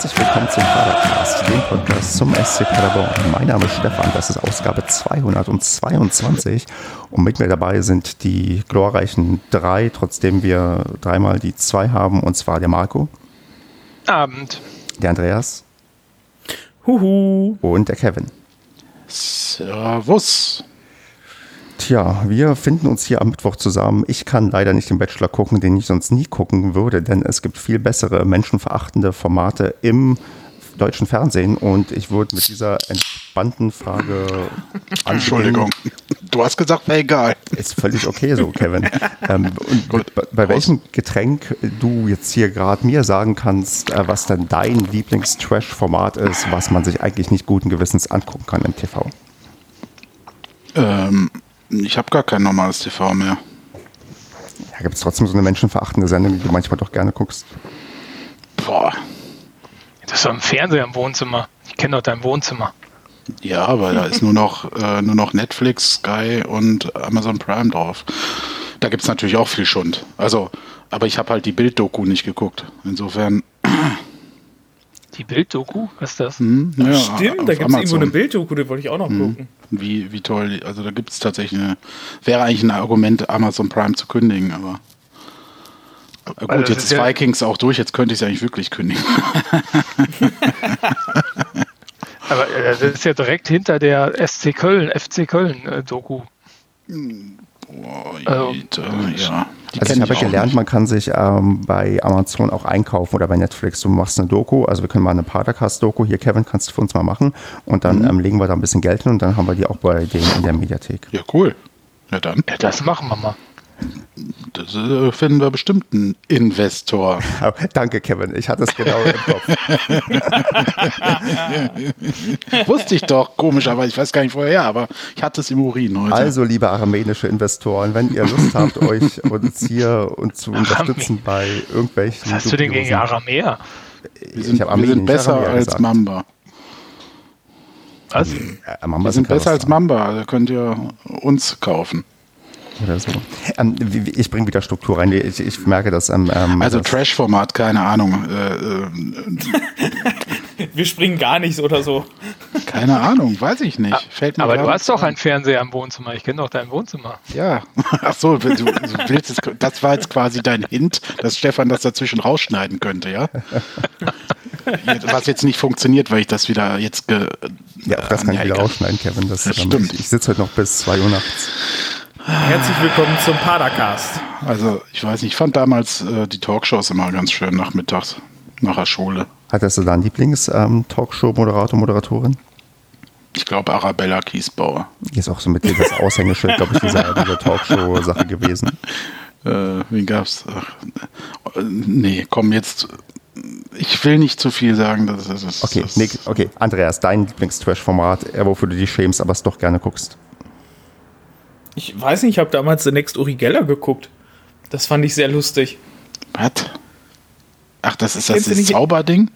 herzlich willkommen zum Padercast, dem Podcast zum SC Paderborn. Mein Name ist Stefan, das ist Ausgabe 222 und mit mir dabei sind die glorreichen drei, trotzdem wir dreimal die zwei haben, und zwar der Marco. Abend. Der Andreas. Huhu. Und der Kevin. Servus. Tja, wir finden uns hier am Mittwoch zusammen. Ich kann leider nicht den Bachelor gucken, den ich sonst nie gucken würde, denn es gibt viel bessere menschenverachtende Formate im deutschen Fernsehen und ich würde mit dieser entspannten Frage Entschuldigung. Du hast gesagt, wäre egal. Ist völlig okay so, Kevin. ähm, und bei, bei welchem Getränk du jetzt hier gerade mir sagen kannst, äh, was denn dein Lieblings-Trash-Format ist, was man sich eigentlich nicht guten Gewissens angucken kann im TV? Ähm, ich habe gar kein normales TV mehr. Da gibt es trotzdem so eine menschenverachtende Sendung, die du manchmal doch gerne guckst. Boah. Das ist doch ein Fernseher im Wohnzimmer. Ich kenne doch dein Wohnzimmer. Ja, aber da ist nur noch, äh, nur noch Netflix, Sky und Amazon Prime drauf. Da gibt es natürlich auch viel Schund. Also, aber ich habe halt die Bild-Doku nicht geguckt. Insofern. Die Bild-Doku? Was ist das? Hm, ja, Stimmt, da gibt es irgendwo eine Bilddoku, die wollte ich auch noch Hm. gucken. Wie, wie toll. Also da gibt es tatsächlich eine. Wäre eigentlich ein Argument, Amazon Prime zu kündigen, aber. Gut, Also jetzt ist ist ja- Vikings auch durch, jetzt könnte ich es eigentlich wirklich kündigen. Aber äh, das ist ja direkt hinter der SC Köln, FC Köln äh, Doku. Boah, Also, Alter, ja. Die Also ich habe auch gelernt, nicht. man kann sich ähm, bei Amazon auch einkaufen oder bei Netflix. Du machst eine Doku, also wir können mal eine Padercast-Doku, hier Kevin, kannst du für uns mal machen und dann Mhm. ähm, legen wir da ein bisschen Geld hin und dann haben wir die auch bei denen in der Mediathek. Ja, cool. Ja, dann. Ja, das machen wir mal. Das äh, finden wir bestimmt einen Investor. Oh, danke Kevin, ich hatte es genau im Kopf. Wusste ich doch, komisch, aber ich weiß gar nicht vorher, aber ich hatte es im Urin heute. Also liebe armenische Investoren, wenn ihr Lust habt, euch uns hier und zu unterstützen bei irgendwelchen... Was hast du denn gegen Aramäer? wir Ich sind, wir sind besser als gesagt. Mamba. Was? Äh, Mamba Wir sind besser als Mamba, da könnt ihr uns kaufen. Oder so. Ähm, ich bringe wieder Struktur rein. Ich, ich merke, dass... Ähm, ähm, Also das- Trash-Format, keine Ahnung. Äh, äh, Wir springen gar nichts oder so. keine Ahnung, weiß ich nicht. Fällt mir Aber du hast doch ein. einen Fernseher im Wohnzimmer. Ich kenne doch dein Wohnzimmer. Ja. Ach so, du, du willst es, das war jetzt quasi dein Hint, dass Stefan das dazwischen rausschneiden könnte, ja? Was jetzt nicht funktioniert, weil ich das wieder jetzt ge Ja, auch das kann ich wieder rausschneiden, Kevin. Das, Das stimmt. Ich, ich sitze heute noch bis 2 Uhr nachts. Herzlich willkommen zum Padercast. Also, ich weiß nicht, ich fand damals äh, die Talkshows immer ganz schön nachmittags, nach der Schule. Hattest du da einen Lieblings-Talkshow-Moderator, Moderatorin? Ich glaube, Arabella Kiesbauer. Die ist auch so mit dir das Aushängeschild, glaube ich, dieser, dieser Talkshow-Sache gewesen. Äh, wen gab's? Ach, äh, nee, komm, jetzt. Ich will nicht zu viel sagen. Das, das, das, Okay, das, Nick, okay, Andreas, dein Lieblings-Trash-Format, äh, wofür du dich schämst, aber es doch gerne guckst. Ich weiß nicht, ich habe damals The Next Uri Geller geguckt. Das fand ich sehr lustig. Was? Ach, das ist das, das Zauberding?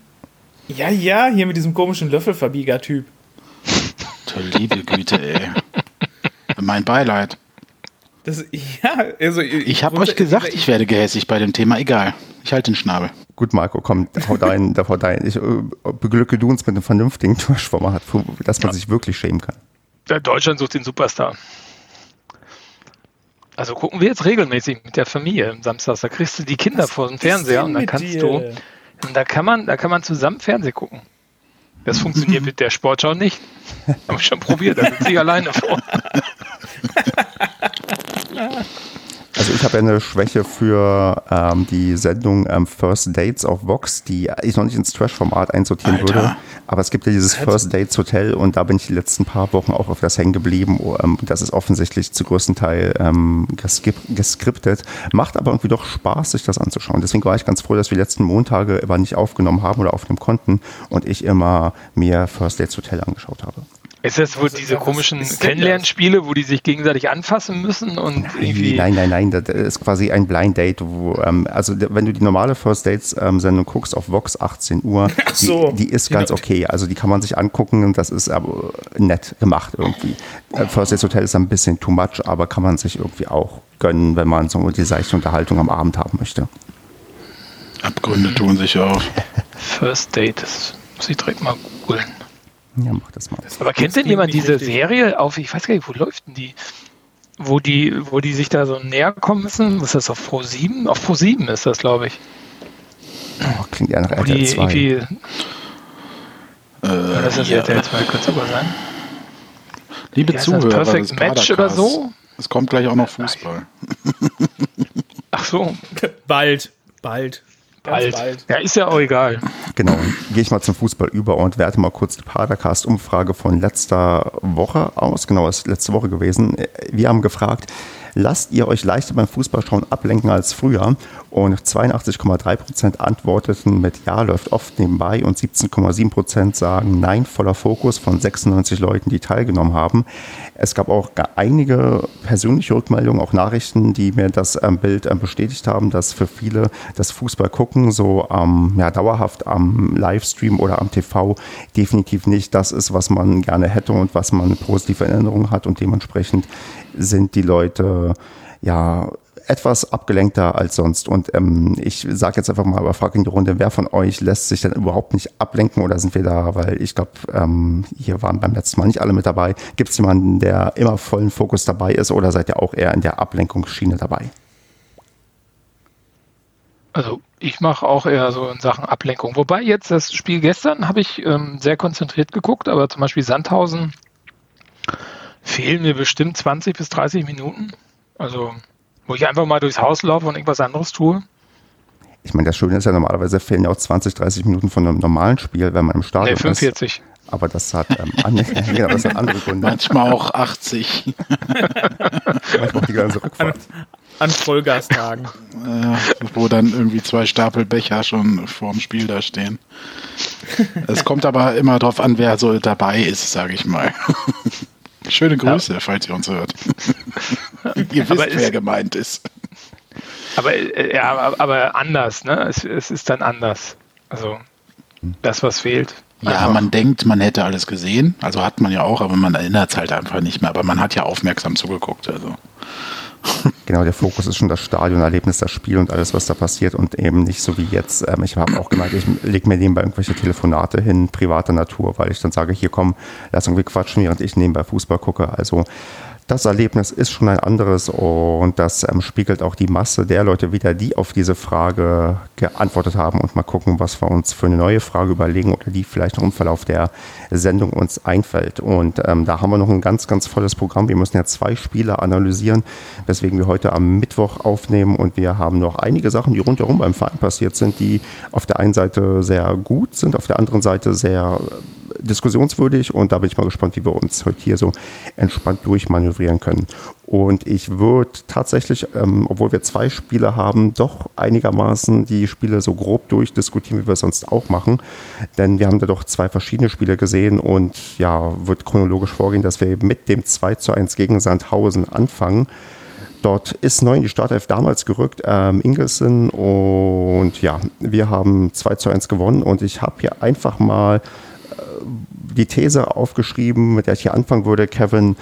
Ja, ja, hier mit diesem komischen Löffelverbieger-Typ. Liebe Güte, ey. Mein Beileid. Das, ja, also Ich habe euch gesagt, ich werde gehässig bei dem Thema. Egal. Ich halte den Schnabel. Gut, Marco, komm, hau dein, da hau dein. Ich äh, beglücke du uns mit einem vernünftigen Trash-Format, wo- dass man sich wirklich schämen kann. Ja, Deutschland sucht den Superstar. Also gucken wir jetzt regelmäßig mit der Familie am Samstag. Da kriegst du die Kinder vor dem Fernseher und dann kannst du. Und da kann man, da kann man zusammen Fernsehen gucken. Das funktioniert mit der Sportschau nicht. Habe ich schon probiert, da sitze ich alleine vor. Also ich habe ja eine Schwäche für ähm, die Sendung ähm, First Dates auf Vox, die ich noch nicht ins Trash-Format einsortieren Alter. würde. Aber es gibt ja dieses First Dates Hotel und da bin ich die letzten paar Wochen auch auf das hängen geblieben. Oh, ähm, das ist offensichtlich zu größten Teil ähm, geskip- geskriptet. Macht aber irgendwie doch Spaß, sich das anzuschauen. Deswegen war ich ganz froh, dass wir die letzten Montage aber nicht aufgenommen haben oder aufnehmen konnten und ich immer mir First Dates Hotel angeschaut habe. Ist das wohl Was- diese was komischen? Kennenlernspiele, wo die sich gegenseitig anfassen müssen und irgendwie. Nein, nein, nein, das ist quasi ein Blind Date, wo, ähm, also wenn du die normale First Dates ähm, Sendung guckst auf Vox 18 Uhr, so. die, die ist ganz Genau. okay, also die kann man sich angucken und das ist aber nett gemacht irgendwie. Äh, First Dates Hotel ist ein bisschen too much, aber kann man sich irgendwie auch gönnen, wenn man so die seichte Unterhaltung am Abend haben möchte. Abgründe tun sich auf. First Date, das muss ich direkt mal googeln. Ja, mach das mal. Aber kennt denn jemand diese Serie auf, ich weiß gar nicht, wo läuft denn die? Wo die, wo die sich da so näher kommen müssen? Was ist das auf Pro 7? Auf Pro 7 ist das, glaube ich. Oh, klingt ja nach Wo die RTL 2. irgendwie. Äh, ist das ja. RTL 2? Könnte sogar sein. Liebe heißt das? Zuhörer, Perfect Match oder so? Es kommt gleich auch noch Fußball. Ach so, Bald, bald. Bald. Ja, ist ja auch egal. Genau, gehe ich mal zum Fußball über und werte mal kurz die Padercast-Umfrage von letzter Woche aus. Genau, ist letzte Woche gewesen. Wir haben gefragt, lasst ihr euch leichter beim Fußballschauen ablenken als früher? Und 82,3 Prozent antworteten mit Ja, läuft oft nebenbei und 17,7 Prozent sagen Nein, voller Fokus von 96 Leuten, die teilgenommen haben. Es gab auch einige persönliche Rückmeldungen, auch Nachrichten, die mir das ähm, Bild ähm, bestätigt haben, dass für viele das Fußball gucken so ähm, ja, dauerhaft am Livestream oder am TV definitiv nicht das ist, was man gerne hätte und was man positive Erinnerungen hat und dementsprechend sind die Leute ja etwas abgelenkter als sonst. Und ähm, ich sage jetzt einfach mal, aber frage in die Runde, wer von euch lässt sich denn überhaupt nicht ablenken oder sind wir da, weil ich glaube, ähm, hier waren beim letzten Mal nicht alle mit dabei. Gibt es jemanden, der immer vollen Fokus dabei ist oder seid ihr auch eher in der Ablenkungsschiene dabei? Also ich mache auch eher so in Sachen Ablenkung. Wobei jetzt das Spiel gestern habe ich ähm, sehr konzentriert geguckt, aber zum Beispiel Sandhausen fehlen mir bestimmt 20 bis 30 Minuten. Also wo ich einfach mal durchs Haus laufe und irgendwas anderes tue. Ich meine, das Schöne ist ja normalerweise fehlen ja auch 20, 30 Minuten von einem normalen Spiel, wenn man im Stadion Ne, 45. ist. Aber das hat, ähm, an, genau, das hat andere Gründe. Manchmal auch 80. Manchmal auch die ganze Rückfahrt. An Vollgastagen. äh, wo dann irgendwie zwei Stapel Becher schon vorm Spiel da stehen. Es kommt aber immer drauf an, wer so dabei ist, sage ich mal. Schöne Grüße, falls ihr uns hört. ihr wisst, ist- wer gemeint ist. Aber, äh, ja, aber- anders, ne? Es, es ist dann anders. Also das, was fehlt. Ja, Einfach. man denkt, man hätte alles gesehen. Also hat man ja auch, aber man erinnert es halt einfach nicht mehr. Aber man hat ja aufmerksam zugeguckt. Also. Genau, der Fokus ist schon das Stadionerlebnis, das Spiel und alles, was da passiert und eben nicht so wie jetzt. Ähm, ich habe auch gemeint, ich lege mir nebenbei irgendwelche Telefonate hin, privater Natur, weil ich dann sage, hier komm, lass irgendwie quatschen, während ich nebenbei Fußball gucke. Also das Erlebnis ist schon ein anderes und das ähm, spiegelt auch die Masse der Leute wieder, die auf diese Frage geantwortet haben und mal gucken, was wir uns für eine neue Frage überlegen oder die vielleicht noch im Verlauf der Sendung uns einfällt. Und ähm, da haben wir noch ein ganz, ganz volles Programm. Wir müssen ja zwei Spiele analysieren, weswegen wir heute am Mittwoch aufnehmen und wir haben noch einige Sachen, die rundherum beim Verein passiert sind, die auf der einen Seite sehr gut sind, auf der anderen Seite sehr diskussionswürdig und da bin ich mal gespannt, wie wir uns heute hier so entspannt durchmanövrieren können. Und ich würde tatsächlich, ähm, obwohl wir zwei Spiele haben, doch einigermaßen die Spiele so grob durchdiskutieren, wie wir es sonst auch machen. Denn wir haben da doch zwei verschiedene Spiele gesehen und ja, wird chronologisch vorgehen, dass wir mit dem 2 zu 1 gegen Sandhausen anfangen. Dort ist neu in die Startelf damals gerückt, ähm, Ingelsen. Und ja, wir haben 2 zu 1 gewonnen. Und ich habe hier einfach mal die These aufgeschrieben, mit der ich hier anfangen würde. Kevin,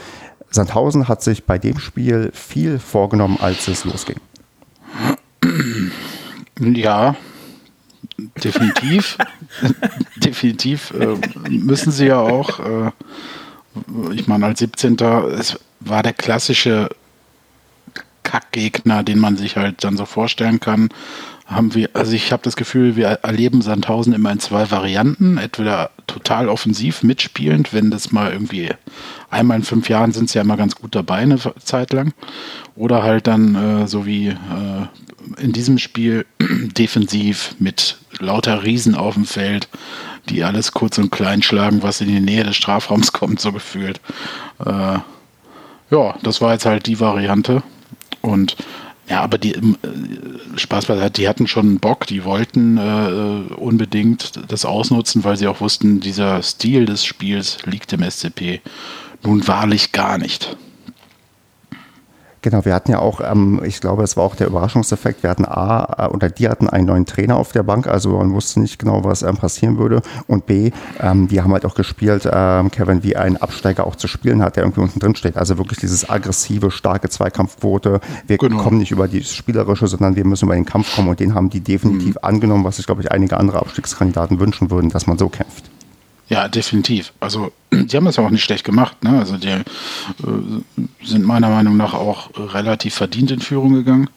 Sandhausen hat sich bei dem Spiel viel vorgenommen, als es losging. Ja, definitiv. definitiv äh, müssen sie ja auch. Äh, ich meine, als 17. es war der klassische Kackgegner, den man sich halt dann so vorstellen kann. Haben wir, also ich habe das Gefühl, wir erleben Sandhausen immer in zwei Varianten. Entweder total offensiv mitspielend, wenn das mal irgendwie einmal in fünf Jahren sind sie ja immer ganz gut dabei, eine Zeit lang. Oder halt dann äh, so wie äh, in diesem Spiel defensiv mit lauter Riesen auf dem Feld, die alles kurz und klein schlagen, was in die Nähe des Strafraums kommt, so gefühlt. Äh, ja, das war jetzt halt die Variante. Und ja, aber die äh, Spaß beiseite, die hatten schon Bock, die wollten äh, unbedingt das ausnutzen, weil sie auch wussten, dieser Stil des Spiels liegt im SCP nun wahrlich gar nicht. Genau, wir hatten ja auch, ähm, ich glaube, es war auch der Überraschungseffekt, wir hatten A, äh, oder die hatten einen neuen Trainer auf der Bank, also man wusste nicht genau, was ähm, passieren würde. Und B, ähm, die haben halt auch gespielt, ähm, Kevin, wie ein Absteiger auch zu spielen hat, der irgendwie unten drin steht. Also wirklich dieses aggressive, starke Zweikampfquote. Wir genau. kommen nicht über die Spielerische, sondern wir müssen über den Kampf kommen und den haben die definitiv mhm. angenommen, was sich, glaube ich, einige andere Abstiegskandidaten wünschen würden, dass man so kämpft. Ja, definitiv. Also die haben das auch nicht schlecht gemacht. Ne? Also die äh, sind meiner Meinung nach auch relativ verdient in Führung gegangen,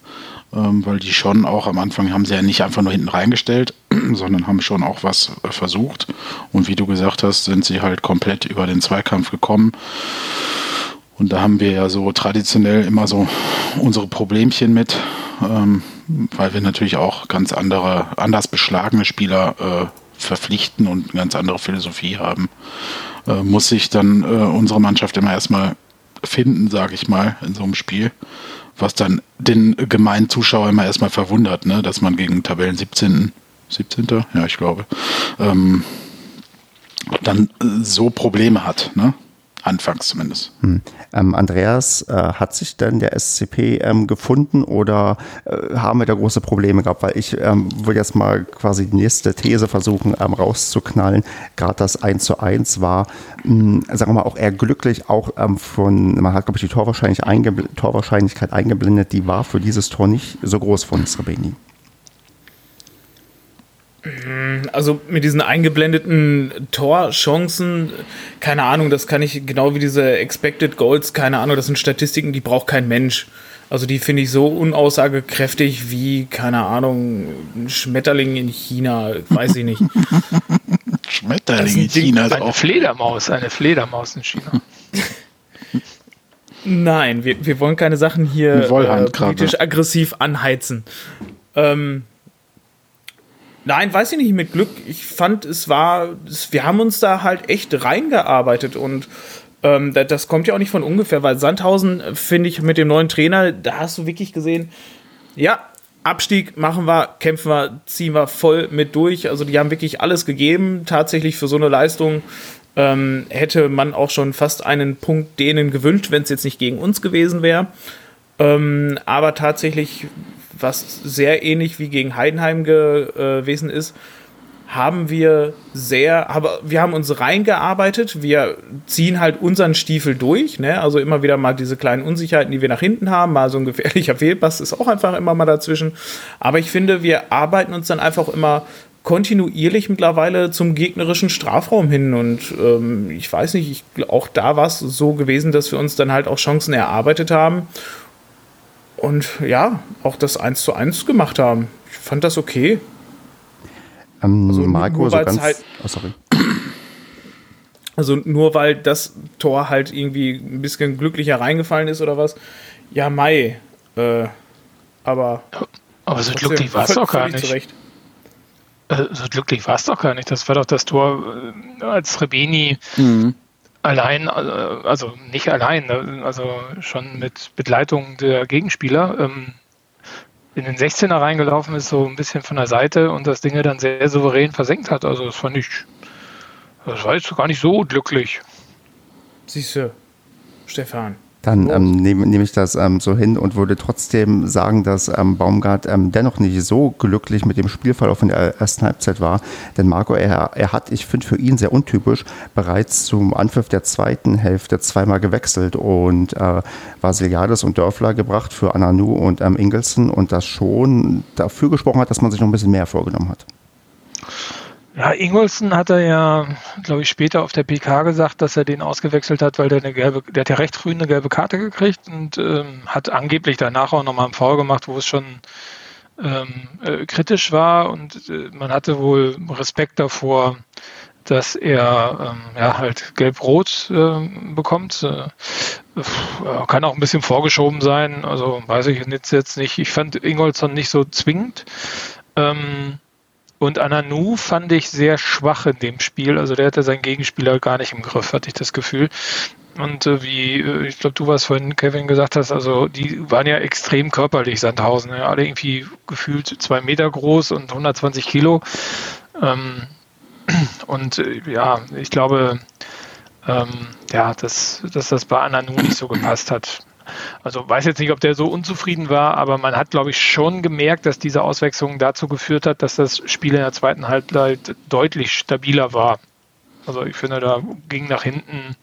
ähm, weil die schon auch am Anfang haben sie ja nicht einfach nur hinten reingestellt, sondern haben schon auch was äh, versucht. Und wie du gesagt hast, sind sie halt komplett über den Zweikampf gekommen. Und da haben wir ja so traditionell immer so unsere Problemchen mit, ähm, weil wir natürlich auch ganz andere, anders beschlagene Spieler äh, verpflichten und eine ganz andere Philosophie haben, äh, muss sich dann äh, unsere Mannschaft immer erstmal finden, sage ich mal, in so einem Spiel. Was dann den gemeinen Zuschauer immer erstmal verwundert, ne? dass man gegen Tabellen 17. 17. Ja, ich glaube, ähm, dann so Probleme hat. Ne? Anfangs zumindest. Hm. Ähm, Andreas, äh, hat sich denn der SCP ähm, gefunden oder äh, haben wir da große Probleme gehabt? Weil ich ähm, würde jetzt mal quasi die nächste These versuchen ähm, rauszuknallen. Gerade das 1 zu 1 war, mh, hm, sagen wir mal, auch eher glücklich, auch ähm, von, man hat, glaube ich, die Torwahrscheinlich eingebl Torwahrscheinlichkeit eingeblendet, die war für dieses Tor nicht so groß von Srebeni. Also mit diesen eingeblendeten Torchancen, keine Ahnung, das kann ich genau wie diese Expected Goals, keine Ahnung, das sind Statistiken, die braucht kein Mensch. Also die finde ich so unaussagekräftig wie, keine Ahnung, ein Schmetterling in China, weiß ich nicht. Schmetterling in China ist eine auch Fledermaus, eine Fledermaus in China. Nein, wir, wir wollen keine Sachen hier äh, politisch aggressiv anheizen. Ähm, Nein, weiß ich nicht, mit Glück. Ich fand, es war, wir haben uns da halt echt reingearbeitet und ähm, das, das, kommt ja auch nicht von ungefähr, weil Sandhausen, finde ich, mit dem neuen Trainer, da hast du wirklich gesehen, ja, Abstieg machen wir, kämpfen wir, ziehen wir voll mit durch. Also die haben wirklich alles gegeben. Tatsächlich für so eine Leistung ähm, hätte man auch schon fast einen Punkt denen gewünscht, wenn es jetzt nicht gegen uns gewesen wäre. Ähm, aber tatsächlich was sehr ähnlich wie gegen Heidenheim gewesen ist, haben wir sehr, aber wir haben uns reingearbeitet. Wir ziehen halt unseren Stiefel durch, ne? Also immer wieder mal diese kleinen Unsicherheiten, die wir nach hinten haben. Mal so ein gefährlicher Fehlpass ist auch einfach immer mal dazwischen. Aber ich finde, wir arbeiten uns dann einfach immer kontinuierlich mittlerweile zum gegnerischen Strafraum hin. Und ähm, ich weiß nicht, ich, auch da war es so gewesen, dass wir uns dann halt auch Chancen erarbeitet haben und ja, auch das 1 zu 1 gemacht haben. Ich fand das okay. Ähm, also Marco, so ganz. Halt, oh, sorry. Also nur weil das Tor halt irgendwie ein bisschen glücklicher reingefallen ist oder was. Ja, Mai. Äh, aber. Aber so glücklich war es doch gar nicht. Zurecht. Äh, so glücklich war es doch gar nicht. Das war doch das Tor, äh, als Rebeni mhm allein, äh, also nicht allein, ne, also schon mit Begleitung der Gegenspieler ähm, in den 16er reingelaufen ist, so ein bisschen von der Seite und das Ding dann sehr souverän versenkt hat. Also das fand ich, das war jetzt gar nicht so glücklich. Siehst du, Stefan. Dann ähm, nehme nehm ich das ähm, so hin und würde trotzdem sagen, dass ähm, Baumgart ähm, dennoch nicht so glücklich mit dem Spielverlauf in der ersten Halbzeit war. Denn Marco, er, er hat, ich finde für ihn sehr untypisch, bereits zum Anpfiff der zweiten Hälfte zweimal gewechselt und äh, Vasiliades und Dörfler gebracht für Ananu und ähm, Ingelsen und das schon dafür gesprochen hat, dass man sich noch ein bisschen mehr vorgenommen hat. Ja, Ingolson hat er ja, glaube ich, später auf der PK gesagt, dass er den ausgewechselt hat, weil der eine gelbe, der hat ja recht früh eine gelbe Karte gekriegt und ähm, hat angeblich danach auch nochmal einen Foul gemacht, wo es schon ähm, äh, kritisch war und äh, man hatte wohl Respekt davor, dass er ähm, ja halt gelb-rot äh, bekommt. Kann auch ein bisschen vorgeschoben sein, also weiß ich jetzt nicht. Ich fand Ingolson nicht so zwingend. Ähm, und Ananu fand ich sehr schwach in dem Spiel. Also der hatte seinen Gegenspieler gar nicht im Griff, hatte ich das Gefühl. Und äh, wie, äh, ich glaube, du warst vorhin, Kevin, gesagt hast, also die waren ja extrem körperlich, Sandhausen. Ja, alle irgendwie gefühlt zwei Meter groß und 120 Kilo. Ähm, und äh, ja, ich glaube, ähm, ja, dass, dass das bei Ananu nicht so gepasst hat. Also weiß jetzt nicht, ob der so unzufrieden war, aber man hat, glaube ich, schon gemerkt, dass diese Auswechslung dazu geführt hat, dass das Spiel in der zweiten Halbzeit deutlich stabiler war. Also ich finde, da ging nach hinten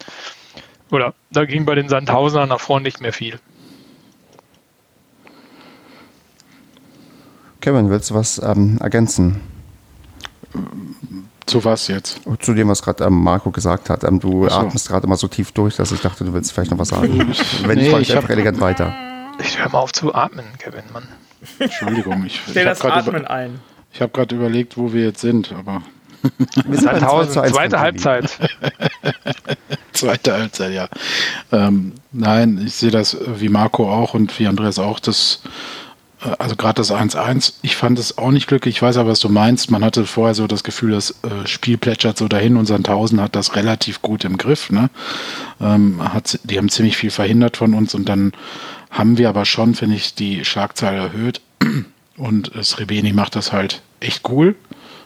oder da ging bei den Sandhausenern nach vorne nicht mehr viel. Kevin, willst du was ähm, ergänzen? Zu was jetzt? Zu dem, was gerade ähm, Marco gesagt hat. Ähm, du so. atmest gerade immer so tief durch, dass ich dachte, du willst vielleicht noch was sagen. Wenn nee, ich, ich einfach elegant weiter. Ich höre mal auf zu atmen, Kevin, Mann. Entschuldigung, ich, Stell das Atmen ein. Ich habe gerade überlegt, wo wir jetzt sind, aber. Wir sind 2000, zweite Halbzeit. zweite Halbzeit, ja. Ähm, nein, ich sehe das wie Marco auch und wie Andreas auch, dass äh, also gerade das 1-1, ich fand es auch nicht glücklich. Ich weiß aber, was du meinst. Man hatte vorher so das Gefühl, das äh, Spiel plätschert so dahin und Sandhausen hat das relativ gut im Griff. Ne? Ähm, hat, die haben ziemlich viel verhindert von uns und dann haben wir aber schon, finde ich, die Schlagzahl erhöht. Und äh, Srebeni macht das halt echt cool,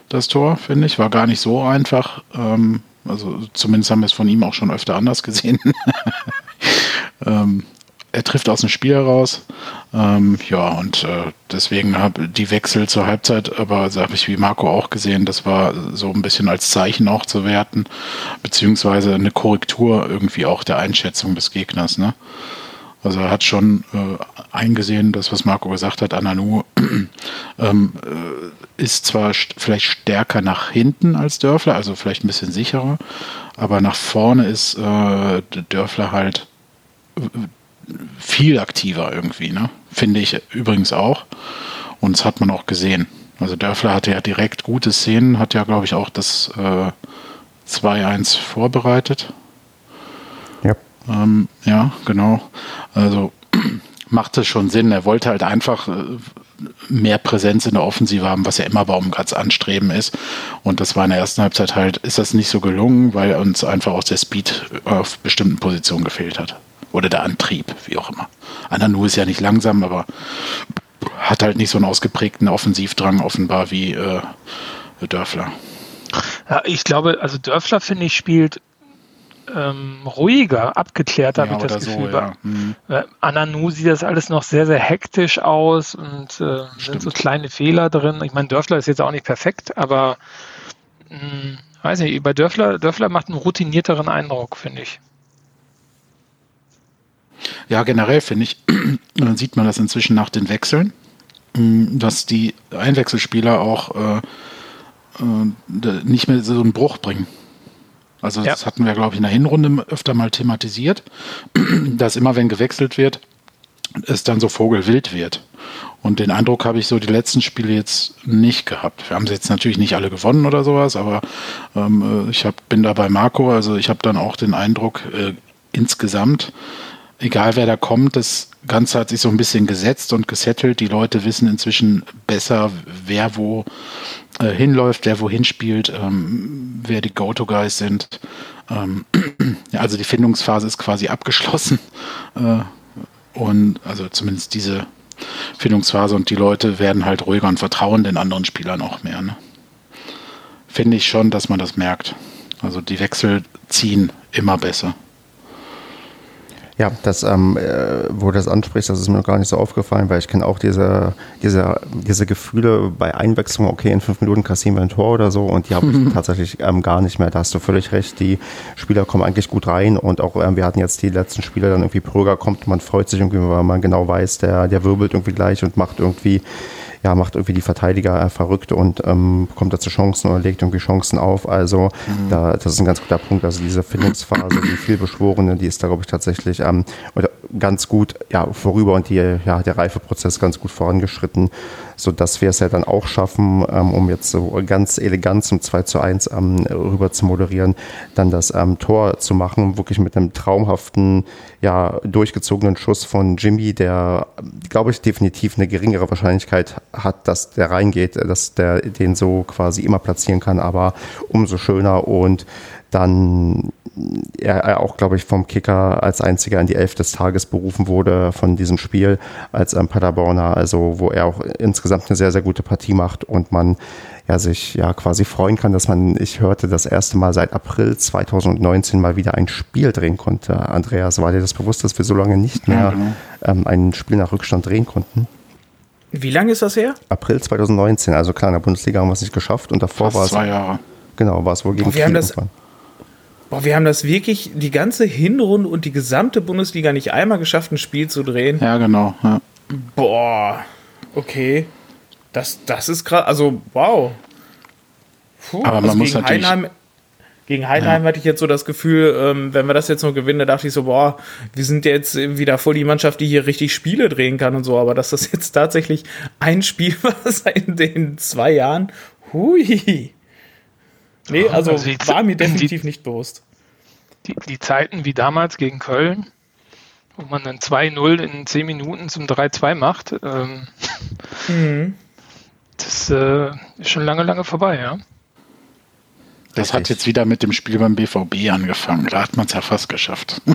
das Tor, finde ich. War gar nicht so einfach. Ähm, also zumindest haben wir es von ihm auch schon öfter anders gesehen. ähm, er trifft aus dem Spiel heraus. Ähm, ja, und äh, deswegen habe die Wechsel zur Halbzeit, aber so habe ich wie Marco auch gesehen, das war so ein bisschen als Zeichen auch zu werten, beziehungsweise eine Korrektur irgendwie auch der Einschätzung des Gegners. Ne? Also er hat schon äh, eingesehen, das, was Marco gesagt hat, Ananu ähm, äh, ist zwar st vielleicht stärker nach hinten als Dörfler, also vielleicht ein bisschen sicherer, aber nach vorne ist äh, Dörfler halt viel aktiver irgendwie, ne? Finde ich übrigens auch. Und das hat man auch gesehen. Also Dörfler hatte ja direkt gute Szenen, hat ja, glaube ich, auch das äh, 2-1 vorbereitet. Ja. Ähm, ja, genau. Also macht es schon Sinn. Er wollte halt einfach äh, mehr Präsenz in der Offensive haben, was ja immer Baumgarts Anstreben ist. Und das war in der ersten Halbzeit halt, ist das nicht so gelungen, weil uns einfach auch der Speed auf bestimmten Positionen gefehlt hat. Oder der Antrieb, wie auch immer. Ananu ist ja nicht langsam, aber hat halt nicht so einen ausgeprägten Offensivdrang offenbar wie äh, Dörfler. Ja, ich glaube, also Dörfler, finde ich, spielt ähm, ruhiger, abgeklärter, ja, habe ich das Gefühl. So, ja. mhm. Äh, Ananu sieht das alles noch sehr, sehr hektisch aus und äh, sind so kleine Fehler drin. Ich meine, Dörfler ist jetzt auch nicht perfekt, aber mh, hm, weiß nicht, bei Dörfler, Dörfler macht einen routinierteren Eindruck, finde ich. Ja, generell finde ich, dann sieht man das inzwischen nach den Wechseln, hm, dass die Einwechselspieler auch äh, äh, nicht mehr so einen Bruch bringen. Also das ja. hatten wir, glaube ich, in der Hinrunde öfter mal thematisiert, dass immer, wenn gewechselt wird, es dann so vogelwild wird. Und den Eindruck habe ich so die letzten Spiele jetzt nicht gehabt. Wir haben sie jetzt natürlich nicht alle gewonnen oder sowas, aber ähm, äh, ich hab, bin da bei Marco, also ich habe dann auch den Eindruck, äh, insgesamt egal wer da kommt, das Ganze hat sich so ein bisschen gesetzt und gesettelt. Die Leute wissen inzwischen besser, wer wo äh, hinläuft, wer wohin spielt, ähm, wer die Go-To-Guys sind. Ähm, also die Findungsphase ist quasi abgeschlossen. Äh, und also zumindest diese Findungsphase und die Leute werden halt ruhiger und vertrauen den anderen Spielern auch mehr. Ne? Finde ich schon, dass man das merkt. Also die Wechsel ziehen immer besser. Ja, das, ähm, äh, wo du das ansprichst, das ist mir noch gar nicht so aufgefallen, weil ich kenne auch diese, diese, diese Gefühle bei Einwechslung, okay, in fünf Minuten kassieren wir ein Tor oder so und die habe ich tatsächlich ähm, gar nicht mehr. Da hast du völlig recht, die Spieler kommen eigentlich gut rein und auch ähm, wir hatten jetzt die letzten Spiele, dann irgendwie Pröger kommt, man freut sich irgendwie, weil man genau weiß, der, der wirbelt irgendwie gleich und macht irgendwie ja, macht irgendwie die Verteidiger äh, verrückt und ähm, kommt da zu Chancen oder legt irgendwie Chancen auf. Also mhm. da, das ist ein ganz guter Punkt. Also diese Findungsphase, die vielbeschworene, die ist da, glaube ich, tatsächlich ähm, ganz gut ja, vorüber und die, ja, der Reifeprozess ganz gut vorangeschritten, sodass wir es ja dann auch schaffen, ähm, um jetzt so ganz elegant zum 2 zu 1 ähm, rüber zu moderieren, dann das ähm, Tor zu machen, wirklich mit einem traumhaften, ja, durchgezogenen Schuss von Jimmy, der, glaube ich, definitiv eine geringere Wahrscheinlichkeit hat, dass der reingeht, dass der den so quasi immer platzieren kann, aber umso schöner und dann er, auch, glaube ich, vom Kicker als einziger in die Elf des Tages berufen wurde von diesem Spiel als ähm, Paderborner, also wo er auch insgesamt eine sehr, sehr gute Partie macht und man ja sich ja quasi freuen kann, dass man, ich hörte, das erste Mal seit April 2019 mal wieder ein Spiel drehen konnte. Andreas, war dir das bewusst, dass wir so lange nicht mehr ja, genau. ähm, ein Spiel nach Rückstand drehen konnten? Wie lange ist das her? April 2019, also klar, in der Bundesliga haben wir es nicht geschafft und davor war es. Zwei Jahre. Genau, war es wohl gegen Boah, wir haben das, boah, wir haben das wirklich die ganze Hinrunde und die gesamte Bundesliga nicht einmal geschafft, ein Spiel zu drehen. Ja, genau. Ja. Boah, okay. Das, das ist krass. Also, wow. Puh, Aber man also muss natürlich. Heinheim, gegen Heidenheim ja. hatte ich jetzt so das Gefühl, ähm, wenn wir das jetzt noch gewinnen, da dachte ich so, boah, wir sind jetzt wieder voll die Mannschaft, die hier richtig Spiele drehen kann und so. Aber dass das jetzt tatsächlich ein Spiel war in den zwei Jahren, hui. Nee, also, also war mir definitiv die, nicht bewusst. Die, die Zeiten wie damals gegen Köln, wo man dann 2-0 in 10 Minuten zum 3-2 macht, ähm, mhm. das äh, ist schon lange, lange vorbei, ja. Das Richtig. hat jetzt wieder mit dem Spiel beim BVB angefangen. Da hat man es ja fast geschafft.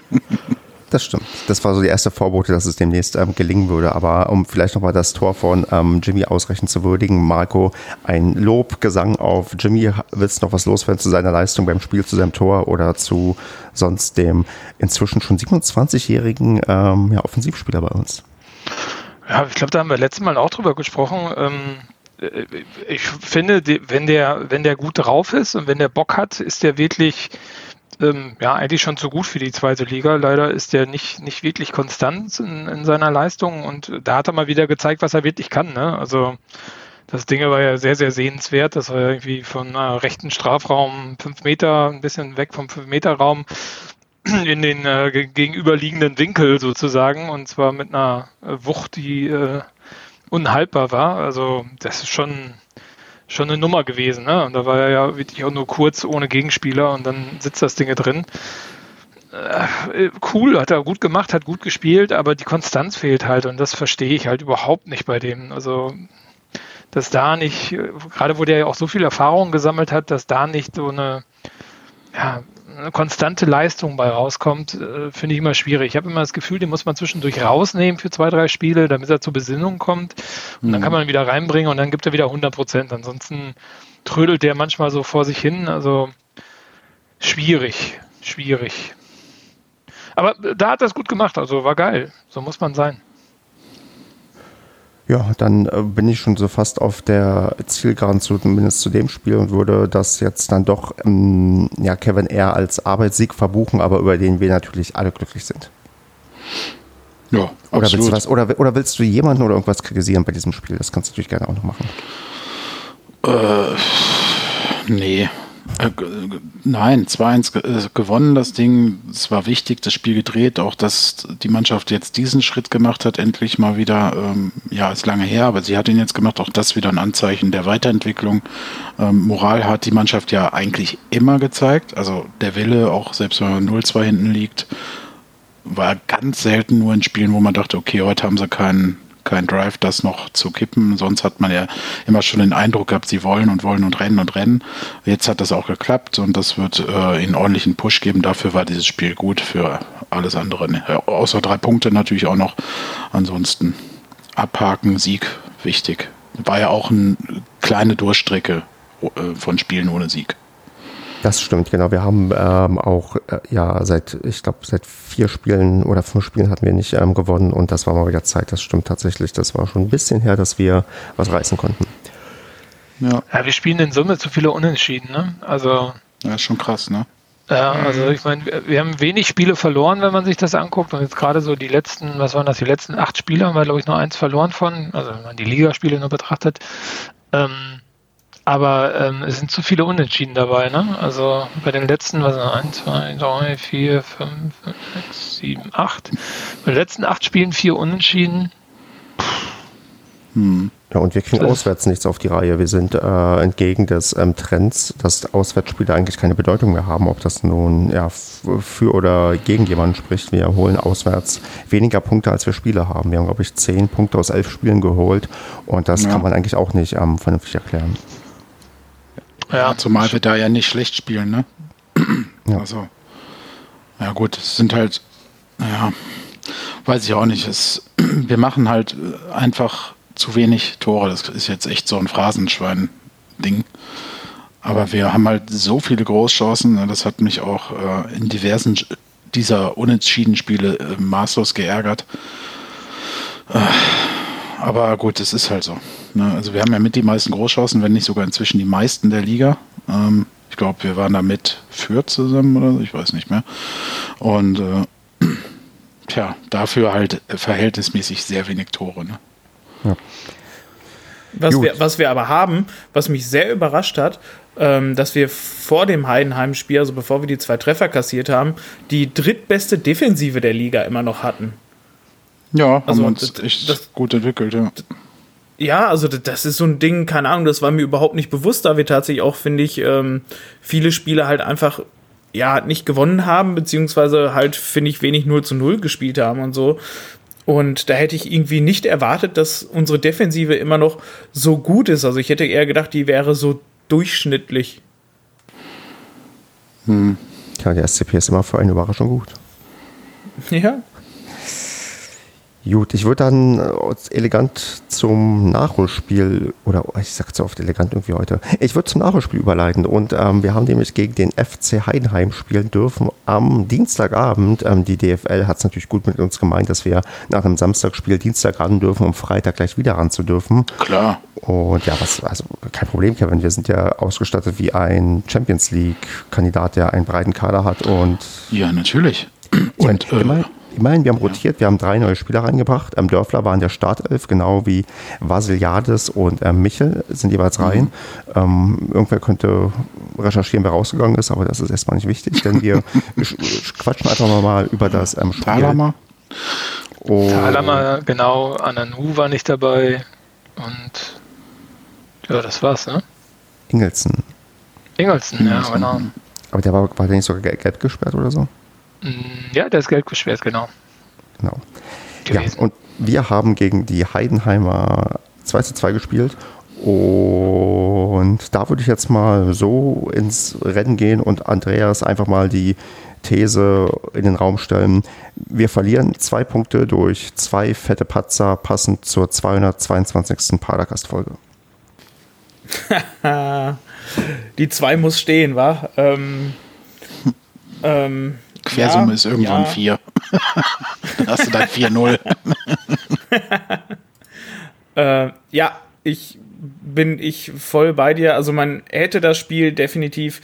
Das stimmt. Das war so die erste Vorbote, dass es demnächst ähm, gelingen würde. Aber um vielleicht nochmal das Tor von ähm, Jimmy ausreichend zu würdigen, Marco, ein Lobgesang auf Jimmy. Willst du noch was loswerden zu seiner Leistung beim Spiel, zu seinem Tor oder zu sonst dem inzwischen schon 27-jährigen ähm, ja, Offensivspieler bei uns? Ja, ich glaube, da haben wir letztes Mal auch drüber gesprochen. Ähm, äh, ich finde, wenn der, wenn der gut drauf ist und wenn der Bock hat, ist der wirklich ähm, ja, eigentlich schon zu gut für die zweite Liga. Leider ist der nicht, nicht wirklich konstant in, in seiner Leistung und da hat er mal wieder gezeigt, was er wirklich kann. Ne? Also das Ding war ja sehr, sehr sehenswert. Das war irgendwie von äh, rechten Strafraum fünf Meter, ein bisschen weg vom fünf Meter Raum in den äh, gegenüberliegenden Winkel sozusagen und zwar mit einer Wucht, die äh, unhaltbar war. Also das ist schon schon eine Nummer gewesen. Ne? Und da war er ja wirklich auch nur kurz ohne Gegenspieler und dann sitzt das Ding drin. Äh, cool, hat er gut gemacht, hat gut gespielt, aber die Konstanz fehlt halt und das verstehe ich halt überhaupt nicht bei dem. Also, dass da nicht, gerade wo der ja auch so viel Erfahrung gesammelt hat, dass da nicht so eine, ja, eine konstante Leistung bei rauskommt, äh, finde ich immer schwierig. Ich habe immer das Gefühl, den muss man zwischendurch rausnehmen für zwei, drei Spiele, damit er zur Besinnung kommt. Und mhm. dann kann man ihn wieder reinbringen und dann gibt er wieder 100 Prozent. Ansonsten trödelt der manchmal so vor sich hin. Also schwierig, schwierig. Aber da hat er es gut gemacht, also war geil. So muss man sein. Ja, dann äh, bin ich schon so fast auf der Zielgeraden zumindest zu dem Spiel und würde das jetzt dann doch ähm, ja, Kevin eher als Arbeitssieg verbuchen, aber über den wir natürlich alle glücklich sind. Ja, oder absolut. Willst du was, oder, oder willst du jemanden oder irgendwas kritisieren bei diesem Spiel? Das kannst du natürlich gerne auch noch machen. Äh, nee, nein, 2-1 äh, gewonnen, das Ding. Es war wichtig, das Spiel gedreht. Auch, dass die Mannschaft jetzt diesen Schritt gemacht hat, endlich mal wieder. Ähm, ja, ist lange her, aber sie hat ihn jetzt gemacht. Auch das wieder ein Anzeichen der Weiterentwicklung. Ähm, Moral hat die Mannschaft ja eigentlich immer gezeigt. Also der Wille, auch selbst wenn man 0-2 hinten liegt, war ganz selten nur in Spielen, wo man dachte, okay, heute haben sie keinen kein Drive, das noch zu kippen. Sonst hat man ja immer schon den Eindruck gehabt, sie wollen und wollen und rennen und rennen. Jetzt hat das auch geklappt und das wird äh, einen ordentlichen Push geben. Dafür war dieses Spiel gut für alles andere. Ne? Außer drei Punkte natürlich auch noch. Ansonsten abhaken, Sieg, wichtig. War ja auch eine kleine Durchstrecke äh, von Spielen ohne Sieg. Das stimmt, genau. Wir haben ähm, auch, äh, ja, seit, ich glaube, seit vier Spielen oder fünf Spielen hatten wir nicht ähm, gewonnen und das war mal wieder Zeit. Das stimmt tatsächlich. Das war schon ein bisschen her, dass wir was reißen konnten. Ja, ja wir spielen in Summe zu viele Unentschieden, ne? Also. Ja, ist schon krass, ne? Ja, also ich meine, wir haben wenig Spiele verloren, wenn man sich das anguckt. Und jetzt gerade so die letzten, was waren das, die letzten acht Spiele haben wir, glaube ich, nur eins verloren von, also wenn man die Ligaspiele nur betrachtet. Ähm, aber ähm, es sind zu viele Unentschieden dabei, ne? Also bei den letzten, was sind 1, 2, 3, 4, 5, 6, 7, 8. Bei den letzten acht Spielen vier Unentschieden. Hm. Ja, und wir kriegen das auswärts nichts auf die Reihe. Wir sind äh, entgegen des ähm, Trends, dass Auswärtsspiele eigentlich keine Bedeutung mehr haben, ob das nun ja, für oder gegen jemanden spricht. Wir holen auswärts weniger Punkte, als wir Spiele haben. Wir haben, glaube ich, zehn Punkte aus elf Spielen geholt und das ja. kann man eigentlich auch nicht ähm, vernünftig erklären. Ja, zumal wir da ja nicht schlecht spielen, ne? Ja. Also, ja gut, es sind halt, naja, weiß ich auch nicht. Es, wir machen halt einfach zu wenig Tore. Das ist jetzt echt so ein Phrasenschwein-Ding. Aber wir haben halt so viele Großchancen. Ne, das hat mich auch äh, in diversen dieser Unentschieden-Spiele äh, maßlos geärgert. Äh, aber gut, es ist halt so. Ne? Also wir haben ja mit die meisten Großchancen, wenn nicht sogar inzwischen die meisten der Liga. Ähm, ich glaube, wir waren da mit Fürth zusammen oder so, ich weiß nicht mehr. Und äh, tja, dafür halt verhältnismäßig sehr wenig Tore. Ne? Ja. Was wir, was wir aber haben, was mich sehr überrascht hat, ähm, dass wir vor dem Heidenheim-Spiel, also bevor wir die zwei Treffer kassiert haben, die drittbeste Defensive der Liga immer noch hatten. Ja, also, haben uns das, echt das, gut entwickelt, ja. Ja, also das ist so ein Ding, keine Ahnung, das war mir überhaupt nicht bewusst, da wir tatsächlich auch, finde ich, ähm, viele Spiele halt einfach ja nicht gewonnen haben, beziehungsweise halt, finde ich, wenig 0 zu 0 gespielt haben und so. Und da hätte ich irgendwie nicht erwartet, dass unsere Defensive immer noch so gut ist. Also ich hätte eher gedacht, die wäre so durchschnittlich. Hm. Ja, der SCP ist immer für eine Überraschung gut. Ja. Gut, ich würde dann äh, elegant zum Nachholspiel, oder oh, ich sage so oft elegant irgendwie heute, ich würde zum Nachholspiel überleiten und ähm, wir haben nämlich gegen den FC Heidenheim spielen dürfen am Dienstagabend. Ähm, die DFL hat es natürlich gut mit uns gemeint, dass wir nach einem Samstagspiel Dienstag ran dürfen, um Freitag gleich wieder ran zu dürfen. Klar. Und ja, was, also kein Problem, Kevin, wir sind ja ausgestattet wie ein Champions League-Kandidat, der einen breiten Kader hat und... Ja, natürlich. Und, und äh, immerhin, wir haben rotiert, wir haben drei neue Spieler reingebracht. Ähm, Dörfler war in der Startelf, genau wie Vasiliades und ähm, Michel sind jeweils rein. Mhm. Ähm, irgendwer könnte recherchieren, wer rausgegangen ist, aber das ist erstmal nicht wichtig, denn wir quatschen einfach mal über das ähm, Spiel. Talama. Oh. Talama, genau, Ananu war nicht dabei und ja, das war's, ne? Ingelsen. Ingelsen, ja, genau. Aber der war, war der nicht sogar gelb gesperrt oder so? Mm, ja, der ist Geld gesperrt, genau. Genau. Ja, und wir haben gegen die Heidenheimer 2 zu 2 gespielt. Und da würde ich jetzt mal so ins Rennen gehen und Andreas einfach mal die These in den Raum stellen. Wir verlieren zwei Punkte durch zwei fette Patzer passend zur 222. Padercast-Folge. die zwei muss stehen, wa? Ähm, ähm, Quersumme ja, ist irgendwann ja. 4. dann hast du dann 4-0. äh, ja, ich bin ich voll bei dir. Also man hätte das Spiel definitiv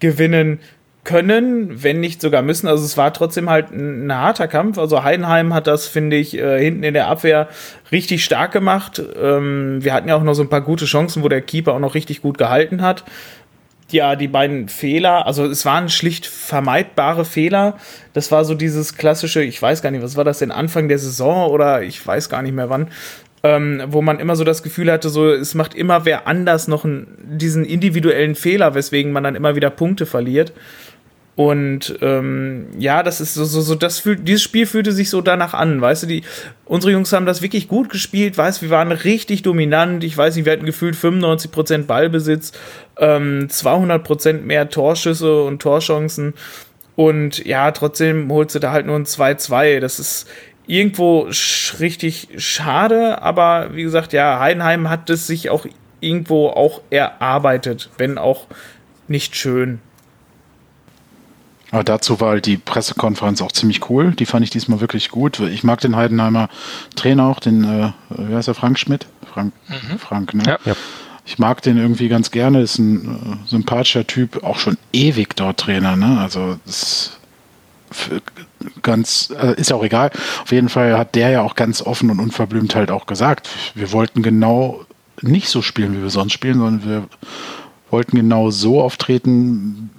gewinnen können, wenn nicht sogar müssen. Also es war trotzdem halt ein, harter Kampf. Also Heidenheim hat das, finde ich, äh, hinten in der Abwehr richtig stark gemacht. Ähm, wir hatten ja auch noch so ein paar gute Chancen, wo der Keeper auch noch richtig gut gehalten hat ja, die beiden Fehler, also es waren schlicht vermeidbare Fehler. Das war so dieses klassische, ich weiß gar nicht, was war das denn, Anfang der Saison oder ich weiß gar nicht mehr wann, ähm, wo man immer so das Gefühl hatte, so es macht immer wer anders noch einen, diesen individuellen Fehler, weswegen man dann immer wieder Punkte verliert. Und ähm, ja, das ist so, so, so das fühlt, dieses Spiel fühlte sich so danach an, weißt du, die, unsere Jungs haben das wirklich gut gespielt, weißt wir waren richtig dominant, ich weiß nicht, wir hatten gefühlt 95% Ballbesitz, ähm, 200% mehr Torschüsse und Torchancen und ja, trotzdem holst du da halt nur ein 2-2, das ist irgendwo sch richtig schade, aber wie gesagt, ja, Heidenheim hat es sich auch irgendwo auch erarbeitet, wenn auch nicht schön. Aber dazu war halt die Pressekonferenz auch ziemlich cool. Die fand ich diesmal wirklich gut. Ich mag den Heidenheimer Trainer auch, den, äh, wie heißt er, Frank Schmidt? Frank, mhm. Frank ne? Ja. ja. Ich mag den irgendwie ganz gerne, ist ein äh, sympathischer Typ, auch schon ewig dort Trainer, ne? Also ist ganz, äh, ist ja auch egal. Auf jeden Fall hat der ja auch ganz offen und unverblümt halt auch gesagt, wir wollten genau nicht so spielen, wie wir sonst spielen, sondern wir wollten genau so auftreten,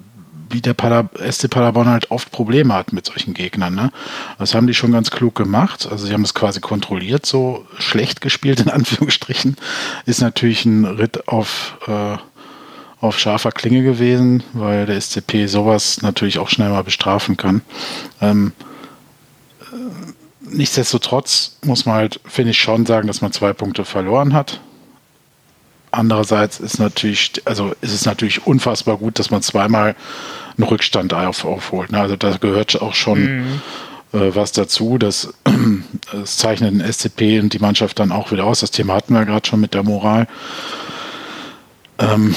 wie der Pader, SC Paderborn halt oft Probleme hat mit solchen Gegnern. Ne? Das haben die schon ganz klug gemacht. Also sie haben es quasi kontrolliert, so schlecht gespielt in Anführungsstrichen. Ist natürlich ein Ritt auf, äh, auf scharfer Klinge gewesen, weil der SCP sowas natürlich auch schnell mal bestrafen kann. Ähm, äh, nichtsdestotrotz muss man halt, finde ich, schon sagen, dass man zwei Punkte verloren hat. Andererseits ist natürlich, also ist es natürlich unfassbar gut, dass man zweimal einen Rückstand auf, aufholt. Ne? Also da gehört auch schon mhm. äh, was dazu. Das, das zeichnet den SCP und die Mannschaft dann auch wieder aus. Das Thema hatten wir gerade schon mit der Moral. Ähm,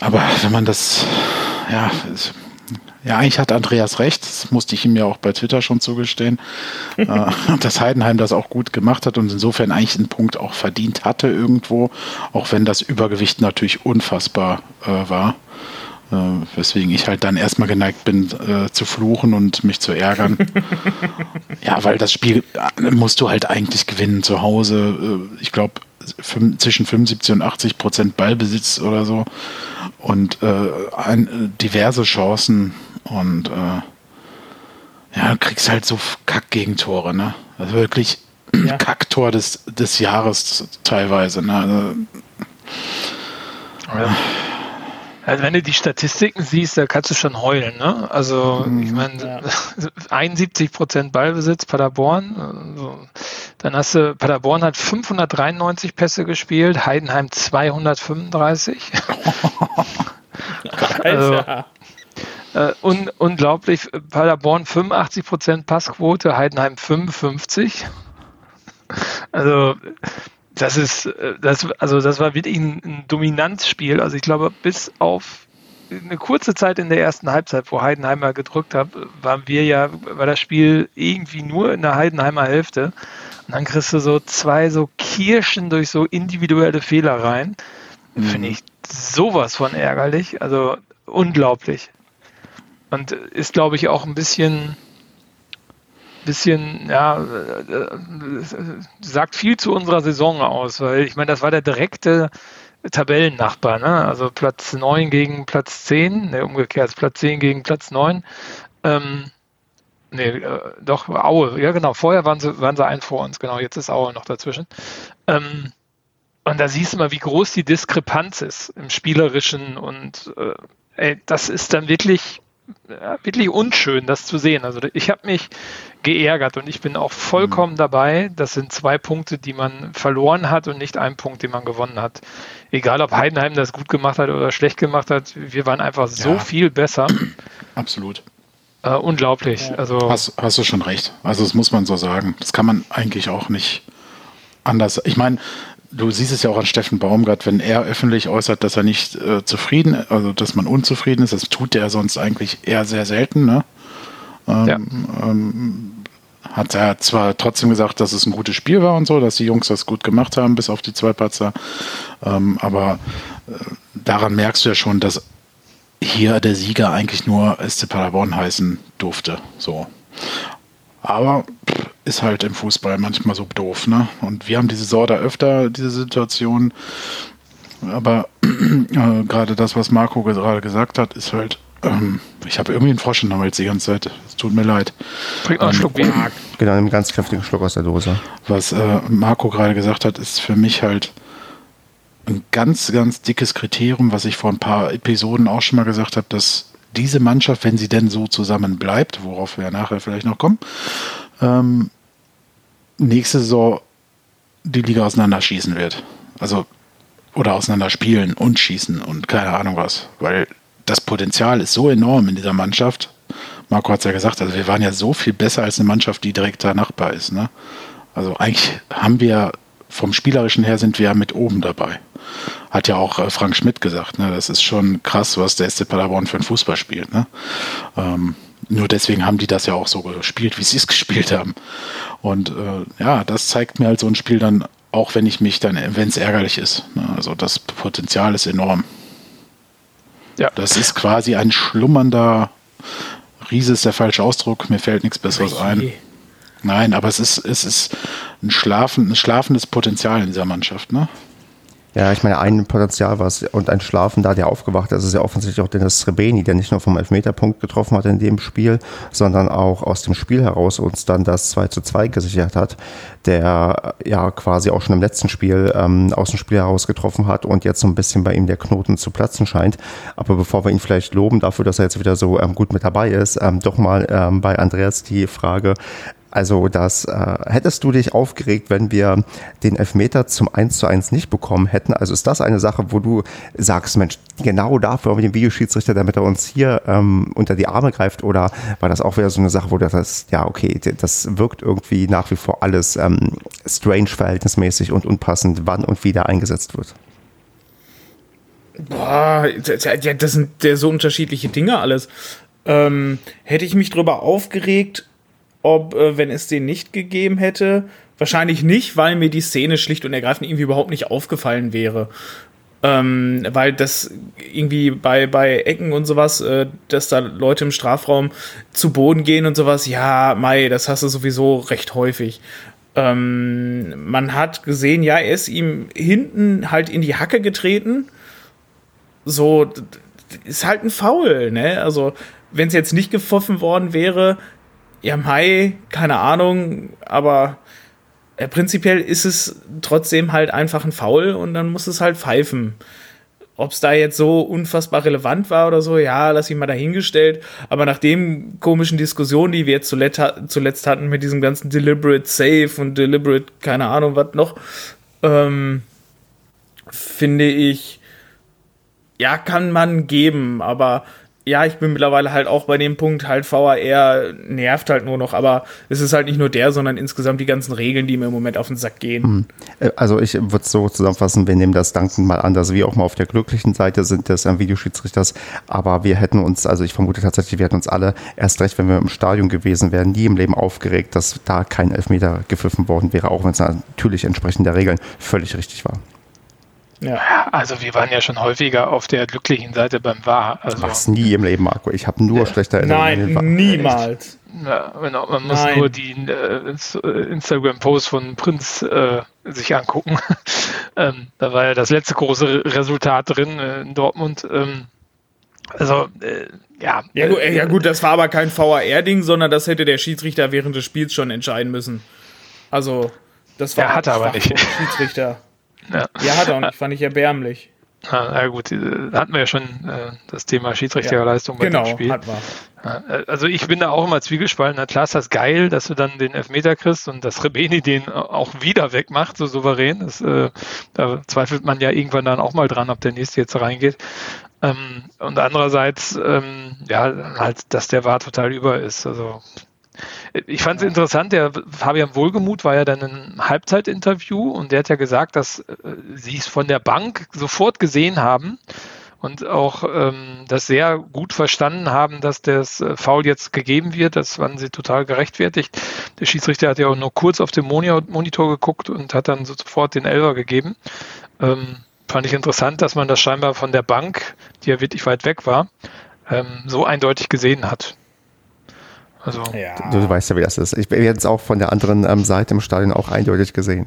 aber wenn man das, ja, ja, eigentlich hat Andreas recht, das musste ich ihm ja auch bei Twitter schon zugestehen, äh, dass Heidenheim das auch gut gemacht hat und insofern eigentlich einen Punkt auch verdient hatte irgendwo, auch wenn das Übergewicht natürlich unfassbar äh, war. Äh, weswegen ich halt dann erstmal geneigt bin äh, zu fluchen und mich zu ärgern. ja, weil das Spiel äh, musst du halt eigentlich gewinnen zu Hause. Äh, ich glaube, zwischen 75 und 80 Prozent Ballbesitz oder so und äh, ein, diverse Chancen und äh, ja, kriegst halt so Kack-Gegentore, ne? Also wirklich ja. Kacktor des, des Jahres teilweise, ne? Also, ja. Also wenn du die Statistiken siehst, da kannst du schon heulen. Ne? Also ich mhm. meine, ja. 71 Prozent Ballbesitz Paderborn. Also, dann hast du, Paderborn hat 593 Pässe gespielt, Heidenheim 235. also, äh, un, unglaublich, Paderborn 85 Prozent Passquote, Heidenheim 55. Also das ist, äh, das, also das war wirklich ein, ein Dominanzspiel. Also ich glaube, bis auf eine kurze Zeit in der ersten Halbzeit, wo Heidenheimer gedrückt hat, waren wir ja, war das Spiel irgendwie nur in der Heidenheimer Hälfte. Und dann kriegst du so zwei so Kirschen durch so individuelle Fehler rein. Mhm. Finde ich sowas von ärgerlich. Also unglaublich. Und ist, glaube ich, auch ein bisschen bisschen, ja, äh, sagt viel zu unserer Saison aus, weil ich meine, das war der direkte Tabellennachbar, ne? Also Platz 9 gegen Platz 10, ne, umgekehrt, Platz 10 gegen Platz 9. Ähm, nee, äh, doch, Aue, ja genau, vorher waren sie, waren sie ein vor uns, genau, jetzt ist Aue noch dazwischen. Ähm, und da siehst du mal, wie groß die Diskrepanz ist im Spielerischen und äh, ey, das ist dann wirklich wirklich unschön, das zu sehen. Also ich habe mich geärgert und ich bin auch vollkommen mhm. dabei. Das sind zwei Punkte, die man verloren hat und nicht ein Punkt, den man gewonnen hat. Egal, ob Heidenheim das gut gemacht hat oder schlecht gemacht hat, wir waren einfach so ja. viel besser. Absolut. Äh, unglaublich. Also hast, hast du schon recht. Also das muss man so sagen. Das kann man eigentlich auch nicht anders. Ich meine, du siehst es ja auch an Steffen Baumgart, wenn er öffentlich äußert, dass er nicht äh, zufrieden, also dass man unzufrieden ist, das tut er sonst eigentlich eher sehr selten, ne? Ähm, ja. ähm, hat er zwar trotzdem gesagt, dass es ein gutes Spiel war und so, dass die Jungs das gut gemacht haben, bis auf die zwei Patzer. Ähm, aber äh, daran merkst du ja schon, dass hier der Sieger eigentlich nur SC Paderborn heißen durfte. So. Aber ist halt im Fußball manchmal so doof, ne? Und wir haben diese Sorte öfter, diese Situation. Aber äh, gerade das, was Marco gerade gesagt hat, ist halt, ähm, ich habe irgendwie einen Frosch in der Hals die ganze Zeit. Es tut mir leid. Trink mal einen ähm, Schluck Bier. Genau, einen ganz kräftigen Schluck aus der Dose. Was äh, Marco gerade gesagt hat, ist für mich halt ein ganz, ganz dickes Kriterium, was ich vor ein paar Episoden auch schon mal gesagt habe, dass diese Mannschaft, wenn sie denn so zusammen bleibt, worauf wir nachher vielleicht noch kommen, ähm, nächste Saison die Liga auseinanderschießen wird. Also, oder auseinanderspielen und schießen und keine Ahnung was. Weil das Potenzial ist so enorm in dieser Mannschaft. Marco hat es ja gesagt, also wir waren ja so viel besser als eine Mannschaft, die direkter Nachbar ist. Ne? Also eigentlich haben wir vom Spielerischen her sind wir ja mit oben dabei. Hat ja auch äh, Frank Schmidt gesagt. Ne? Das ist schon krass, was der SC Paderborn für ein Fußball spielt. Ne? Ähm, nur deswegen haben die das ja auch so gespielt, wie sie es gespielt haben. Und äh, ja, das zeigt mir halt so ein Spiel dann, auch wenn ich mich dann, wenn es ärgerlich ist. Ne? Also das Potenzial ist enorm. Ja. Das ist quasi ein schlummernder Riese ist der falsche Ausdruck, mir fällt nichts Besseres ein. Nein, aber es ist, es ist ein, Schlafen, ein schlafendes Potenzial in dieser Mannschaft, ne? Ja, ich meine, ein Potenzial war es und ein Schlafen da, der aufgewacht ist, ist ja offensichtlich auch Dennis Srebeni, der nicht nur vom Elfmeterpunkt getroffen hat in dem Spiel, sondern auch aus dem Spiel heraus uns dann das 2 zu 2 gesichert hat, der ja quasi auch schon im letzten Spiel ähm, aus dem Spiel heraus getroffen hat und jetzt so ein bisschen bei ihm der Knoten zu platzen scheint. Aber bevor wir ihn vielleicht loben dafür, dass er jetzt wieder so ähm, gut mit dabei ist, ähm, doch mal ähm, bei Andreas die Frage, Also das äh, hättest du dich aufgeregt, wenn wir den Elfmeter zum 1 zu 1 nicht bekommen hätten? Also ist das eine Sache, wo du sagst, Mensch, genau dafür haben wir den Videoschiedsrichter, damit er uns hier ähm, unter die Arme greift? Oder war das auch wieder so eine Sache, wo du das, ja, okay, das wirkt irgendwie nach wie vor alles ähm, strange verhältnismäßig und unpassend, wann und wie der eingesetzt wird? Boah, das sind so unterschiedliche Dinge alles. Ähm, hätte ich mich darüber aufgeregt, ob, äh, wenn es den nicht gegeben hätte, wahrscheinlich nicht, weil mir die Szene schlicht und ergreifend irgendwie überhaupt nicht aufgefallen wäre. Ähm, weil das irgendwie bei, bei Ecken und sowas, äh, dass da Leute im Strafraum zu Boden gehen und sowas, ja, Mai, das hast du sowieso recht häufig. Ähm, man hat gesehen, ja, er ist ihm hinten halt in die Hacke getreten. So, ist halt ein Foul, ne? Also, wenn es jetzt nicht gepfiffen worden wäre, ja, Mai, keine Ahnung, aber äh, prinzipiell ist es trotzdem halt einfach ein Foul und dann muss es halt pfeifen. Ob es da jetzt so unfassbar relevant war oder so, ja, lass ich mal dahingestellt. Aber nach den komischen Diskussionen, die wir jetzt zuletzt, zuletzt hatten mit diesem ganzen Deliberate Safe und Deliberate, keine Ahnung, was noch, ähm, finde ich, ja, kann man geben, aber ja, ich bin mittlerweile halt auch bei dem Punkt, halt VAR nervt halt nur noch, aber es ist halt nicht nur der, sondern insgesamt die ganzen Regeln, die mir im Moment auf den Sack gehen. Hm. Äh, also ich würde es so zusammenfassen, wir nehmen das Danken mal an, dass wir auch mal auf der glücklichen Seite sind des ähm, Videoschiedsrichters, aber wir hätten uns, also ich vermute tatsächlich, wir hätten uns alle erst recht, wenn wir im Stadion gewesen wären, nie im Leben aufgeregt, dass da kein Elfmeter gepfiffen worden wäre, auch wenn es natürlich entsprechend der Regeln völlig richtig war. Ja. Also wir waren ja schon häufiger auf der glücklichen Seite beim War. Also, Was nie im Leben, Marco. Ich habe nur ja. schlechte Erinnerungen. Nein, niemals. Ja, genau. Man muss Nein. nur die äh, Instagram-Post von Prinz äh, sich angucken. ähm, da war ja das letzte große Resultat drin äh, in Dortmund. Ähm, also, äh, ja. Ja gut, ja gut, das war aber kein VAR-Ding, sondern das hätte der Schiedsrichter während des Spiels schon entscheiden müssen. Also, das war. Er hatte aber nicht. Schiedsrichter. Ja, ja hat er nicht, fand ich erbärmlich. Ja, na gut, da hatten wir ja schon äh, das Thema Schiedsrichterleistung ja, genau, dem Spiel. Hat man. Ja, äh, also ich bin da auch immer zwiegespalten. Na klar ist das geil, dass du dann den Elfmeter kriegst und dass Rebeni den auch wieder wegmacht, so souverän. Das, äh, da zweifelt man ja irgendwann dann auch mal dran, ob der nächste jetzt reingeht. Ähm, und andererseits, ähm, ja, halt, dass der war total über ist. Also ich fand es interessant, der Fabian Wohlgemuth war ja dann im Halbzeitinterview und der hat ja gesagt, dass äh, sie es von der Bank sofort gesehen haben und auch ähm, das sehr gut verstanden haben, dass das äh, Foul jetzt gegeben wird. Das waren sie total gerechtfertigt. Der Schiedsrichter hat ja auch nur kurz auf den Monitor geguckt und hat dann sofort den Elfer gegeben. Ähm, fand ich interessant, dass man das scheinbar von der Bank, die ja wirklich weit weg war, ähm, so eindeutig gesehen hat. Also, ja. du, du, weißt ja, wie das ist. Ich werde es auch von der anderen ähm, Seite im Stadion auch eindeutig gesehen.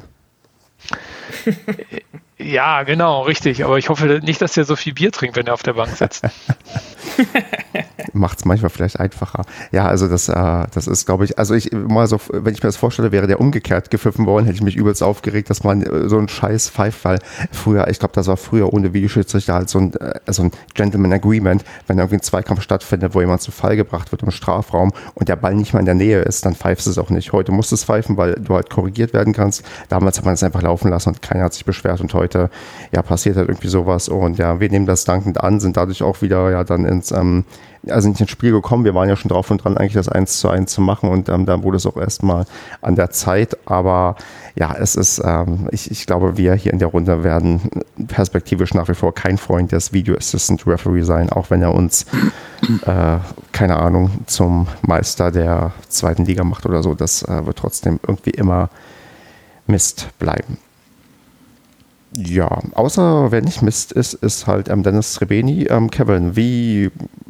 ja, genau, richtig. Aber ich hoffe nicht, dass er so viel Bier trinkt, wenn er auf der Bank sitzt. macht es manchmal vielleicht einfacher. Ja, also das, äh, das ist, glaube ich, also ich mal so, wenn ich mir das vorstelle, wäre der umgekehrt gepfiffen worden, hätte ich mich übelst aufgeregt, dass man äh, so einen Scheiß pfeift, weil früher, ich glaube, das war früher ohne Videoschiedsrichter halt so ein, äh, so ein Gentleman Agreement, wenn irgendwie ein Zweikampf stattfindet, wo jemand zu Fall gebracht wird im Strafraum und der Ball nicht mal in der Nähe ist, dann pfeifst du es auch nicht. Heute musst du es pfeifen, weil du halt korrigiert werden kannst. Damals hat man es einfach laufen lassen und keiner hat sich beschwert und heute, ja, passiert halt irgendwie sowas und ja, wir nehmen das dankend an, sind dadurch auch wieder ja dann ins ähm, also nicht ins Spiel gekommen. Wir waren ja schon drauf und dran, eigentlich das 1 zu 1 zu machen und ähm, dann wurde es auch erstmal an der Zeit. Aber ja, es ist, ähm, ich, ich glaube, wir hier in der Runde werden perspektivisch nach wie vor kein Freund des Video Assistant Referee sein, auch wenn er uns, äh, keine Ahnung, zum Meister der zweiten Liga macht oder so. Das äh, wird trotzdem irgendwie immer Mist bleiben. Ja, außer wer nicht Mist ist, ist halt ähm, Dennis Rebeni. Ähm, Kevin, wie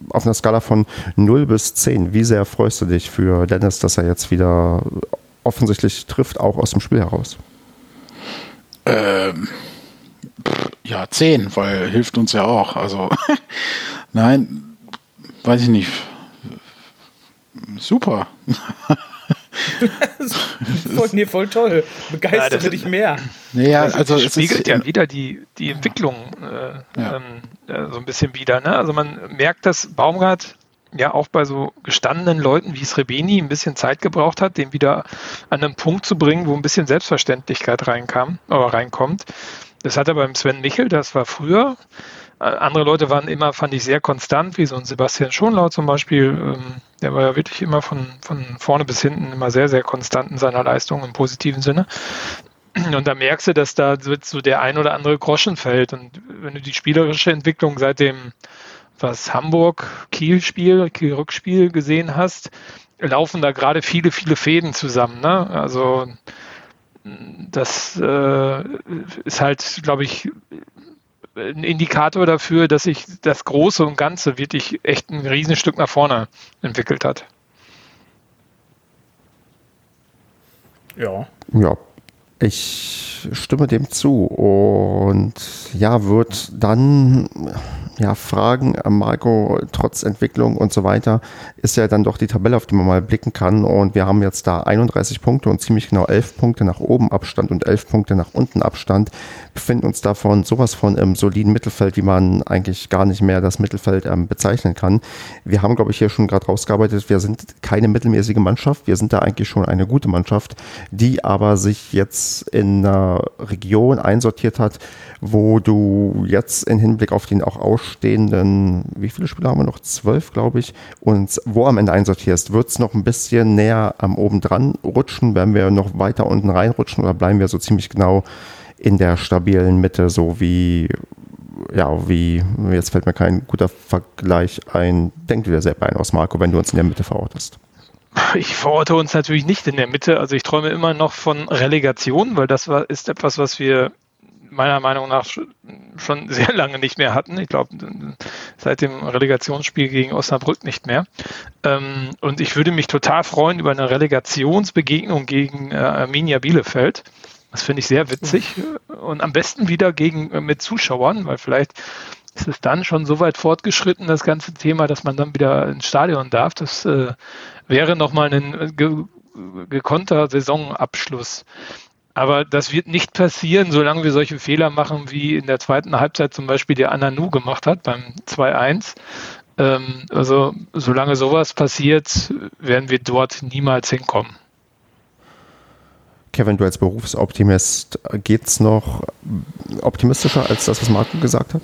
auf einer Skala von 0 bis 10, wie sehr freust du dich für Dennis, dass er jetzt wieder offensichtlich trifft, auch aus dem Spiel heraus? Ähm, ja, 10, weil hilft uns ja auch. Also, nein, weiß ich nicht. Super. nee, voll toll. Begeistere ja, dich mehr. Naja, also es spiegelt ja wieder die, die Entwicklung äh, ja. ähm, äh, so ein bisschen wieder. Ne? Also man merkt, dass Baumgart ja auch bei so gestandenen Leuten wie Srebeni ein bisschen Zeit gebraucht hat, den wieder an einen Punkt zu bringen, wo ein bisschen Selbstverständlichkeit reinkam, oder reinkommt. Das hat er beim Sven Michel, das war früher. Äh, andere Leute waren immer, fand ich, sehr konstant, wie so ein Sebastian Schonlau zum Beispiel. Ähm, der war ja wirklich immer von, von vorne bis hinten immer sehr, sehr konstant in seiner Leistung im positiven Sinne. Und da merkst du, dass da so der ein oder andere Groschen fällt. Und wenn du die spielerische Entwicklung seit dem was Hamburg-Kiel-Spiel, Kiel-Rückspiel gesehen hast, laufen da gerade viele, viele Fäden zusammen. Ne? Also das äh, ist halt, glaube ich, ein Indikator dafür, dass sich das Große und Ganze wirklich echt ein Riesenstück nach vorne entwickelt hat. Ja. Ja, ich stimme dem zu und ja, wird dann ja, Fragen, äh, Marco, trotz Entwicklung und so weiter, ist ja dann doch die Tabelle, auf die man mal blicken kann. Und wir haben jetzt da 31 Punkte und ziemlich genau 11 Punkte nach oben Abstand und 11 Punkte nach unten Abstand. Befinden uns davon sowas von im soliden Mittelfeld, wie man eigentlich gar nicht mehr das Mittelfeld ähm, bezeichnen kann. Wir haben, glaube ich, hier schon gerade rausgearbeitet, wir sind keine mittelmäßige Mannschaft. Wir sind da eigentlich schon eine gute Mannschaft, die aber sich jetzt in einer Region einsortiert hat, wo du jetzt in Hinblick auf den auch ausstehenden, wie viele Spieler haben wir noch? Zwölf, glaube ich, und wo am Ende einsortierst, wird es noch ein bisschen näher am oben dran rutschen? Werden wir noch weiter unten reinrutschen oder bleiben wir so ziemlich genau in der stabilen Mitte, so wie ja, wie, jetzt fällt mir kein guter Vergleich ein. Denk dir selber ein aus, Marco, wenn du uns in der Mitte verortest. Ich verorte uns natürlich nicht in der Mitte. Also ich träume immer noch von Relegation, weil das ist etwas, was wir meiner Meinung nach schon sehr lange nicht mehr hatten. Ich glaube, seit dem Relegationsspiel gegen Osnabrück nicht mehr. Ähm, und ich würde mich total freuen über eine Relegationsbegegnung gegen äh, Arminia Bielefeld. Das finde ich sehr witzig. Und am besten wieder gegen, äh, mit Zuschauern, weil vielleicht ist es dann schon so weit fortgeschritten, das ganze Thema, dass man dann wieder ins Stadion darf. Das äh, wäre nochmal ein ge gekonnter Saisonabschluss. Aber das wird nicht passieren, solange wir solche Fehler machen, wie in der zweiten Halbzeit zum Beispiel der Ananu gemacht hat beim 2-1. Ähm, also solange sowas passiert, werden wir dort niemals hinkommen. Kevin, du als Berufsoptimist, geht's noch optimistischer als das, was Marco gesagt hat?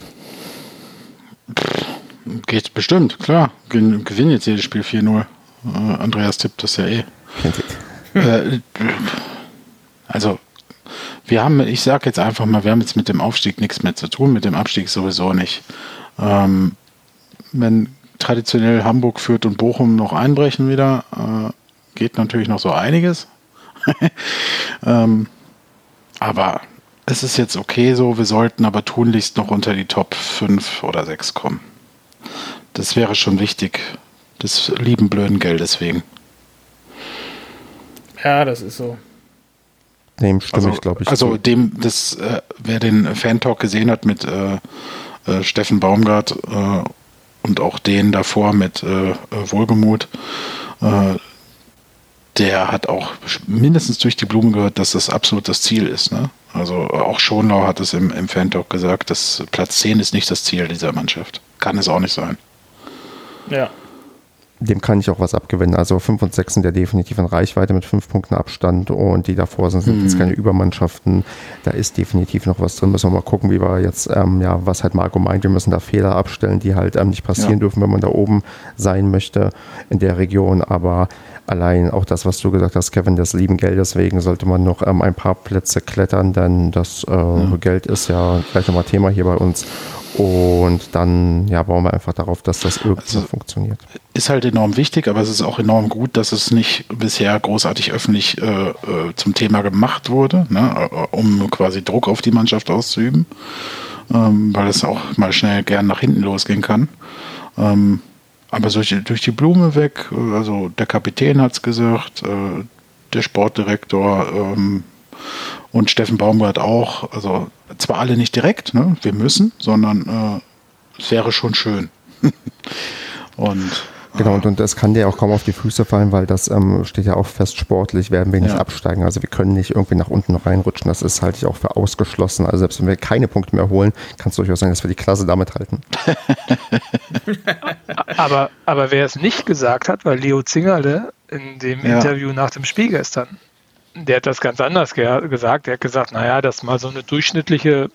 Geht bestimmt, klar. Gewinnen jetzt jedes Spiel 4-0. Äh, Andreas tippt das ja eh. äh, also wir haben, ich sage jetzt einfach mal, wir haben jetzt mit dem Aufstieg nichts mehr zu tun, mit dem Abstieg sowieso nicht. Ähm, wenn traditionell Hamburg, Fürth und Bochum noch einbrechen wieder, äh, geht natürlich noch so einiges. ähm, aber es ist jetzt okay so, wir sollten aber tunlichst noch unter die Top 5 oder 6 kommen. Das wäre schon wichtig, des lieben blöden Geldes wegen. Ja, das ist so. Dem stimme also, ich, glaube ich. Also dem, das, äh, wer den Fan-Talk gesehen hat mit äh, äh, Steffen Baumgart äh, und auch den davor mit äh, äh, Wohlgemut, der hat auch mindestens durch die Blumen gehört, dass das absolut das Ziel ist. Ne? Also auch Schonlau hat es im, im Fan-Talk gesagt, dass Platz 10 ist nicht das Ziel dieser Mannschaft. Kann es auch nicht sein. Ja, dem kann ich auch was abgewinnen. Also 5 und 6 sind ja definitiv in Reichweite mit 5 Punkten Abstand und die davor sind, sind mhm. jetzt keine Übermannschaften. Da ist definitiv noch was drin. Müssen wir mal gucken, wie wir jetzt, ähm, ja, was halt Marco meint. Wir müssen da Fehler abstellen, die halt ähm, nicht passieren ja. dürfen, wenn man da oben sein möchte in der Region. Aber allein auch das, was du gesagt hast, Kevin, das lieben Geld, deswegen sollte man noch ähm, ein paar Plätze klettern, denn das äh, ja. Geld ist ja gleich nochmal Thema hier bei uns. Und dann ja, bauen wir einfach darauf, dass das irgendwie also, funktioniert. Ist halt enorm wichtig, aber es ist auch enorm gut, dass es nicht bisher großartig öffentlich äh, äh zum Thema gemacht wurde, ne, äh, um quasi Druck auf die Mannschaft auszuüben, ähm, weil es auch mal schnell gern nach hinten losgehen kann. Ähm, aber durch, durch die Blume weg, äh, also der Kapitän hat es gesagt, äh, der Sportdirektor ähm, und Steffen Baumgart auch. Also zwar alle nicht direkt, ne? wir müssen, sondern äh, es wäre schon schön. und Genau, und, und das kann dir auch kaum auf die Füße fallen, weil das ähm, steht ja auch fest sportlich, werden wir nicht ja. absteigen. Also wir können nicht irgendwie nach unten noch reinrutschen. Das ist halte ich auch für ausgeschlossen. Also selbst wenn wir keine Punkte mehr holen, kann es durchaus sein, dass wir die Klasse damit halten. aber, aber wer es nicht gesagt hat, war Leo Zingerle in dem ja. Interview nach dem Spiel gestern. Der hat das ganz anders ge gesagt. Er hat gesagt, naja, das mal so eine durchschnittliche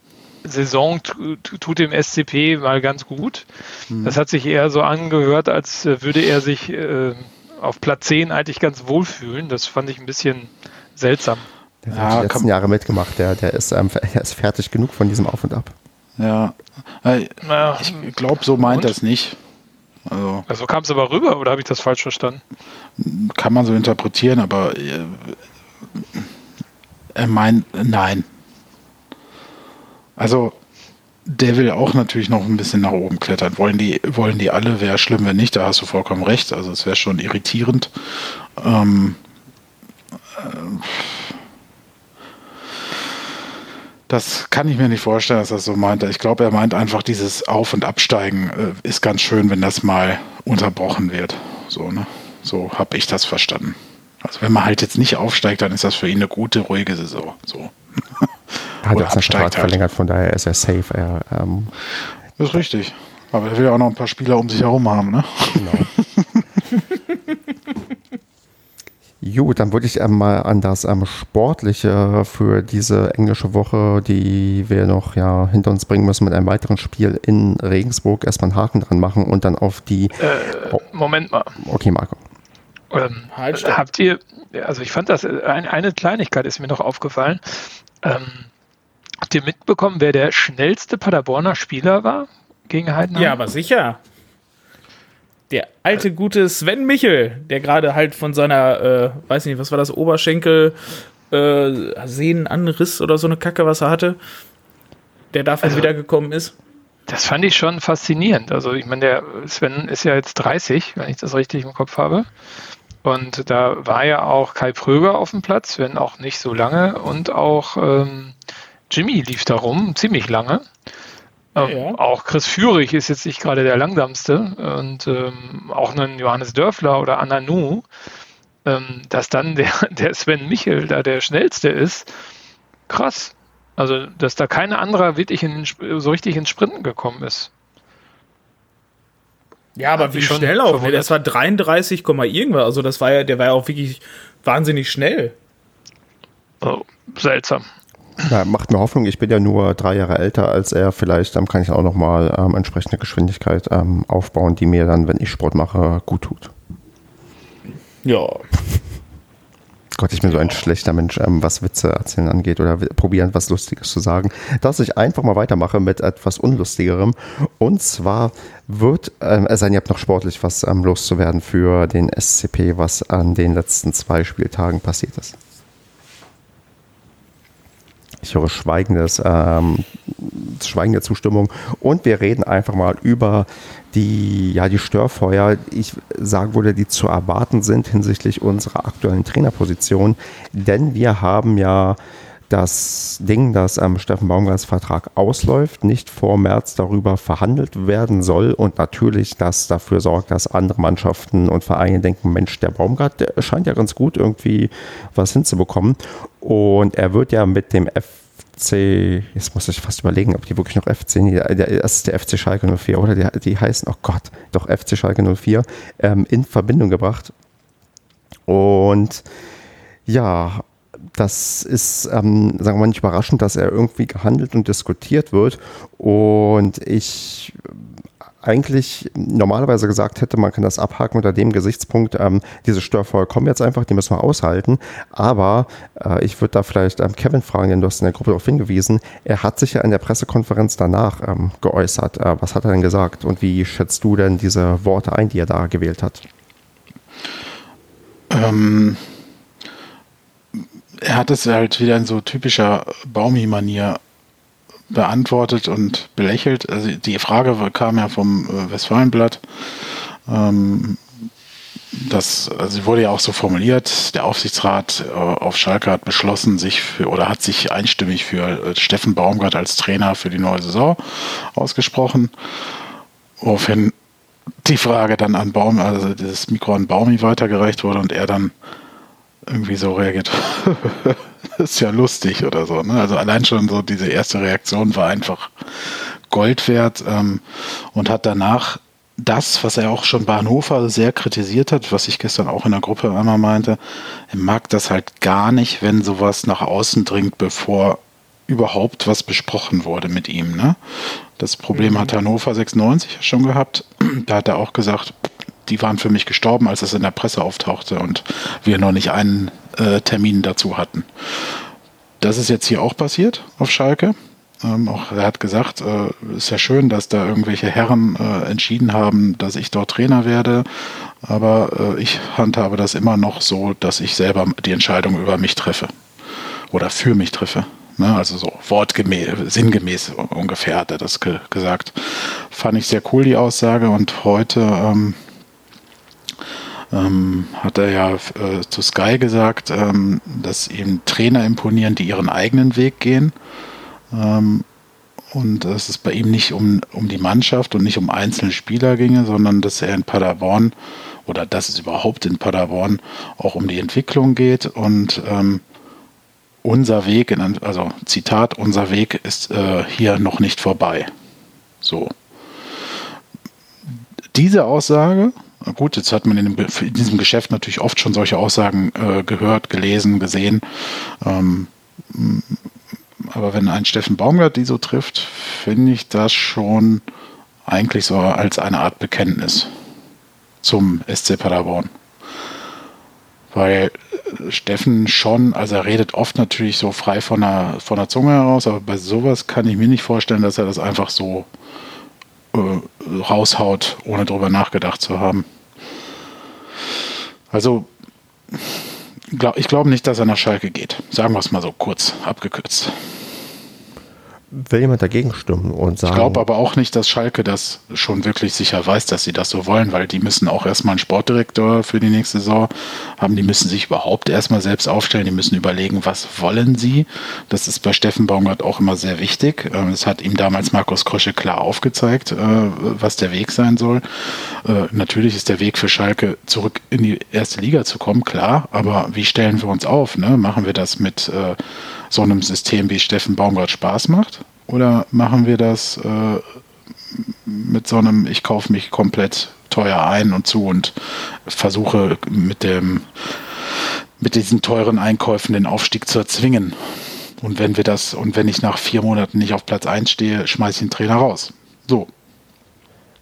Saison tut dem SCP mal ganz gut. Mhm. Das hat sich eher so angehört, als äh, würde er sich äh, auf Platz 10 eigentlich ganz wohlfühlen. Das fand ich ein bisschen seltsam. Der hat ja, die letzten Jahre mitgemacht. Der, der, ist, ähm, der ist fertig genug von diesem Auf und Ab. Ja, ich glaube, so meint er es nicht. Also, also kam es aber rüber oder habe ich das falsch verstanden? Kann man so interpretieren, aber äh, er meint, nein, also der will auch natürlich noch ein bisschen nach oben klettern. Wollen die, wollen die alle, wäre schlimm, wenn nicht, da hast du vollkommen recht. Also es wäre schon irritierend. Ähm, äh, das kann ich mir nicht vorstellen, dass er das so meint. Ich glaube, er meint einfach, dieses Auf- und Absteigen äh, ist ganz schön, wenn das mal unterbrochen wird. So, ne? So habe ich das verstanden. Also wenn man halt jetzt nicht aufsteigt, dann ist das für ihn eine gute, ruhige Saison. So. Hat er seinen Vertrag verlängert, von daher ist er safe. Er, ähm, das ist richtig. Aber er will ja auch noch ein paar Spieler um sich herum haben, ne? Genau. Gut, dann würde ich ähm, mal an das ähm, Sportliche für diese englische Woche, die wir noch ja hinter uns bringen müssen, mit einem weiteren Spiel in Regensburg erstmal einen Haken dran machen und dann auf die. Äh, oh. Moment mal. Okay, Marco. Ähm, habt ihr, also ich fand das, ein, eine Kleinigkeit ist mir noch aufgefallen. Ähm, Habt ihr mitbekommen, wer der schnellste Paderborner Spieler war gegen Heidenheim? Ja, aber sicher. Der alte gute Sven Michel, der gerade halt von seiner, äh, weiß nicht, was war das, Oberschenkel, äh, Sehnenanriss oder so eine Kacke, was er hatte, der davon also, wiedergekommen ist. Das fand ich schon faszinierend. Also ich meine, der Sven ist ja jetzt 30, wenn ich das richtig im Kopf habe. Und da war ja auch Kai Pröger auf dem Platz, wenn auch nicht so lange. Und auch ähm, Jimmy lief da rum, ziemlich lange. Ähm, ja. Auch Chris Führig ist jetzt nicht gerade der langsamste und ähm, auch ein Johannes Dörfler oder Anna Nu, ähm, dass dann der, der Sven Michel da der schnellste ist, krass. Also, dass da kein anderer wirklich in, so richtig ins Sprinten gekommen ist. Ja, aber wie schnell auch. Verwundert. Das war 33, irgendwas. Also, das war ja, der war ja auch wirklich wahnsinnig schnell. Oh, seltsam. Ja, macht mir Hoffnung. Ich bin ja nur drei Jahre älter als er. Vielleicht ähm, kann ich auch nochmal ähm, entsprechende Geschwindigkeit ähm, aufbauen, die mir dann, wenn ich Sport mache, gut tut. Ja. Gott, ich bin so ein schlechter Mensch, ähm, was Witze erzählen angeht oder probieren, was Lustiges zu sagen, dass ich einfach mal weitermache mit etwas Unlustigerem. Und zwar wird ähm, es sein, ihr habt noch sportlich was ähm, loszuwerden für den SCP, was an den letzten zwei Spieltagen passiert ist. Ich höre schweigendes, ähm, schweigende Zustimmung. Und wir reden einfach mal über die, ja, die Störfeuer, ich sagen würde, die zu erwarten sind hinsichtlich unserer aktuellen Trainerposition. Denn wir haben ja das Ding, dass ähm, Steffen Baumgarts Vertrag ausläuft, nicht vor März darüber verhandelt werden soll und natürlich das dafür sorgt, dass andere Mannschaften und Vereine denken, Mensch, der Baumgart, der scheint ja ganz gut irgendwie was hinzubekommen und er wird ja mit dem FC, jetzt muss ich fast überlegen, ob die wirklich noch FC, nee, das ist der FC Schalke 04, oder? Die, die heißen, oh Gott, doch FC Schalke 04, ähm, in Verbindung gebracht. Und ja, das ist, ähm, sagen wir mal, nicht überraschend, dass er irgendwie gehandelt und diskutiert wird. Und ich eigentlich normalerweise gesagt hätte, man kann das abhaken unter dem Gesichtspunkt, ähm, diese Störfeuer kommen jetzt einfach, die müssen wir aushalten. Aber äh, ich würde da vielleicht ähm, Kevin fragen, denn du hast in der Gruppe darauf hingewiesen, er hat sich ja in der Pressekonferenz danach ähm, geäußert. Äh, was hat er denn gesagt und wie schätzt du denn diese Worte ein, die er da gewählt hat? Ähm, er hat es halt wieder in so typischer Baumi-Manier beantwortet und belächelt. Also die Frage kam ja vom äh, Westfalenblatt. Ähm, das also wurde ja auch so formuliert, der Aufsichtsrat äh, auf Schalke hat beschlossen, sich für oder hat sich einstimmig für äh, Steffen Baumgart als Trainer für die neue Saison ausgesprochen. Woraufhin die Frage dann an Baum, also das Mikro an Baumi weitergereicht wurde und er dann irgendwie so reagiert. das ist ja lustig oder so. Ne? Also allein schon so diese erste Reaktion war einfach Gold wert ähm, und hat danach das, was er auch schon bei Hannover sehr kritisiert hat, was ich gestern auch in der Gruppe einmal meinte, er mag das halt gar nicht, wenn sowas nach außen dringt, bevor überhaupt was besprochen wurde mit ihm. Ne? Das Problem mhm. hat Hannover 96 schon gehabt. Da hat er auch gesagt, die waren für mich gestorben, als es in der Presse auftauchte und wir noch nicht einen äh, Termin dazu hatten. Das ist jetzt hier auch passiert auf Schalke. Ähm, auch er hat gesagt, äh, ist ja schön, dass da irgendwelche Herren äh, entschieden haben, dass ich dort Trainer werde. Aber äh, ich handhabe das immer noch so, dass ich selber die Entscheidung über mich treffe oder für mich treffe. Ne? Also so wortgemäß, sinngemäß ungefähr hat er das ge gesagt. Fand ich sehr cool, die Aussage. Und heute ähm, ähm, hat er ja äh, zu Sky gesagt, ähm, dass ihm Trainer imponieren, die ihren eigenen Weg gehen. Ähm, und dass es bei ihm nicht um, um die Mannschaft und nicht um einzelne Spieler ginge, sondern dass er in Paderborn oder dass es überhaupt in Paderborn auch um die Entwicklung geht und ähm, unser Weg, in, also Zitat, unser Weg ist äh, hier noch nicht vorbei. So. Diese Aussage, gut, jetzt hat man in, dem, in diesem Geschäft natürlich oft schon solche Aussagen äh, gehört, gelesen, gesehen. Ähm, aber wenn ein Steffen Baumgart die so trifft, finde ich das schon eigentlich so als eine Art Bekenntnis zum SC Paderborn. Weil Steffen schon, also er redet oft natürlich so frei von der, von der Zunge heraus, aber bei sowas kann ich mir nicht vorstellen, dass er das einfach so äh, raushaut, ohne drüber nachgedacht zu haben. Also ich glaube nicht, dass er nach Schalke geht. Sagen wir es mal so kurz abgekürzt will jemand dagegen stimmen und sagen. Ich glaube aber auch nicht, dass Schalke das schon wirklich sicher weiß, dass sie das so wollen, weil die müssen auch erstmal einen Sportdirektor für die nächste Saison haben. Die müssen sich überhaupt erstmal selbst aufstellen. Die müssen überlegen, was wollen sie. Das ist bei Steffen Baumgart auch immer sehr wichtig. Das hat ihm damals Markus Krösche klar aufgezeigt, äh, was der Weg sein soll. Äh, natürlich ist der Weg für Schalke zurück in die erste Liga zu kommen, klar. Aber wie stellen wir uns auf? Ne? Machen wir das mit äh, so einem System wie Steffen Baumgart Spaß macht? Oder machen wir das äh, mit so einem, ich kaufe mich komplett teuer ein und zu und versuche mit dem mit diesen teuren Einkäufen den Aufstieg zu erzwingen. Und wenn wir das, und wenn ich nach vier Monaten nicht auf Platz 1 stehe, schmeiße ich den Trainer raus. So,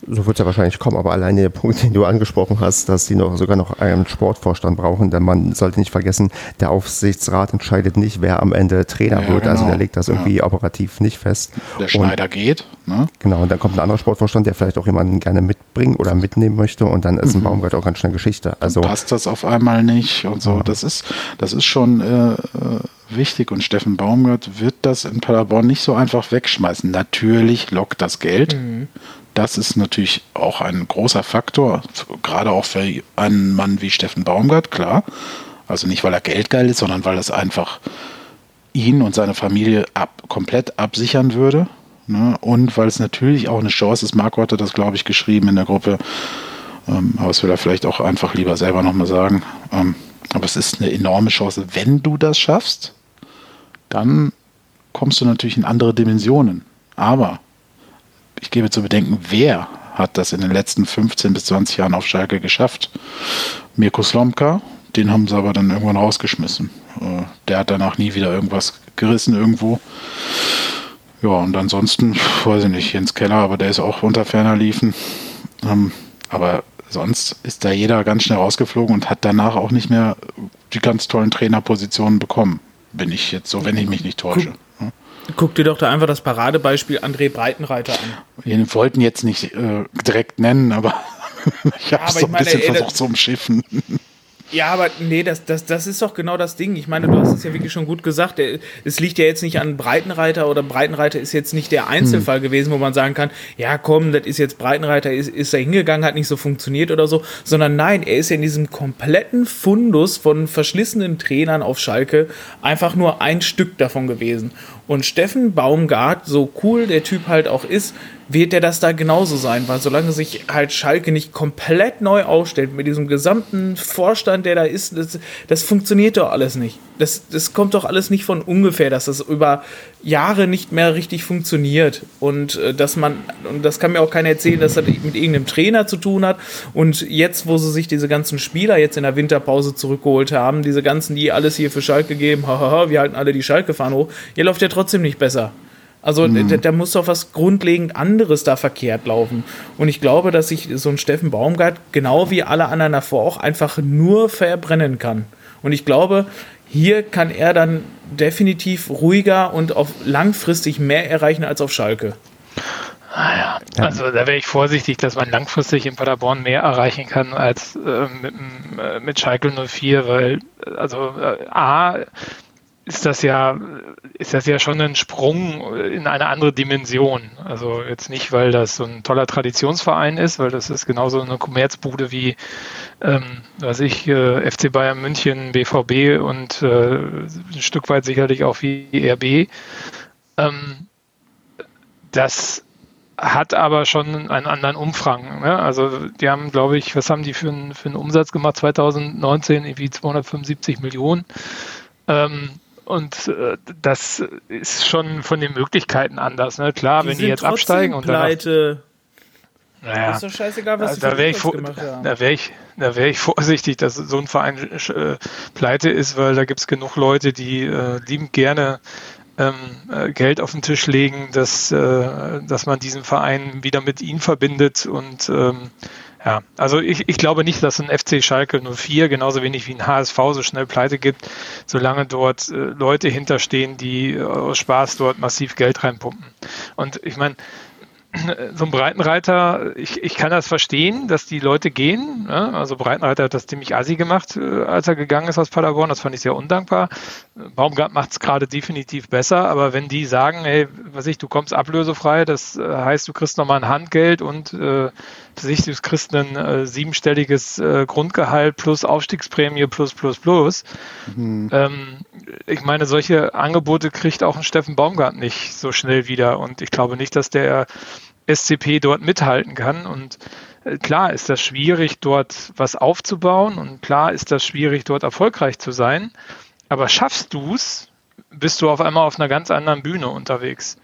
so wird es ja wahrscheinlich kommen, aber alleine der Punkt, den du angesprochen hast, dass die noch sogar noch einen Sportvorstand brauchen, denn man sollte nicht vergessen, der Aufsichtsrat entscheidet nicht, wer am Ende Trainer ja, wird. Genau. Also der legt das irgendwie ja. operativ nicht fest. Der Schneider und, geht. Ne? Genau, und dann kommt ein anderer Sportvorstand, der vielleicht auch jemanden gerne mitbringen oder mitnehmen möchte und dann ist ein mhm. Baumgart auch ganz schnell Geschichte. Also dann passt das auf einmal nicht und so. Ja. Das ist, das ist schon äh, äh, wichtig und Steffen Baumgart wird das in Paderborn nicht so einfach wegschmeißen. Natürlich lockt das Geld. Mhm. Das ist natürlich auch ein großer Faktor, gerade auch für einen Mann wie Steffen Baumgart, klar. Also nicht, weil er geldgeil ist, sondern weil es einfach ihn und seine Familie ab, komplett absichern würde. Ne? Und weil es natürlich auch eine Chance ist, Marco hatte das, glaube ich, geschrieben in der Gruppe, ähm, aber es will er vielleicht auch einfach lieber selber nochmal sagen. Ähm, aber es ist eine enorme Chance, wenn du das schaffst, dann kommst du natürlich in andere Dimensionen. Aber ich gebe zu bedenken, wer hat das in den letzten 15 bis 20 Jahren auf Schalke geschafft? Mirko Slomka, den haben sie aber dann irgendwann rausgeschmissen. Äh, der hat danach nie wieder irgendwas gerissen irgendwo. Ja, und ansonsten, weiß ich nicht, Jens Keller, aber der ist auch unter ferner liefen. Ähm, aber sonst ist da jeder ganz schnell rausgeflogen und hat danach auch nicht mehr die ganz tollen Trainerpositionen bekommen. Bin ich jetzt so, wenn ich mich nicht täusche. Guck dir doch da einfach das Paradebeispiel André Breitenreiter an. Wir wollten jetzt nicht äh, direkt nennen, aber ich habe es so ein meine, bisschen ey, versucht zu umschiffen. Ja, aber nee, das, das, das ist doch genau das Ding. Ich meine, du hast es ja wirklich schon gut gesagt. Es liegt ja jetzt nicht an Breitenreiter oder Breitenreiter ist jetzt nicht der Einzelfall hm. gewesen, wo man sagen kann, ja komm, das ist jetzt Breitenreiter, ist, ist da hingegangen, hat nicht so funktioniert oder so, sondern nein, er ist ja in diesem kompletten Fundus von verschlissenen Trainern auf Schalke einfach nur ein Stück davon gewesen. Und Steffen Baumgart, so cool der Typ halt auch ist, wird der das da genauso sein, weil solange sich halt Schalke nicht komplett neu aufstellt mit diesem gesamten Vorstand, der da ist, das, das funktioniert doch alles nicht. Das, das kommt doch alles nicht von ungefähr, dass das über Jahre nicht mehr richtig funktioniert und äh, dass man, und das kann mir auch keiner erzählen, dass das mit irgendeinem Trainer zu tun hat und jetzt, wo sie sich diese ganzen Spieler jetzt in der Winterpause zurückgeholt haben, diese ganzen, die alles hier für Schalke geben, hahaha, wir halten alle die Schalke-Fahnen hoch, ihr läuft ja trotzdem nicht besser. Also mhm. da, da, muss doch was grundlegend anderes da verkehrt laufen. Und ich glaube, dass sich so ein Steffen Baumgart, genau wie alle anderen davor auch, einfach nur verbrennen kann. Und ich glaube, hier kann er dann definitiv ruhiger und auf langfristig mehr erreichen als auf Schalke. Naja, ah also da wäre ich vorsichtig, dass man langfristig in Paderborn mehr erreichen kann als äh, mit, äh, mit Schalke 04, weil also äh, A, ist das ja, ist das ja schon ein Sprung in eine andere Dimension. Also jetzt nicht, weil das so ein toller Traditionsverein ist, weil das ist genauso eine Kommerzbude wie, ähm, was ich, äh, FC Bayern München, BVB und äh, ein Stück weit sicherlich auch wie RB. Ähm, das hat aber schon einen anderen Umfang. Ne? Also die haben, glaube ich, was haben die für, einen, für einen Umsatz gemacht 2019? Irgendwie 275 Millionen. Ähm, und äh, das ist schon von den Möglichkeiten anders. Ne? Klar, die wenn die jetzt absteigen und pleite. Naja, ist doch scheißegal, was da wäre ich, da wär ich, da wär ich vorsichtig, dass so ein Verein äh, pleite ist, weil da gibt es genug Leute, die äh, liebend gerne ähm, äh, Geld auf den Tisch legen, dass, äh, dass man diesen Verein wieder mit ihnen verbindet und ähm, ja, also ich, ich glaube nicht, dass ein FC Schalke 04 genauso wenig wie ein HSV so schnell pleite gibt, solange dort äh, Leute hinterstehen, die äh, aus Spaß dort massiv Geld reinpumpen. Und ich meine, so ein Breitenreiter, ich, ich kann das verstehen, dass die Leute gehen. Ne? Also Breitenreiter hat das ziemlich assi gemacht, äh, als er gegangen ist aus Paderborn. Das fand ich sehr undankbar. Baumgart macht es gerade definitiv besser, aber wenn die sagen, hey, was ich, du kommst ablösefrei, das heißt, du kriegst nochmal ein Handgeld und äh, sich, du kriegst ein äh, siebenstelliges äh, Grundgehalt plus Aufstiegsprämie plus plus plus. Mhm. Ähm, ich meine, solche Angebote kriegt auch ein Steffen Baumgart nicht so schnell wieder und ich glaube nicht, dass der SCP dort mithalten kann. Und äh, klar ist das schwierig, dort was aufzubauen und klar ist das schwierig, dort erfolgreich zu sein. Aber schaffst du es, bist du auf einmal auf einer ganz anderen Bühne unterwegs.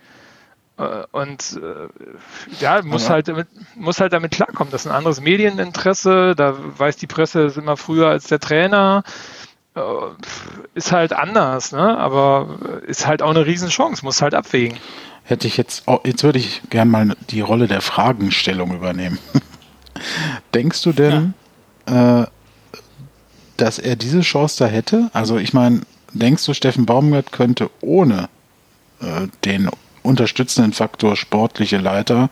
Äh, und äh, ja, muss halt, damit, muss halt damit klarkommen. Das ist ein anderes Medieninteresse, da weiß die Presse es immer früher als der Trainer. Ist halt anders, ne? aber ist halt auch eine Riesenchance, muss halt abwägen hätte ich jetzt, oh, jetzt würde ich gern mal die Rolle der Fragenstellung übernehmen. Denkst du denn, ja. äh, dass er diese Chance da hätte? Also ich meine, denkst du, Steffen Baumgart könnte ohne äh, den unterstützenden Faktor sportliche Leiter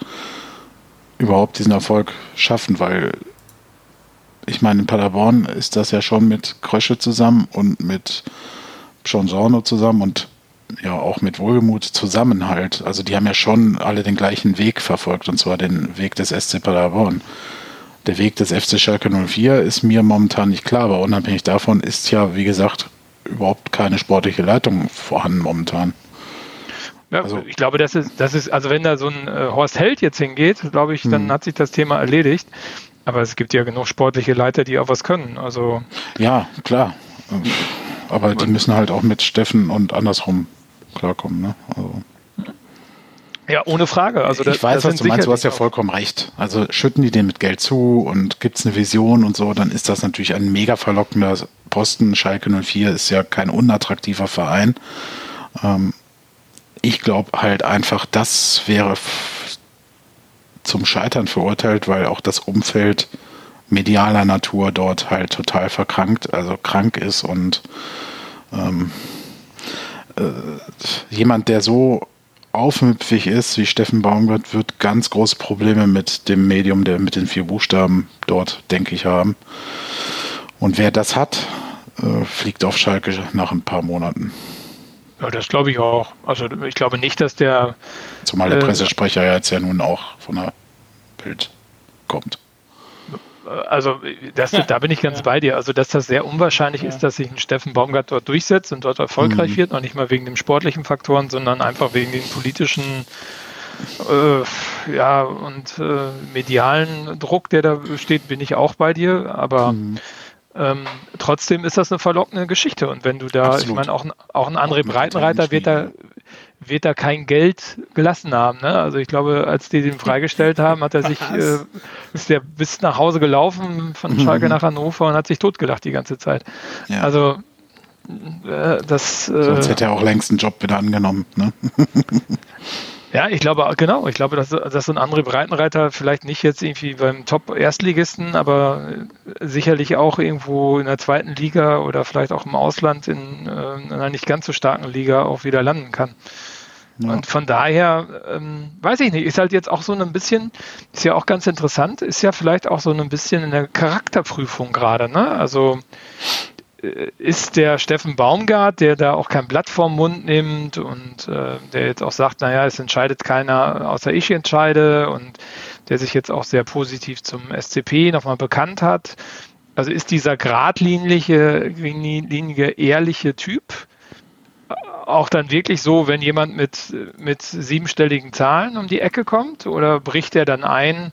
überhaupt diesen Erfolg schaffen? Weil ich meine, in Paderborn ist das ja schon mit Krösche zusammen und mit John Sorno zusammen und ja auch mit Wohlgemut Zusammenhalt. Also die haben ja schon alle den gleichen Weg verfolgt, und zwar den Weg des SC Paderborn. Der Weg des FC Schalke 04 ist mir momentan nicht klar, aber unabhängig davon ist ja, wie gesagt, überhaupt keine sportliche Leitung vorhanden momentan. Ja, also, ich glaube, das ist, das ist, also wenn da so ein äh, Horst Held jetzt hingeht, glaube ich, dann hm. hat sich das Thema erledigt. Aber es gibt ja genug sportliche Leiter, die auch was können. Also ja, klar. Aber die müssen halt auch mit Steffen und andersrum klarkommen. Ne? Also. Ja, ohne Frage. Also ich weiß, was du meinst, du hast ja vollkommen recht. Also schütten die den mit Geld zu und gibt es eine Vision und so, dann ist das natürlich ein mega verlockender Posten. Schalke 04 ist ja kein unattraktiver Verein. Ähm, ich glaube halt einfach, das wäre zum Scheitern verurteilt, weil auch das Umfeld medialer Natur dort halt total verkrankt, also krank ist und ähm, äh, jemand, der so aufmüpfig ist wie Steffen Baumgart, wird ganz große Probleme mit dem Medium, der mit den vier Buchstaben dort, denke ich, haben. Und wer das hat, äh, fliegt auf Schalke nach ein paar Monaten. Ja, das glaube ich auch. Also ich glaube nicht, dass der. Zumal der äh, Pressesprecher ja jetzt ja nun auch von der Bild kommt also das, da bin ich ganz ja. bei dir. Also dass das sehr unwahrscheinlich ja. ist, dass sich ein Steffen Baumgart dort durchsetzt und dort erfolgreich mhm. wird, noch nicht mal wegen den sportlichen Faktoren, sondern einfach wegen den politischen äh, ja, und äh, medialen Druck, der da besteht, bin ich auch bei dir, aber mhm. Ähm, trotzdem ist das eine verlockende Geschichte. Und wenn du da, Absolut. ich meine, auch, auch ein André Breitenreiter wird da, wird da kein Geld gelassen haben. Ne? Also ich glaube, als die den freigestellt haben, hat er sich, äh, ist der bis nach Hause gelaufen von Schalke mhm. nach Hannover und hat sich totgelacht die ganze Zeit. Ja. Also äh, das. Äh, Sonst hätte er auch längst einen Job wieder angenommen. Ne? Ja, ich glaube, genau. Ich glaube, dass, dass so ein André Breitenreiter vielleicht nicht jetzt irgendwie beim Top-Erstligisten, aber sicherlich auch irgendwo in der zweiten Liga oder vielleicht auch im Ausland in, äh, in einer nicht ganz so starken Liga auch wieder landen kann. Ja. Und von daher, ähm, weiß ich nicht, ist halt jetzt auch so ein bisschen, ist ja auch ganz interessant, ist ja vielleicht auch so ein bisschen in der Charakterprüfung gerade, ne? Also äh, ist der Steffen Baumgart, der da auch kein Blatt vorm Mund nimmt und äh, der jetzt auch sagt, naja, es entscheidet keiner, außer ich entscheide und der sich jetzt auch sehr positiv zum SCP nochmal bekannt hat. Also ist dieser geradlinige, linige, ehrliche Typ auch dann wirklich so, wenn jemand mit, mit siebenstelligen Zahlen um die Ecke kommt oder bricht er dann ein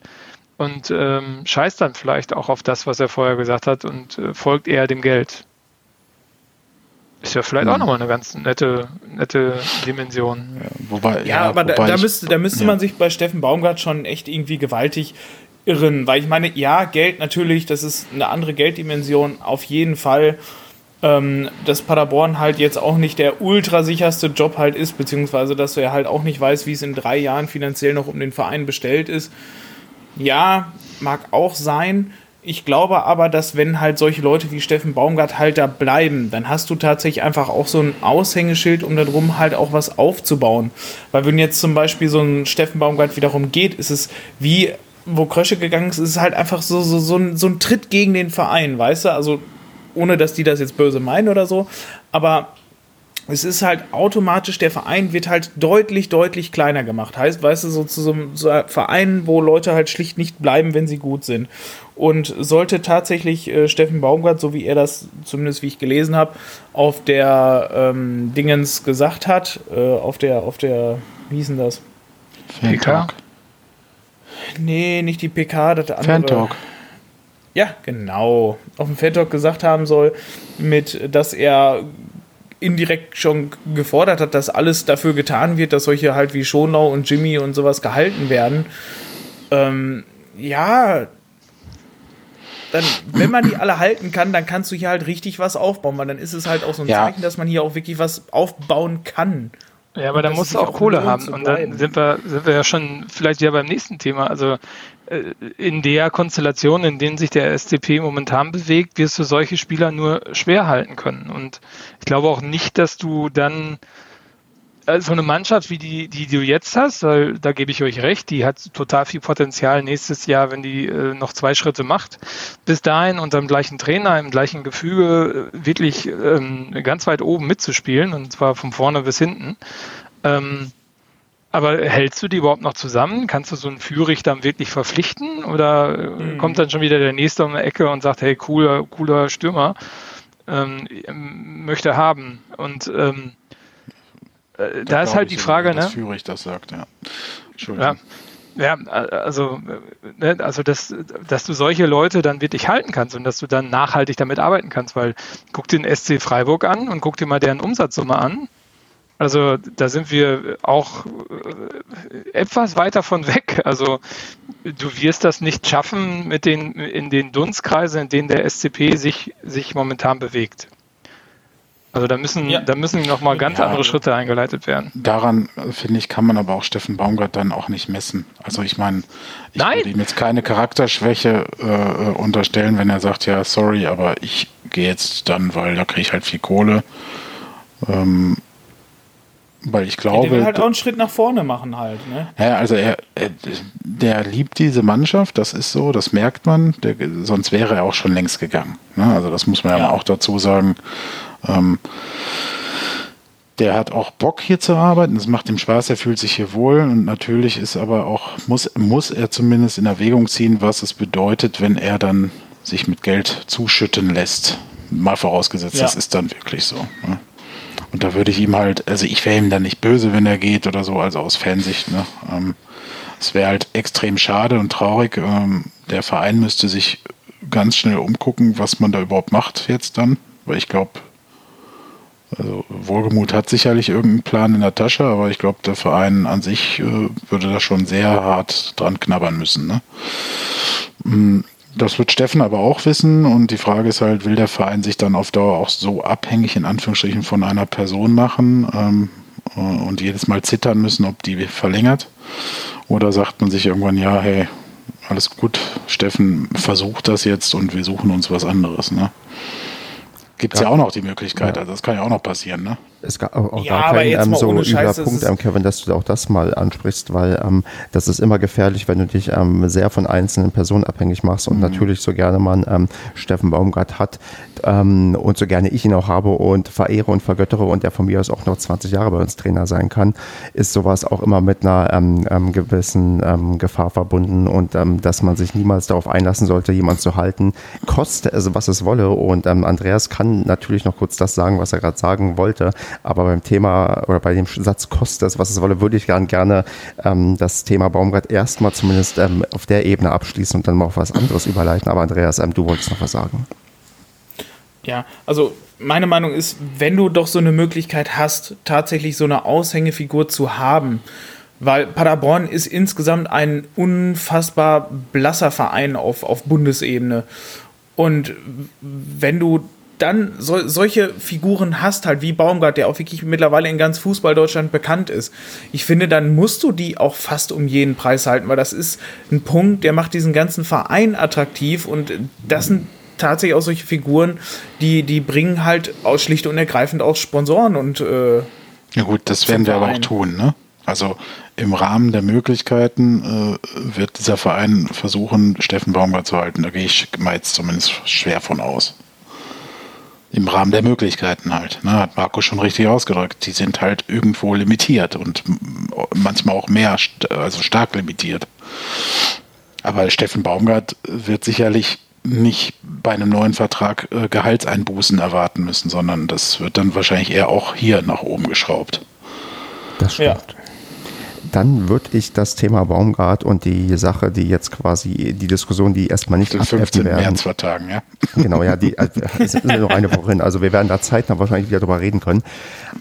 und ähm, scheißt dann vielleicht auch auf das, was er vorher gesagt hat und äh, folgt eher dem Geld? Ist ja vielleicht mhm. auch nochmal eine ganz nette, nette Dimension. Ja, wobei, ja, ja aber wobei da, da, müsste, da müsste ja. man sich bei Steffen Baumgart schon echt irgendwie gewaltig irren. Weil ich meine, ja, Geld natürlich, das ist eine andere Gelddimension, auf jeden Fall. Ähm, dass Paderborn halt jetzt auch nicht der ultrasicherste Job halt ist, beziehungsweise dass du ja halt auch nicht weißt, wie es in drei Jahren finanziell noch um den Verein bestellt ist. Ja, mag auch sein. Ich glaube aber, dass wenn halt solche Leute wie Steffen Baumgart halt da bleiben, dann hast du tatsächlich einfach auch so ein Aushängeschild, um darum halt auch was aufzubauen. Weil wenn jetzt zum Beispiel so ein Steffen Baumgart wiederum geht, ist es wie, wo Krösche gegangen ist, ist es halt einfach so, so, so, ein, so ein Tritt gegen den Verein, weißt du? Also ohne, dass die das jetzt böse meinen oder so. Aber es ist halt automatisch, der Verein wird halt deutlich, deutlich kleiner gemacht. Heißt, weißt du, so zu so einem Verein, wo Leute halt schlicht nicht bleiben, wenn sie gut sind. Und sollte tatsächlich äh, Steffen Baumgart, so wie er das zumindest wie ich gelesen habe, auf der ähm, Dingens gesagt hat, äh, auf der, auf der, wie hieß denn das? PK? Nee, nicht die PK, das andere. Fantalk. Ja, genau. Auf dem Fantalk gesagt haben soll, mit, dass er indirekt schon gefordert hat, dass alles dafür getan wird, dass solche halt wie Schonau und Jimmy und sowas gehalten werden. Ähm, ja, dann, wenn man die alle halten kann, dann kannst du hier halt richtig was aufbauen, weil dann ist es halt auch so ein ja. Zeichen, dass man hier auch wirklich was aufbauen kann. Ja, aber da musst du auch Kohle haben. Und dann sind wir, sind wir ja schon vielleicht ja beim nächsten Thema. Also in der Konstellation, in denen sich der SCP momentan bewegt, wirst du solche Spieler nur schwer halten können. Und ich glaube auch nicht, dass du dann äh, so eine Mannschaft wie die, die du jetzt hast, weil da gebe ich euch recht, die hat total viel Potenzial nächstes Jahr, wenn die äh, noch zwei Schritte macht. Bis dahin unter dem gleichen Trainer, im gleichen Gefüge, äh, wirklich ähm, ganz weit oben mitzuspielen und zwar von vorne bis hinten. Ähm, aber hältst du die überhaupt noch zusammen? Kannst du so einen Führig dann wirklich verpflichten? Oder mhm. kommt dann schon wieder der Nächste um die Ecke und sagt, hey, cooler, cooler Stürmer, ähm, möchte haben? Und ähm, äh, da, da ist halt die Frage, ne? Führig das sagt, ja. Entschuldigung. Ja. Ja, also, ne, also dass, dass du solche Leute dann wirklich halten kannst und dass du dann nachhaltig damit arbeiten kannst, weil guck dir den SC Freiburg an und guck dir mal deren Umsatzsumme an also da sind wir auch äh, etwas weiter von weg. Also du wirst das nicht schaffen mit den in den Dunstkreisen, in denen der SCP sich, sich momentan bewegt. Also da müssen, ja. da müssen noch mal ganz ja, andere Schritte eingeleitet werden. Daran, finde ich, kann man aber auch Steffen Baumgart dann auch nicht messen. Also ich meine, ich Nein. würde ihm jetzt keine Charakterschwäche äh, unterstellen, wenn er sagt, ja, sorry, aber ich gehe jetzt dann, weil da kriege ich halt viel Kohle. Ähm, weil ich glaube. Ja, der will halt auch einen Schritt nach vorne machen halt. Ne? Ja, also er, er, der liebt diese Mannschaft, das ist so, das merkt man. Der, sonst wäre er auch schon längst gegangen. Ne? Also das muss man ja, ja auch dazu sagen. Ähm, der hat auch Bock hier zu arbeiten, das macht ihm Spaß, er fühlt sich hier wohl und natürlich ist aber auch, muss, muss er zumindest in Erwägung ziehen, was es bedeutet, wenn er dann sich mit Geld zuschütten lässt. Mal vorausgesetzt, ja. das ist dann wirklich so. Ne? Und da würde ich ihm halt, also ich wäre ihm dann nicht böse, wenn er geht oder so, also aus Fansicht. Ne? Ähm, es wäre halt extrem schade und traurig. Ähm, der Verein müsste sich ganz schnell umgucken, was man da überhaupt macht jetzt dann. Weil ich glaube, also Wohlgemut hat sicherlich irgendeinen Plan in der Tasche, aber ich glaube, der Verein an sich äh, würde da schon sehr hart dran knabbern müssen. Ne? Das wird Steffen aber auch wissen und die Frage ist halt, will der Verein sich dann auf Dauer auch so abhängig in Anführungsstrichen von einer Person machen ähm, äh, und jedes Mal zittern müssen, ob die verlängert? Oder sagt man sich irgendwann, ja, hey, alles gut, Steffen versucht das jetzt und wir suchen uns was anderes. Ne? Gibt es ja. ja. auch noch die Möglichkeit, ja. also das kann ja auch noch passieren. Ne? Es gab auch, ja, gar kein ähm, so übler Punkt, ähm, Kevin, dass du auch das mal ansprichst, weil ähm, das ist immer gefährlich, wenn du dich ähm, sehr von einzelnen Personen abhängig machst und mhm. natürlich so gerne man ähm, Steffen Baumgart hat ähm, und so gerne ich ihn auch habe und verehre und vergöttere und der von mir aus auch noch 20 Jahre bei uns Trainer sein kann, ist sowas auch immer mit einer gewissen Gefahr verbunden und dass man sich niemals darauf einlassen sollte, jemanden zu halten, koste es, was es wolle und Andreas kann natürlich noch kurz das sagen, was er gerade sagen wollte, aber beim Thema oder bei dem Satz kostet es, was es wolle, würde ich gern, gerne ähm, das Thema Baumgart erstmal zumindest ähm, auf der Ebene abschließen und dann mal auf was anderes überleiten. Aber Andreas, ähm, du wolltest noch was sagen. Ja, also meine Meinung ist, wenn du doch so eine Möglichkeit hast, tatsächlich so eine Aushängefigur zu haben, weil Paderborn ist insgesamt ein unfassbar blasser Verein auf, auf Bundesebene. Und wenn du dann so, solche Figuren hast, halt wie Baumgart, der auch wirklich mittlerweile in ganz Fußball-Deutschland bekannt ist, ich finde, dann musst du die auch fast um jeden Preis halten, weil das ist ein Punkt, der macht diesen ganzen Verein attraktiv und das sind tatsächlich auch solche Figuren, die, die bringen halt aus, schlicht und ergreifend auch Sponsoren und äh, Ja gut, das werden wir aber auch tun, ne? Also im Rahmen der Möglichkeiten äh, wird dieser Verein versuchen, Steffen Baumgart zu halten. Da gehe ich mal jetzt zumindest schwer von aus im Rahmen der Möglichkeiten halt. Ne? Hat Marco schon richtig ausgedrückt. Die sind halt irgendwo limitiert und manchmal auch mehr, also stark limitiert. Aber Steffen Baumgart wird sicherlich nicht bei einem neuen Vertrag äh, Gehaltseinbußen erwarten müssen, sondern das wird dann wahrscheinlich eher auch hier nach oben geschraubt. Das stimmt. Ja dann würde ich das Thema Baumgart und die Sache, die jetzt quasi, die Diskussion, die erstmal nicht Den 15. werden. März vertagen, ja. Genau, ja, die also, ist noch eine Woche hin. Also wir werden da zeitnah wahrscheinlich wieder drüber reden können.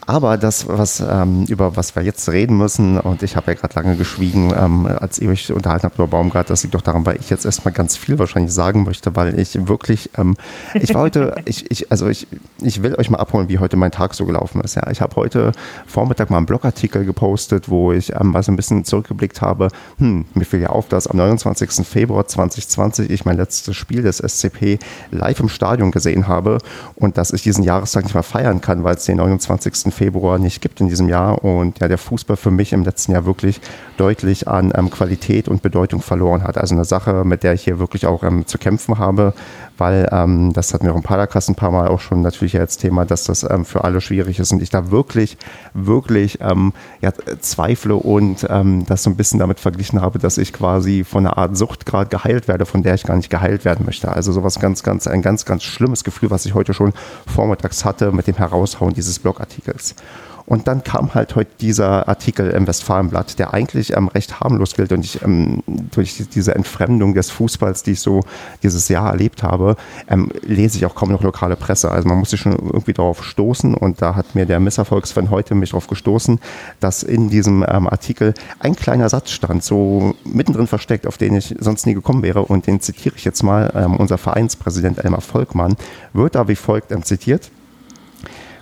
Aber das, was ähm, über was wir jetzt reden müssen, und ich habe ja gerade lange geschwiegen, ähm, als ihr euch unterhalten habt über Baumgart, das liegt doch daran, weil ich jetzt erstmal ganz viel wahrscheinlich sagen möchte, weil ich wirklich, ähm, ich war heute, ich, ich, also ich, ich will euch mal abholen, wie heute mein Tag so gelaufen ist. Ja, ich habe heute Vormittag mal einen Blogartikel gepostet, wo ich ähm, mal so ein bisschen zurückgeblickt habe, hm, mir fiel ja auf, dass am 29. Februar 2020 ich mein letztes Spiel des SCP live im Stadion gesehen habe und dass ich diesen Jahrestag nicht mehr feiern kann, weil es den 29. Februar nicht gibt in diesem Jahr und ja, der Fußball für mich im letzten Jahr wirklich deutlich an ähm, Qualität und Bedeutung verloren hat. Also eine Sache, mit der ich hier wirklich auch ähm, zu kämpfen habe, weil ähm, das hatten wir auch im Padercast ein paar Mal auch schon natürlich als Thema, dass das ähm, für alle schwierig ist und ich da wirklich, wirklich ähm, ja, zweifle und ähm, das so ein bisschen damit verglichen habe, dass ich quasi von einer Art Sucht gerade geheilt werde, von der ich gar nicht geheilt werden möchte. Also sowas ganz, ganz, ein ganz, ganz schlimmes Gefühl, was ich heute schon vormittags hatte mit dem Heraushauen dieses Blogartikels. Und dann kam halt heute dieser Artikel im Westfalenblatt, der eigentlich ähm, recht harmlos gilt und ich ähm, durch diese Entfremdung des Fußballs, die ich so dieses Jahr erlebt habe, ähm, lese ich auch kaum noch lokale Presse. Also man muss sich schon irgendwie darauf stoßen und da hat mir der Misserfolgsfan heute mich darauf gestoßen, dass in diesem ähm, Artikel ein kleiner Satz stand, so mittendrin versteckt, auf den ich sonst nie gekommen wäre und den zitiere ich jetzt mal. Ähm, unser Vereinspräsident Elmar Volkmann wird da wie folgt ähm, zitiert.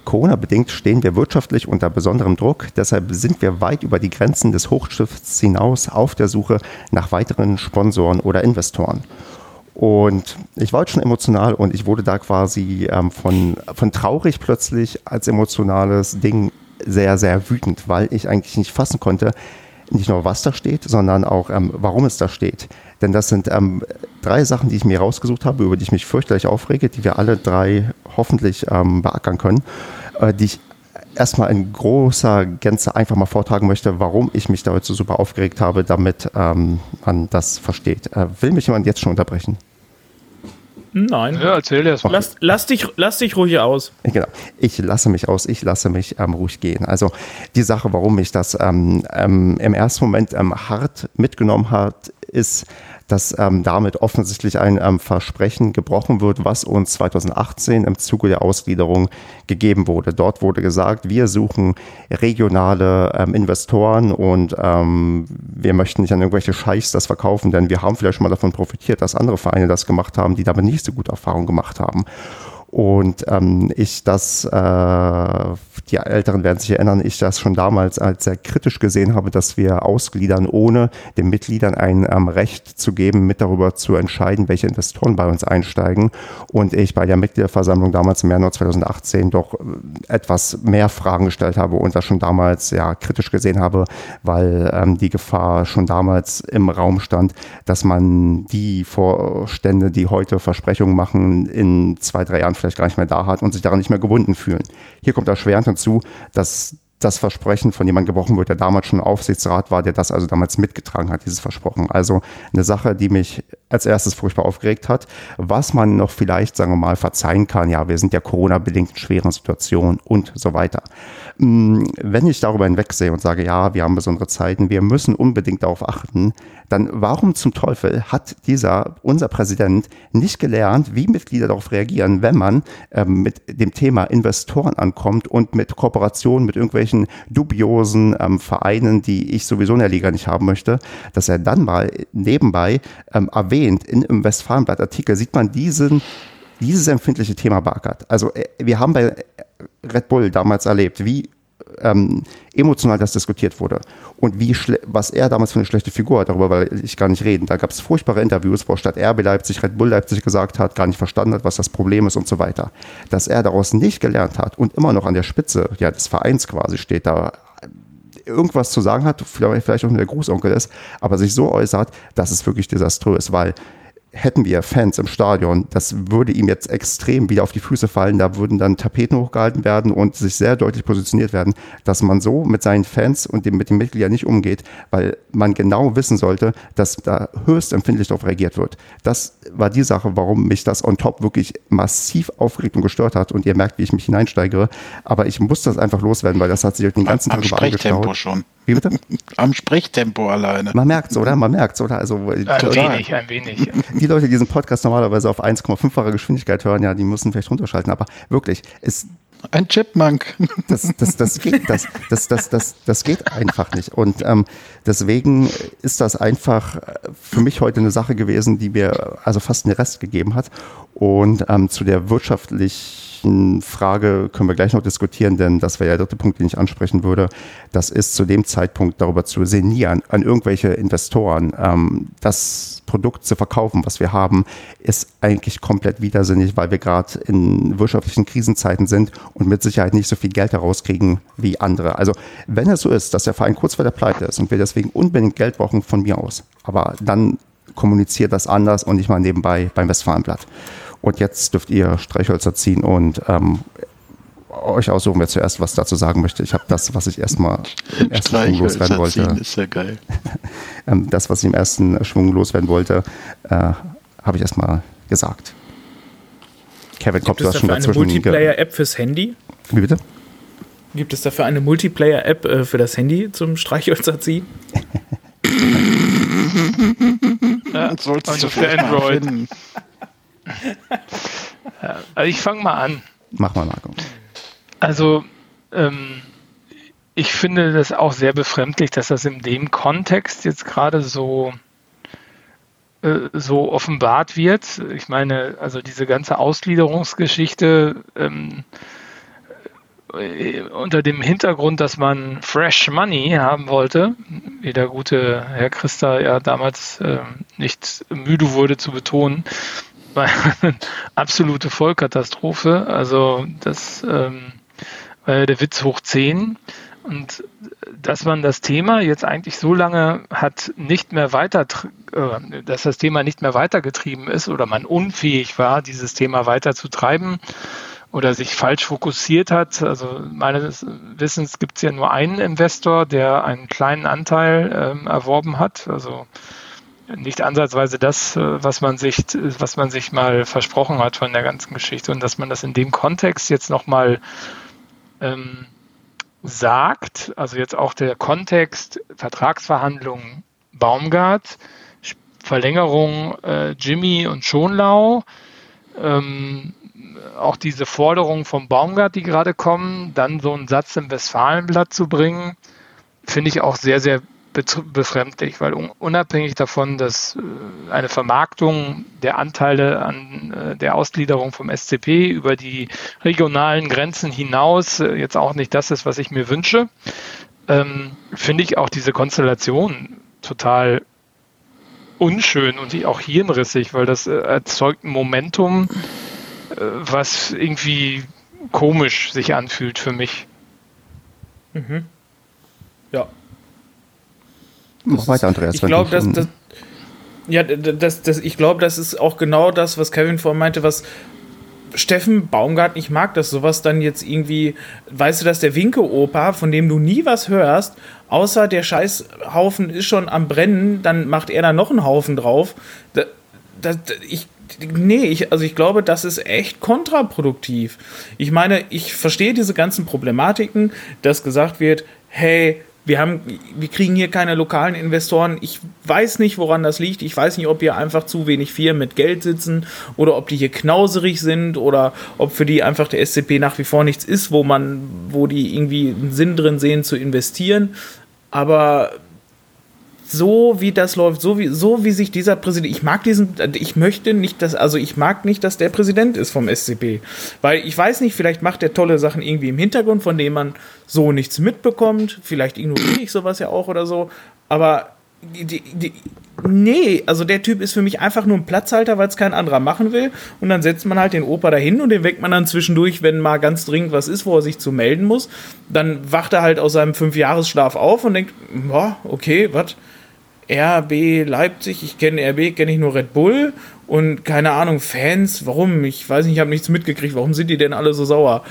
Corona-bedingt stehen wir wirtschaftlich unter besonderem Druck. Deshalb sind wir weit über die Grenzen des Hochstifts hinaus auf der Suche nach weiteren Sponsoren oder Investoren. Und ich war jetzt schon emotional und ich wurde da quasi ähm, von, von traurig plötzlich als emotionales Ding sehr, sehr wütend, weil ich eigentlich nicht fassen konnte, nicht nur was da steht, sondern auch ähm, warum es da steht. Denn das sind ähm, drei Sachen, die ich mir rausgesucht habe, über die ich mich fürchterlich aufrege, die wir alle drei hoffentlich ähm, beackern können, äh, die ich erstmal in großer Gänze einfach mal vortragen möchte, warum ich mich da heute so super aufgeregt habe, damit ähm, man das versteht. Äh, will mich jemand jetzt schon unterbrechen? Nein. Ja, erzähl erst mal. Lass, lass, dich, lass dich ruhig aus. Genau. Ich lasse mich aus, ich lasse mich ähm, ruhig gehen. Also die Sache, warum mich das ähm, ähm, im ersten Moment ähm, hart mitgenommen hat, ist, dass ähm, damit offensichtlich ein ähm, Versprechen gebrochen wird, was uns 2018 im Zuge der Ausgliederung gegeben wurde. Dort wurde gesagt, wir suchen regionale ähm, Investoren und ähm, wir möchten nicht an irgendwelche Scheichs das verkaufen, denn wir haben vielleicht schon mal davon profitiert, dass andere Vereine das gemacht haben, die damit nicht so gute Erfahrungen gemacht haben. Und ähm, ich das, äh, die Älteren werden sich erinnern, ich das schon damals als sehr kritisch gesehen habe, dass wir ausgliedern, ohne den Mitgliedern ein ähm, Recht zu geben, mit darüber zu entscheiden, welche Investoren bei uns einsteigen. Und ich bei der Mitgliederversammlung damals im Januar 2018 doch äh, etwas mehr Fragen gestellt habe und das schon damals ja kritisch gesehen habe, weil ähm, die Gefahr schon damals im Raum stand, dass man die Vorstände, die heute Versprechungen machen, in zwei, drei Jahren vielleicht gar nicht mehr da hat und sich daran nicht mehr gebunden fühlen. Hier kommt erschwerend hinzu, dass das Versprechen von jemandem gebrochen wird, der damals schon Aufsichtsrat war, der das also damals mitgetragen hat, dieses Versprochen. Also eine Sache, die mich als erstes furchtbar aufgeregt hat. Was man noch vielleicht, sagen wir mal, verzeihen kann, ja, wir sind ja Corona-bedingt in schweren Situationen und so weiter. Mm, wenn ich darüber hinwegsehe und sage, ja, wir haben besondere Zeiten, wir müssen unbedingt darauf achten, dann warum zum Teufel hat dieser, unser Präsident, nicht gelernt, wie Mitglieder darauf reagieren, wenn man ähm, mit dem Thema Investoren ankommt und mit Kooperationen mit irgendwelchen dubiosen ähm, Vereinen, die ich sowieso in der Liga nicht haben möchte, dass er dann mal nebenbei ähm, erwähnt, in, im Westfalenblatt-Artikel sieht man diesen dieses empfindliche Thema beackert. Also äh, wir haben bei Red Bull damals erlebt, wie ähm, emotional das diskutiert wurde und wie was er damals für eine schlechte Figur hat, darüber will ich gar nicht reden. Da gab es furchtbare Interviews, wo statt RB Leipzig Red Bull Leipzig gesagt hat, gar nicht verstanden hat, was das Problem ist und so weiter. Dass er daraus nicht gelernt hat und immer noch an der Spitze ja, des Vereins quasi steht, da irgendwas zu sagen hat, vielleicht auch nur der Großonkel ist, aber sich so äußert, das ist wirklich desaströs, weil hätten wir Fans im Stadion, das würde ihm jetzt extrem wieder auf die Füße fallen. Da würden dann Tapeten hochgehalten werden und sich sehr deutlich positioniert werden, dass man so mit seinen Fans und dem, mit den Mitgliedern nicht umgeht, weil man genau wissen sollte, dass da höchst empfindlich darauf reagiert wird. Das war die Sache, warum mich das on top wirklich massiv aufgeregt und gestört hat. Und ihr merkt, wie ich mich hineinsteigere. Aber ich muss das einfach loswerden, weil das hat sich den ganzen Tag über angestaut. schon. Wie bitte? Am Sprechtempo alleine. Man merkt es, oder? Man merkt es, oder? Also, ein wenig, ein wenig. Die Leute, die diesen Podcast normalerweise auf 1,5-fache Geschwindigkeit hören, ja, die müssen vielleicht runterschalten. Aber wirklich, es, ein Chipmunk. Das, das, das, geht, das, das, das, das, das geht einfach nicht. Und ähm, deswegen ist das einfach für mich heute eine Sache gewesen, die mir also fast einen Rest gegeben hat. Und ähm, zu der wirtschaftlich Frage können wir gleich noch diskutieren, denn das wäre ja der dritte Punkt, den ich ansprechen würde. Das ist zu dem Zeitpunkt darüber zu sinnieren, an irgendwelche Investoren ähm, das Produkt zu verkaufen, was wir haben, ist eigentlich komplett widersinnig, weil wir gerade in wirtschaftlichen Krisenzeiten sind und mit Sicherheit nicht so viel Geld herauskriegen wie andere. Also wenn es so ist, dass der Verein kurz vor der Pleite ist und wir deswegen unbedingt Geld brauchen, von mir aus, aber dann kommuniziert das anders und nicht mal nebenbei beim Westfalenblatt. Und jetzt dürft ihr Streichhölzer ziehen und ähm, euch aussuchen, wer zuerst was dazu sagen möchte. Ich habe das, was ich erstmal im ersten Schwung loswerden wollte. Ist ja geil. Ähm, das, was ich im ersten Schwung loswerden wollte, äh, habe ich erstmal gesagt. Kevin Kopp, du hast schon dazwischen. Eine Multiplayer-App fürs Handy? Wie bitte? Gibt es dafür eine Multiplayer-App äh, für das Handy zum Streichhölzer ziehen? ja, sollst du für Android. Also ich fange mal an. Mach mal, Marco. Also, ähm, ich finde das auch sehr befremdlich, dass das in dem Kontext jetzt gerade so äh, so offenbart wird. Ich meine, also diese ganze Ausgliederungsgeschichte ähm, äh, unter dem Hintergrund, dass man Fresh Money haben wollte, wie der gute Herr Christa ja damals äh, nicht müde wurde zu betonen, war eine absolute Vollkatastrophe. Also das ähm, war ja der Witz hoch 10. Und dass man das Thema jetzt eigentlich so lange hat nicht mehr weiter, äh, dass das Thema nicht mehr weitergetrieben ist oder man unfähig war, dieses Thema weiter zu treiben oder sich falsch fokussiert hat. Also meines Wissens gibt es ja nur einen Investor, der einen kleinen Anteil ähm, erworben hat. Also nicht ansatzweise das, äh, was man sich, was man sich mal versprochen hat von der ganzen Geschichte und dass man das in dem Kontext jetzt nochmal ähm, sagt, also jetzt auch der Kontext Vertragsverhandlungen Baumgart, Verlängerung äh, Jimmy und Schonlau, ähm, auch diese Forderungen vom Baumgart, die gerade kommen, dann so einen Satz im Westfalenblatt zu bringen, finde ich auch sehr, sehr befremdlich, weil unabhängig davon, dass äh, eine Vermarktung der Anteile an äh, der Ausgliederung vom SCP über die regionalen Grenzen hinaus äh, jetzt auch nicht das ist, was ich mir wünsche, ähm, finde ich auch diese Konstellation total unschön und auch hirnrissig, weil das erzeugt ein Momentum, was irgendwie komisch sich anfühlt für mich. Mhm. Mach weiter, Andreas. Ich glaube, dass, das, ja, das, das, ich glaube, das ist auch genau das, was Kevin vorhin meinte, was Steffen Baumgart nicht mag, dass sowas dann jetzt irgendwie, weißt du, dass der Winke-Opa, von dem du nie was hörst, außer der Scheißhaufen ist schon am Brennen, dann macht er da noch einen Haufen drauf. Das, das, ich, nee, ich, also ich glaube, das ist echt kontraproduktiv. Ich meine, ich verstehe diese ganzen Problematiken, dass gesagt wird, hey, wir haben, wir kriegen hier keine lokalen Investoren. Ich weiß nicht, woran das liegt. Ich weiß nicht, ob hier einfach zu wenig Firmen mit Geld sitzen oder ob die hier knauserig sind oder ob für die einfach der SCP nach wie vor nichts ist, wo man, wo die irgendwie einen Sinn drin sehen zu investieren. Aber so wie das läuft, so wie, so wie sich dieser Präsident, ich mag diesen, ich möchte nicht, dass, also ich mag nicht, dass der Präsident ist vom SCP. Weil ich weiß nicht, vielleicht macht er tolle Sachen irgendwie im Hintergrund, von denen man so nichts mitbekommt. Vielleicht ignoriere ich sowas ja auch oder so. Aber die, die, nee, also der Typ ist für mich einfach nur ein Platzhalter, weil es kein anderer machen will. Und dann setzt man halt den Opa dahin und den weckt man dann zwischendurch, wenn mal ganz dringend was ist, wo er sich zu melden muss. Dann wacht er halt aus seinem Fünfjahresschlaf auf und denkt, boah, okay, was? RB Leipzig, ich kenne RB, kenne ich nur Red Bull und keine Ahnung, Fans, warum? Ich weiß nicht, ich habe nichts mitgekriegt, warum sind die denn alle so sauer?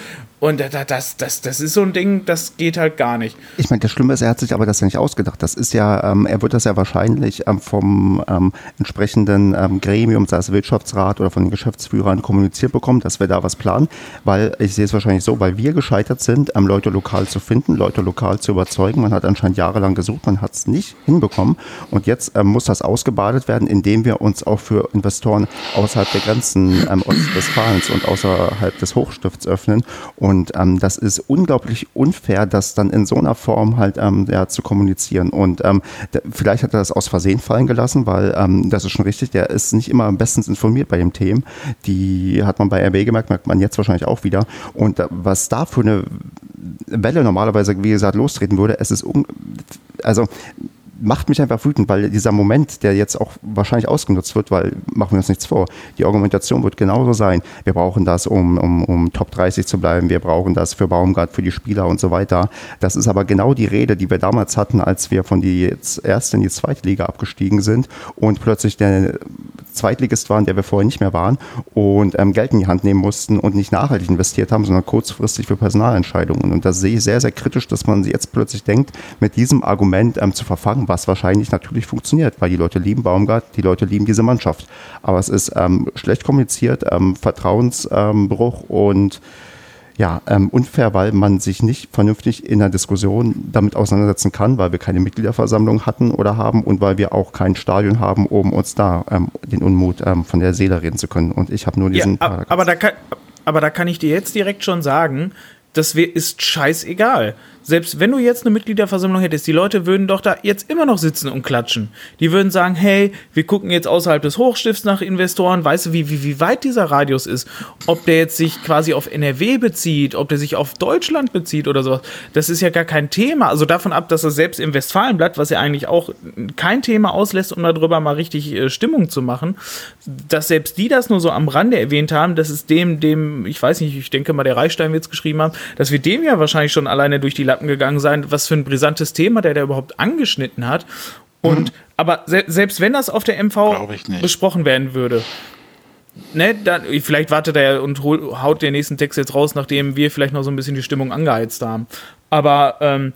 Und das, das, das ist so ein Ding, das geht halt gar nicht. Ich meine, das Schlimme ist, er hat sich aber das ja nicht ausgedacht. Das ist ja, ähm, er wird das ja wahrscheinlich ähm, vom ähm, entsprechenden ähm, Gremium, sei es Wirtschaftsrat oder von den Geschäftsführern kommuniziert bekommen, dass wir da was planen. Weil ich sehe es wahrscheinlich so, weil wir gescheitert sind, ähm, Leute lokal zu finden, Leute lokal zu überzeugen. Man hat anscheinend jahrelang gesucht, man hat es nicht hinbekommen. Und jetzt ähm, muss das ausgebadet werden, indem wir uns auch für Investoren außerhalb der Grenzen Ostwestfalens und außerhalb des Hochstifts öffnen. Und und ähm, das ist unglaublich unfair, das dann in so einer Form halt ähm, ja, zu kommunizieren. Und ähm, vielleicht hat er das aus Versehen fallen gelassen, weil ähm, das ist schon richtig, der ist nicht immer bestens informiert bei dem Themen. Die hat man bei RB gemerkt, merkt man jetzt wahrscheinlich auch wieder. Und äh, was da für eine Welle normalerweise, wie gesagt, lostreten würde, es ist also macht mich einfach wütend, weil dieser Moment, der jetzt auch wahrscheinlich ausgenutzt wird, weil machen wir uns nichts vor, die Argumentation wird genauso sein. Wir brauchen das, um, um, um Top 30 zu bleiben, wir brauchen das für Baumgart, für die Spieler und so weiter. Das ist aber genau die Rede, die wir damals hatten, als wir von die jetzt erst in die zweite Liga abgestiegen sind und plötzlich der Zweitligist waren, der wir vorher nicht mehr waren und ähm, Geld in die Hand nehmen mussten und nicht nachhaltig investiert haben, sondern kurzfristig für Personalentscheidungen. Und das sehe ich sehr, sehr kritisch, dass man jetzt plötzlich denkt, mit diesem Argument ähm, zu verfangen, was wahrscheinlich natürlich funktioniert, weil die Leute lieben Baumgart, die Leute lieben diese Mannschaft. Aber es ist ähm, schlecht kommuniziert, ähm, Vertrauensbruch und ja, ähm, unfair, weil man sich nicht vernünftig in der Diskussion damit auseinandersetzen kann, weil wir keine Mitgliederversammlung hatten oder haben und weil wir auch kein Stadion haben, um uns da ähm, den Unmut ähm, von der Seele reden zu können. Und ich habe nur diesen. Ja, aber, da kann, aber da kann ich dir jetzt direkt schon sagen, das ist scheißegal selbst wenn du jetzt eine Mitgliederversammlung hättest, die Leute würden doch da jetzt immer noch sitzen und klatschen. Die würden sagen, hey, wir gucken jetzt außerhalb des Hochstifts nach Investoren, weißt du, wie, wie, wie weit dieser Radius ist? Ob der jetzt sich quasi auf NRW bezieht, ob der sich auf Deutschland bezieht oder sowas. Das ist ja gar kein Thema. Also davon ab, dass er selbst im Westfalenblatt, was ja eigentlich auch kein Thema auslässt, um darüber mal richtig äh, Stimmung zu machen, dass selbst die das nur so am Rande erwähnt haben, dass es dem, dem, ich weiß nicht, ich denke mal, der Reichstein wird es geschrieben haben, dass wir dem ja wahrscheinlich schon alleine durch die Lappen gegangen sein, was für ein brisantes Thema der da überhaupt angeschnitten hat. Und mhm. aber se selbst wenn das auf der MV besprochen werden würde, ne, dann, vielleicht wartet er und hol, haut den nächsten Text jetzt raus, nachdem wir vielleicht noch so ein bisschen die Stimmung angeheizt haben. Aber ähm,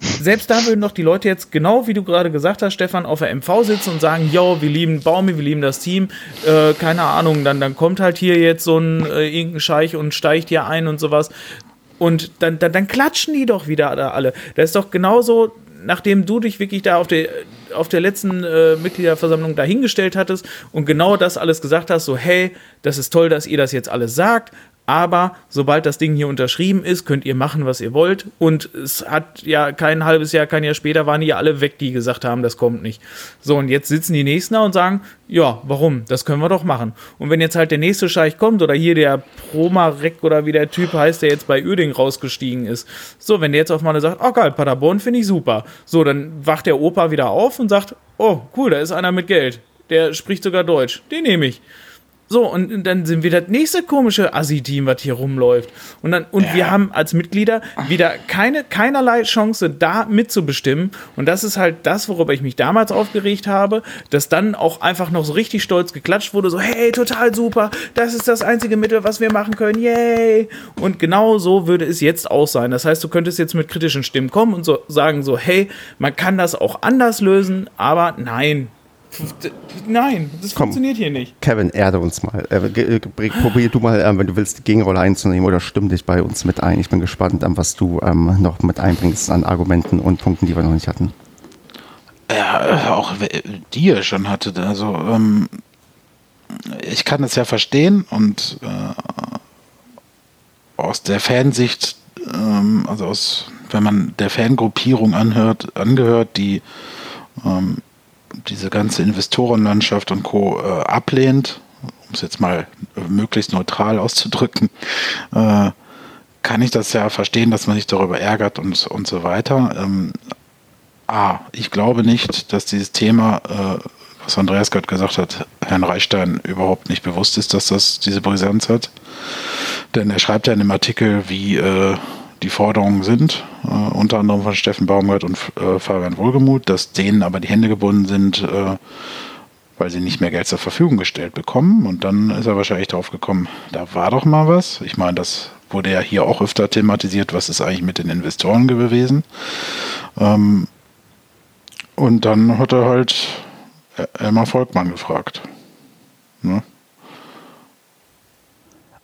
selbst da würden doch die Leute jetzt, genau wie du gerade gesagt hast, Stefan, auf der MV sitzen und sagen, yo, wir lieben Baumi, wir lieben das Team, äh, keine Ahnung, dann, dann kommt halt hier jetzt so ein äh, irgendein Scheich und steigt hier ein und sowas. Und dann, dann, dann klatschen die doch wieder da alle. Das ist doch genauso, nachdem du dich wirklich da auf der, auf der letzten äh, Mitgliederversammlung dahingestellt hattest und genau das alles gesagt hast, so, hey, das ist toll, dass ihr das jetzt alles sagt, aber sobald das Ding hier unterschrieben ist, könnt ihr machen, was ihr wollt. Und es hat ja kein halbes Jahr, kein Jahr später waren die ja alle weg, die gesagt haben, das kommt nicht. So, und jetzt sitzen die Nächsten da und sagen, ja, warum? Das können wir doch machen. Und wenn jetzt halt der nächste Scheich kommt oder hier der Promarek oder wie der Typ heißt, der jetzt bei Öding rausgestiegen ist. So, wenn der jetzt auf mal sagt, oh geil, Paderborn finde ich super. So, dann wacht der Opa wieder auf und sagt, oh cool, da ist einer mit Geld. Der spricht sogar Deutsch. Den nehme ich. So, und dann sind wir das nächste komische Assi-Team, was hier rumläuft. Und, dann, und ja. wir haben als Mitglieder wieder keine, keinerlei Chance, da mitzubestimmen. Und das ist halt das, worüber ich mich damals aufgeregt habe, dass dann auch einfach noch so richtig stolz geklatscht wurde, so, hey, total super, das ist das einzige Mittel, was wir machen können, yay! Und genau so würde es jetzt auch sein. Das heißt, du könntest jetzt mit kritischen Stimmen kommen und so sagen so, hey, man kann das auch anders lösen, aber nein, Nein, das Komm, funktioniert hier nicht. Kevin, erde uns mal. Äh, probier du mal, äh, wenn du willst, die Gegenrolle einzunehmen oder stimm dich bei uns mit ein. Ich bin gespannt, ähm, was du ähm, noch mit einbringst an Argumenten und Punkten, die wir noch nicht hatten. Ja, auch die ihr schon hattet. Also, ähm, ich kann es ja verstehen und äh, aus der Fansicht, ähm, also aus, wenn man der Fangruppierung anhört, angehört, die ähm, diese ganze Investorenlandschaft und Co. Äh, ablehnt, um es jetzt mal möglichst neutral auszudrücken, äh, kann ich das ja verstehen, dass man sich darüber ärgert und, und so weiter. Ähm, A, ich glaube nicht, dass dieses Thema, äh, was Andreas gerade gesagt hat, Herrn Reichstein überhaupt nicht bewusst ist, dass das diese Brisanz hat. Denn er schreibt ja in dem Artikel, wie äh, die Forderungen sind, äh, unter anderem von Steffen Baumgart und äh, Fabian Wohlgemuth, dass denen aber die Hände gebunden sind, äh, weil sie nicht mehr Geld zur Verfügung gestellt bekommen. Und dann ist er wahrscheinlich drauf gekommen, da war doch mal was. Ich meine, das wurde ja hier auch öfter thematisiert, was ist eigentlich mit den Investoren gewesen. Ähm, und dann hat er halt Elmar Volkmann gefragt. Ne?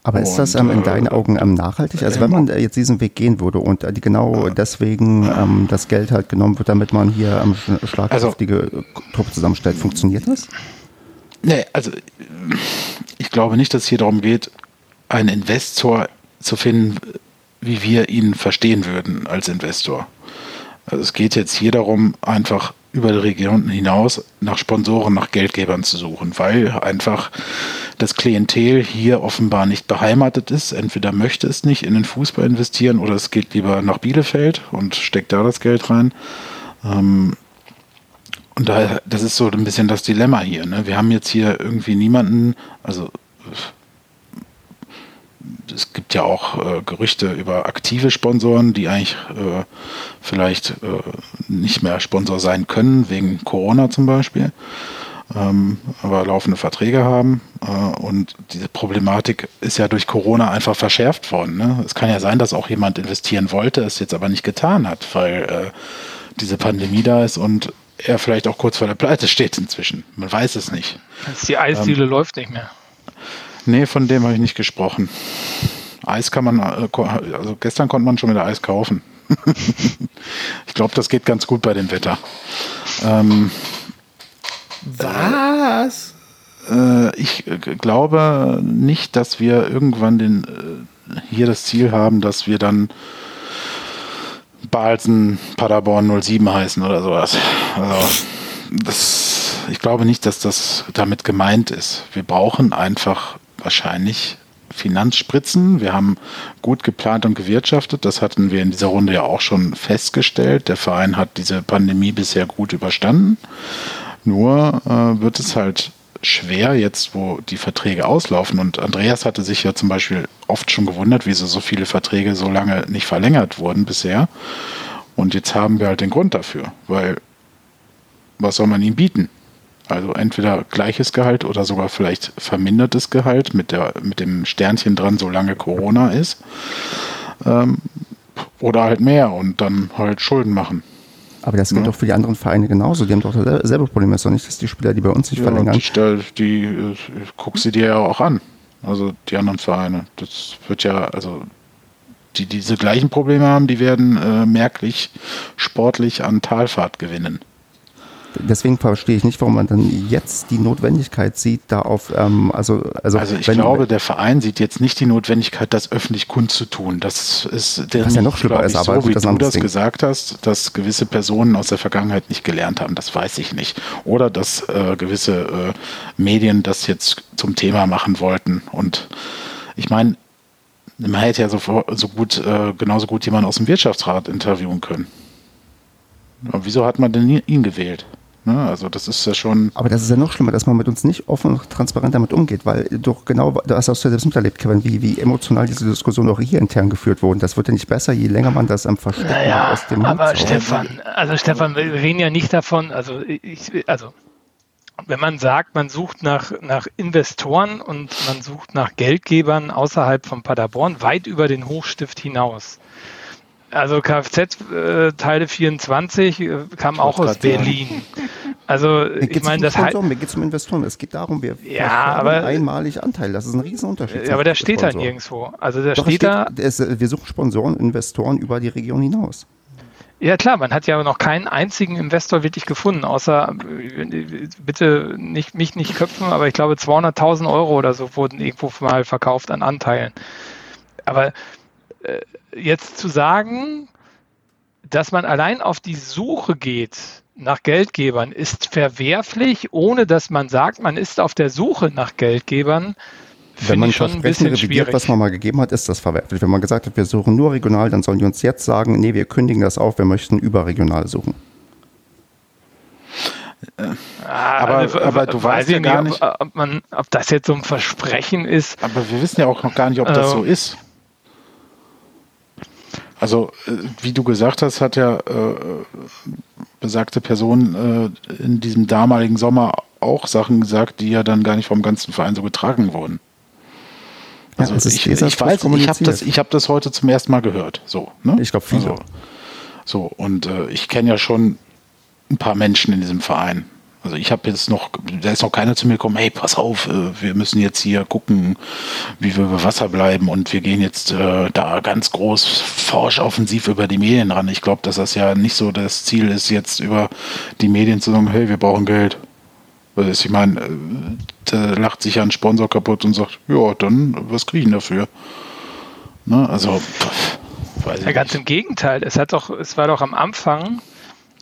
Aber ist das ähm, in äh, deinen Augen ähm, nachhaltig? Also wenn man jetzt diesen Weg gehen würde und äh, genau deswegen ähm, das Geld halt genommen wird, damit man hier ähm, schlagkräftige also, Truppe zusammenstellt, funktioniert das? Nee, also ich glaube nicht, dass es hier darum geht, einen Investor zu finden, wie wir ihn verstehen würden als Investor. Also es geht jetzt hier darum, einfach über die Region hinaus nach Sponsoren, nach Geldgebern zu suchen, weil einfach das Klientel hier offenbar nicht beheimatet ist. Entweder möchte es nicht in den Fußball investieren oder es geht lieber nach Bielefeld und steckt da das Geld rein. Ähm, und da, das ist so ein bisschen das Dilemma hier. Ne? Wir haben jetzt hier irgendwie niemanden, also es gibt ja auch äh, Gerüchte über aktive Sponsoren, die eigentlich äh, vielleicht äh, nicht mehr Sponsor sein können, wegen Corona zum Beispiel, ähm, aber laufende Verträge haben. Äh, und diese Problematik ist ja durch Corona einfach verschärft worden. Ne? Es kann ja sein, dass auch jemand investieren wollte, es jetzt aber nicht getan hat, weil äh, diese Pandemie da ist und er vielleicht auch kurz vor der Pleite steht inzwischen. Man weiß es nicht. Die Eisdiele ähm, läuft nicht mehr. Nee, von dem habe ich nicht gesprochen. Eis kann man, äh, also gestern konnte man schon wieder Eis kaufen. ich glaube, das geht ganz gut bei dem Wetter. Ähm, Was? Äh, ich glaube nicht, dass wir irgendwann den, äh, hier das Ziel haben, dass wir dann Balsen Paderborn 07 heißen oder sowas. Also, das, ich glaube nicht, dass das damit gemeint ist. Wir brauchen einfach wahrscheinlich Finanzspritzen. Wir haben gut geplant und gewirtschaftet. Das hatten wir in dieser Runde ja auch schon festgestellt. Der Verein hat diese Pandemie bisher gut überstanden. Nur äh, wird es halt schwer jetzt, wo die Verträge auslaufen. Und Andreas hatte sich ja zum Beispiel oft schon gewundert, wieso so viele Verträge so lange nicht verlängert wurden bisher. Und jetzt haben wir halt den Grund dafür, weil was soll man ihm bieten? Also entweder gleiches Gehalt oder sogar vielleicht vermindertes Gehalt mit, der, mit dem Sternchen dran, solange Corona ist. Ähm, oder halt mehr und dann halt Schulden machen. Aber das gilt ja. doch für die anderen Vereine genauso. Die haben doch dasselbe Problem. Es ist doch nicht, dass die Spieler, die bei uns sich ja, verlängern. Die, die äh, guckst du dir ja auch an. Also die anderen Vereine. Das wird ja, also die diese gleichen Probleme haben, die werden äh, merklich sportlich an Talfahrt gewinnen deswegen verstehe ich nicht, warum man dann jetzt die Notwendigkeit sieht, da auf, ähm, also, also. Also ich wenn, glaube, der Verein sieht jetzt nicht die Notwendigkeit, das öffentlich kundzutun. Das ist der was ja noch schlimmer ist, aber so, wie das du das Ding. gesagt hast, dass gewisse Personen aus der Vergangenheit nicht gelernt haben, das weiß ich nicht. Oder dass äh, gewisse äh, Medien das jetzt zum Thema machen wollten. Und ich meine, man hätte ja so, so gut, äh, genauso gut jemanden aus dem Wirtschaftsrat interviewen können. Aber wieso hat man denn ihn gewählt? Ne? Also das ist ja schon. Aber das ist ja noch schlimmer, dass man mit uns nicht offen und transparent damit umgeht, weil doch genau, das hast du ja selbst miterlebt, Kevin, wie, wie emotional diese Diskussion auch hier intern geführt wurden. Das wird ja nicht besser, je länger man das am Verstecken naja, aus dem Aber Mund Stefan, also Stefan, wir reden ja nicht davon, also ich, also wenn man sagt, man sucht nach, nach Investoren und man sucht nach Geldgebern außerhalb von Paderborn, weit über den Hochstift hinaus, also Kfz-Teile äh, 24 äh, kam auch aus Berlin. Also ich meine, das heißt... Mir geht es um Investoren. Es geht darum, wir ja, aber, einmalig Anteil. Das ist ein Riesenunterschied. Ja, aber der steht da nirgendwo. Also der Doch, steht, steht da... Es, wir suchen Sponsoren, Investoren über die Region hinaus. Ja klar, man hat ja noch keinen einzigen Investor wirklich gefunden, außer bitte nicht, mich nicht köpfen, aber ich glaube 200.000 Euro oder so wurden irgendwo mal verkauft an Anteilen. Aber äh, jetzt zu sagen, dass man allein auf die Suche geht nach Geldgebern, ist verwerflich, ohne dass man sagt, man ist auf der Suche nach Geldgebern. Wenn man schon ein bisschen revidiert, was man mal gegeben hat, ist das verwerflich. Wenn man gesagt hat, wir suchen nur regional, dann sollen die uns jetzt sagen, nee, wir kündigen das auf, wir möchten überregional suchen. Ah, aber, also, aber du weißt ja gar nicht, ob, ob, man, ob das jetzt so ein Versprechen ist. Aber wir wissen ja auch noch gar nicht, ob das so ist. Also, äh, wie du gesagt hast, hat ja äh, besagte Person äh, in diesem damaligen Sommer auch Sachen gesagt, die ja dann gar nicht vom ganzen Verein so getragen wurden. Also ja, ich, ich weiß, ich habe das, hab das heute zum ersten Mal gehört. So, ne? Ich glaube viele. Also, so, und äh, ich kenne ja schon ein paar Menschen in diesem Verein. Also ich habe jetzt noch, da ist noch keiner zu mir gekommen, hey, pass auf, äh, wir müssen jetzt hier gucken, wie wir über Wasser bleiben und wir gehen jetzt äh, da ganz groß forsch offensiv über die Medien ran. Ich glaube, dass das ja nicht so das Ziel ist, jetzt über die Medien zu sagen, hey, wir brauchen Geld. Ich meine, äh, da lacht sich ja ein Sponsor kaputt und sagt, ja, dann was kriegen dafür? Ne? Also, pff, weiß ja, ganz nicht. im Gegenteil. Es hat doch, es war doch am Anfang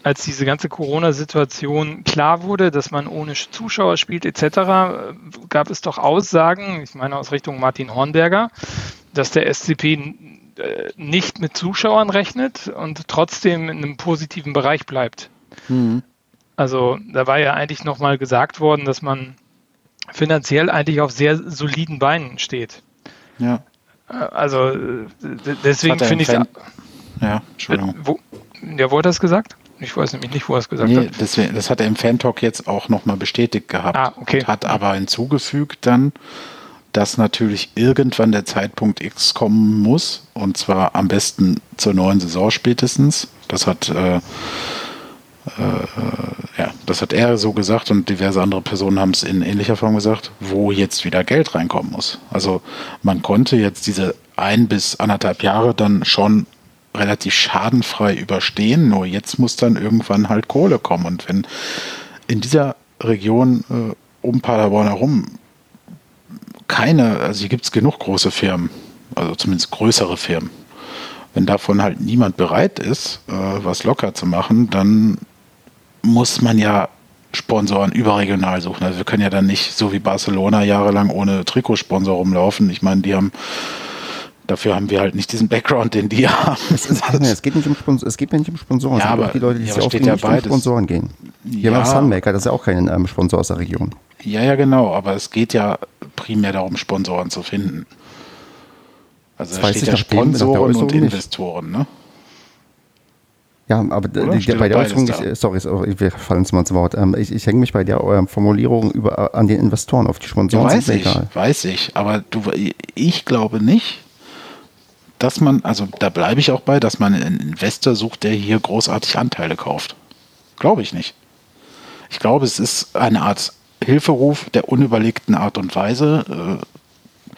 als diese ganze Corona-Situation klar wurde, dass man ohne Zuschauer spielt etc., gab es doch Aussagen, ich meine aus Richtung Martin Hornberger, dass der SCP äh, nicht mit Zuschauern rechnet und trotzdem in einem positiven Bereich bleibt. Mhm. Also da war ja eigentlich nochmal gesagt worden, dass man finanziell eigentlich auf sehr soliden Beinen steht. Ja. Äh, also deswegen finde ich. Ja, Entschuldigung. Wo, ja, wo hat er es gesagt? Ich weiß nämlich nicht, wo er es gesagt nee, hat. Das, das hat er im Fan-Talk jetzt auch nochmal bestätigt gehabt. Ah, okay. Hat aber hinzugefügt dann, dass natürlich irgendwann der Zeitpunkt X kommen muss. Und zwar am besten zur neuen Saison spätestens. Das hat, äh, äh, ja, das hat er so gesagt und diverse andere Personen haben es in ähnlicher Form gesagt, wo jetzt wieder Geld reinkommen muss. Also man konnte jetzt diese ein bis anderthalb Jahre dann schon relativ schadenfrei überstehen. Nur jetzt muss dann irgendwann halt Kohle kommen. Und wenn in dieser Region äh, um Paderborn herum keine, also hier gibt es genug große Firmen, also zumindest größere Firmen. Wenn davon halt niemand bereit ist, äh, was locker zu machen, dann muss man ja Sponsoren überregional suchen. Also wir können ja dann nicht so wie Barcelona jahrelang ohne Trikotsponsor rumlaufen. Ich meine, die haben Dafür haben wir halt nicht diesen Background, den die haben. Es, ist, es geht nicht um Sponsoren, es geht nicht um Sponsoren. Ja, aber die Leute, die ja, sich steht ja nicht um Sponsoren gehen. Hier ja. haben Sunmaker, das ist ja auch kein ähm, Sponsor aus der Region. Ja, ja, genau, aber es geht ja primär darum, Sponsoren zu finden. Also da steht ja Sponsoren und Investoren, ne? Ja, aber die, bei der Äußerung, ich, sorry, sorry, wir fallen uns mal ins Wort. Ähm, ich, ich hänge mich bei der äh, Formulierung über, an den Investoren auf die Sponsoren. Ja, weiß ich, egal. weiß ich. Aber du, ich glaube nicht, dass man, also da bleibe ich auch bei, dass man einen Investor sucht, der hier großartig Anteile kauft. Glaube ich nicht. Ich glaube, es ist eine Art Hilferuf der unüberlegten Art und Weise. Äh,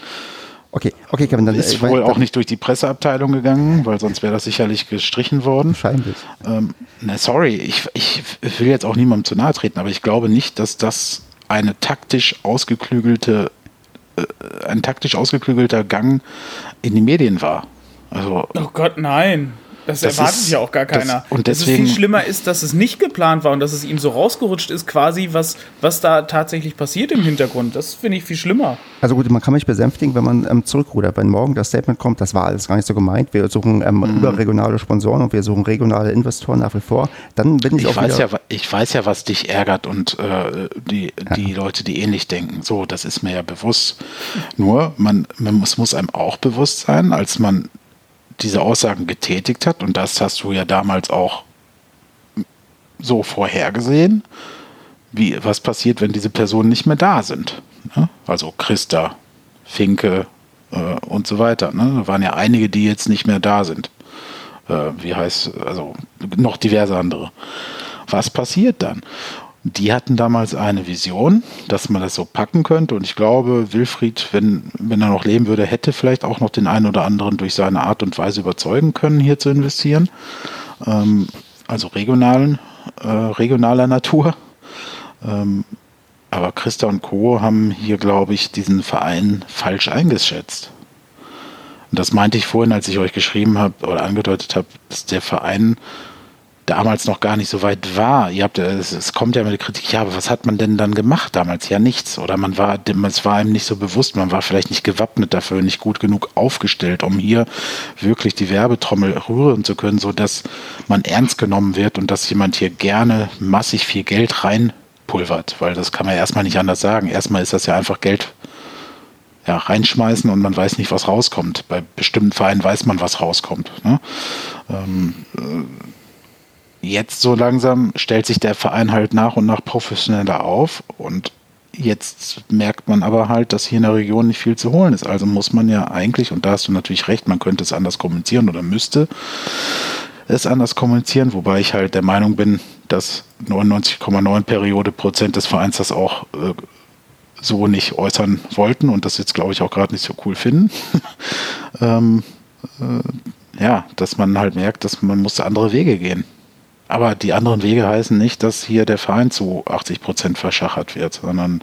okay, okay, Kevin, dann ist wohl auch nicht durch die Presseabteilung gegangen, weil sonst wäre das sicherlich gestrichen worden. Wahrscheinlich. Ähm, na, sorry, ich, ich will jetzt auch niemandem zu nahe treten, aber ich glaube nicht, dass das eine taktisch ausgeklügelte, äh, ein taktisch ausgeklügelter Gang in die Medien war. Also, oh Gott, nein. Das, das erwartet ist, ja auch gar keiner. Das, und deswegen, dass es viel schlimmer ist, dass es nicht geplant war und dass es ihm so rausgerutscht ist, quasi, was, was da tatsächlich passiert im Hintergrund. Das finde ich viel schlimmer. Also gut, man kann mich besänftigen, wenn man ähm, zurückrudert. Wenn morgen das Statement kommt, das war alles gar nicht so gemeint, wir suchen ähm, mhm. überregionale Sponsoren und wir suchen regionale Investoren nach wie vor, dann bin ich, ich auch weiß ja, Ich weiß ja, was dich ärgert und äh, die, die ja. Leute, die ähnlich denken. So, das ist mir ja bewusst. Nur, man, man muss, muss einem auch bewusst sein, als man diese Aussagen getätigt hat, und das hast du ja damals auch so vorhergesehen, wie, was passiert, wenn diese Personen nicht mehr da sind. Ne? Also Christa, Finke äh, und so weiter. Ne? Da waren ja einige, die jetzt nicht mehr da sind. Äh, wie heißt, also noch diverse andere. Was passiert dann? Die hatten damals eine Vision, dass man das so packen könnte. Und ich glaube, Wilfried, wenn, wenn er noch leben würde, hätte vielleicht auch noch den einen oder anderen durch seine Art und Weise überzeugen können, hier zu investieren. Ähm, also regionalen, äh, regionaler Natur. Ähm, aber Christa und Co. haben hier, glaube ich, diesen Verein falsch eingeschätzt. Und das meinte ich vorhin, als ich euch geschrieben habe oder angedeutet habe, dass der Verein damals noch gar nicht so weit war. Ihr habt, es, es kommt ja immer die Kritik, ja, aber was hat man denn dann gemacht damals? Ja, nichts. Oder man war, es war einem nicht so bewusst, man war vielleicht nicht gewappnet dafür, nicht gut genug aufgestellt, um hier wirklich die Werbetrommel rühren zu können, sodass man ernst genommen wird und dass jemand hier gerne massig viel Geld reinpulvert, weil das kann man erstmal nicht anders sagen. Erstmal ist das ja einfach Geld ja, reinschmeißen und man weiß nicht, was rauskommt. Bei bestimmten Vereinen weiß man, was rauskommt. Ne? Ähm, äh, jetzt so langsam stellt sich der Verein halt nach und nach professioneller auf und jetzt merkt man aber halt, dass hier in der Region nicht viel zu holen ist. Also muss man ja eigentlich, und da hast du natürlich recht, man könnte es anders kommunizieren oder müsste es anders kommunizieren, wobei ich halt der Meinung bin, dass 99,9 Periode Prozent des Vereins das auch äh, so nicht äußern wollten und das jetzt glaube ich auch gerade nicht so cool finden. ähm, äh, ja, dass man halt merkt, dass man muss andere Wege gehen. Aber die anderen Wege heißen nicht, dass hier der Verein zu 80 Prozent verschachert wird, sondern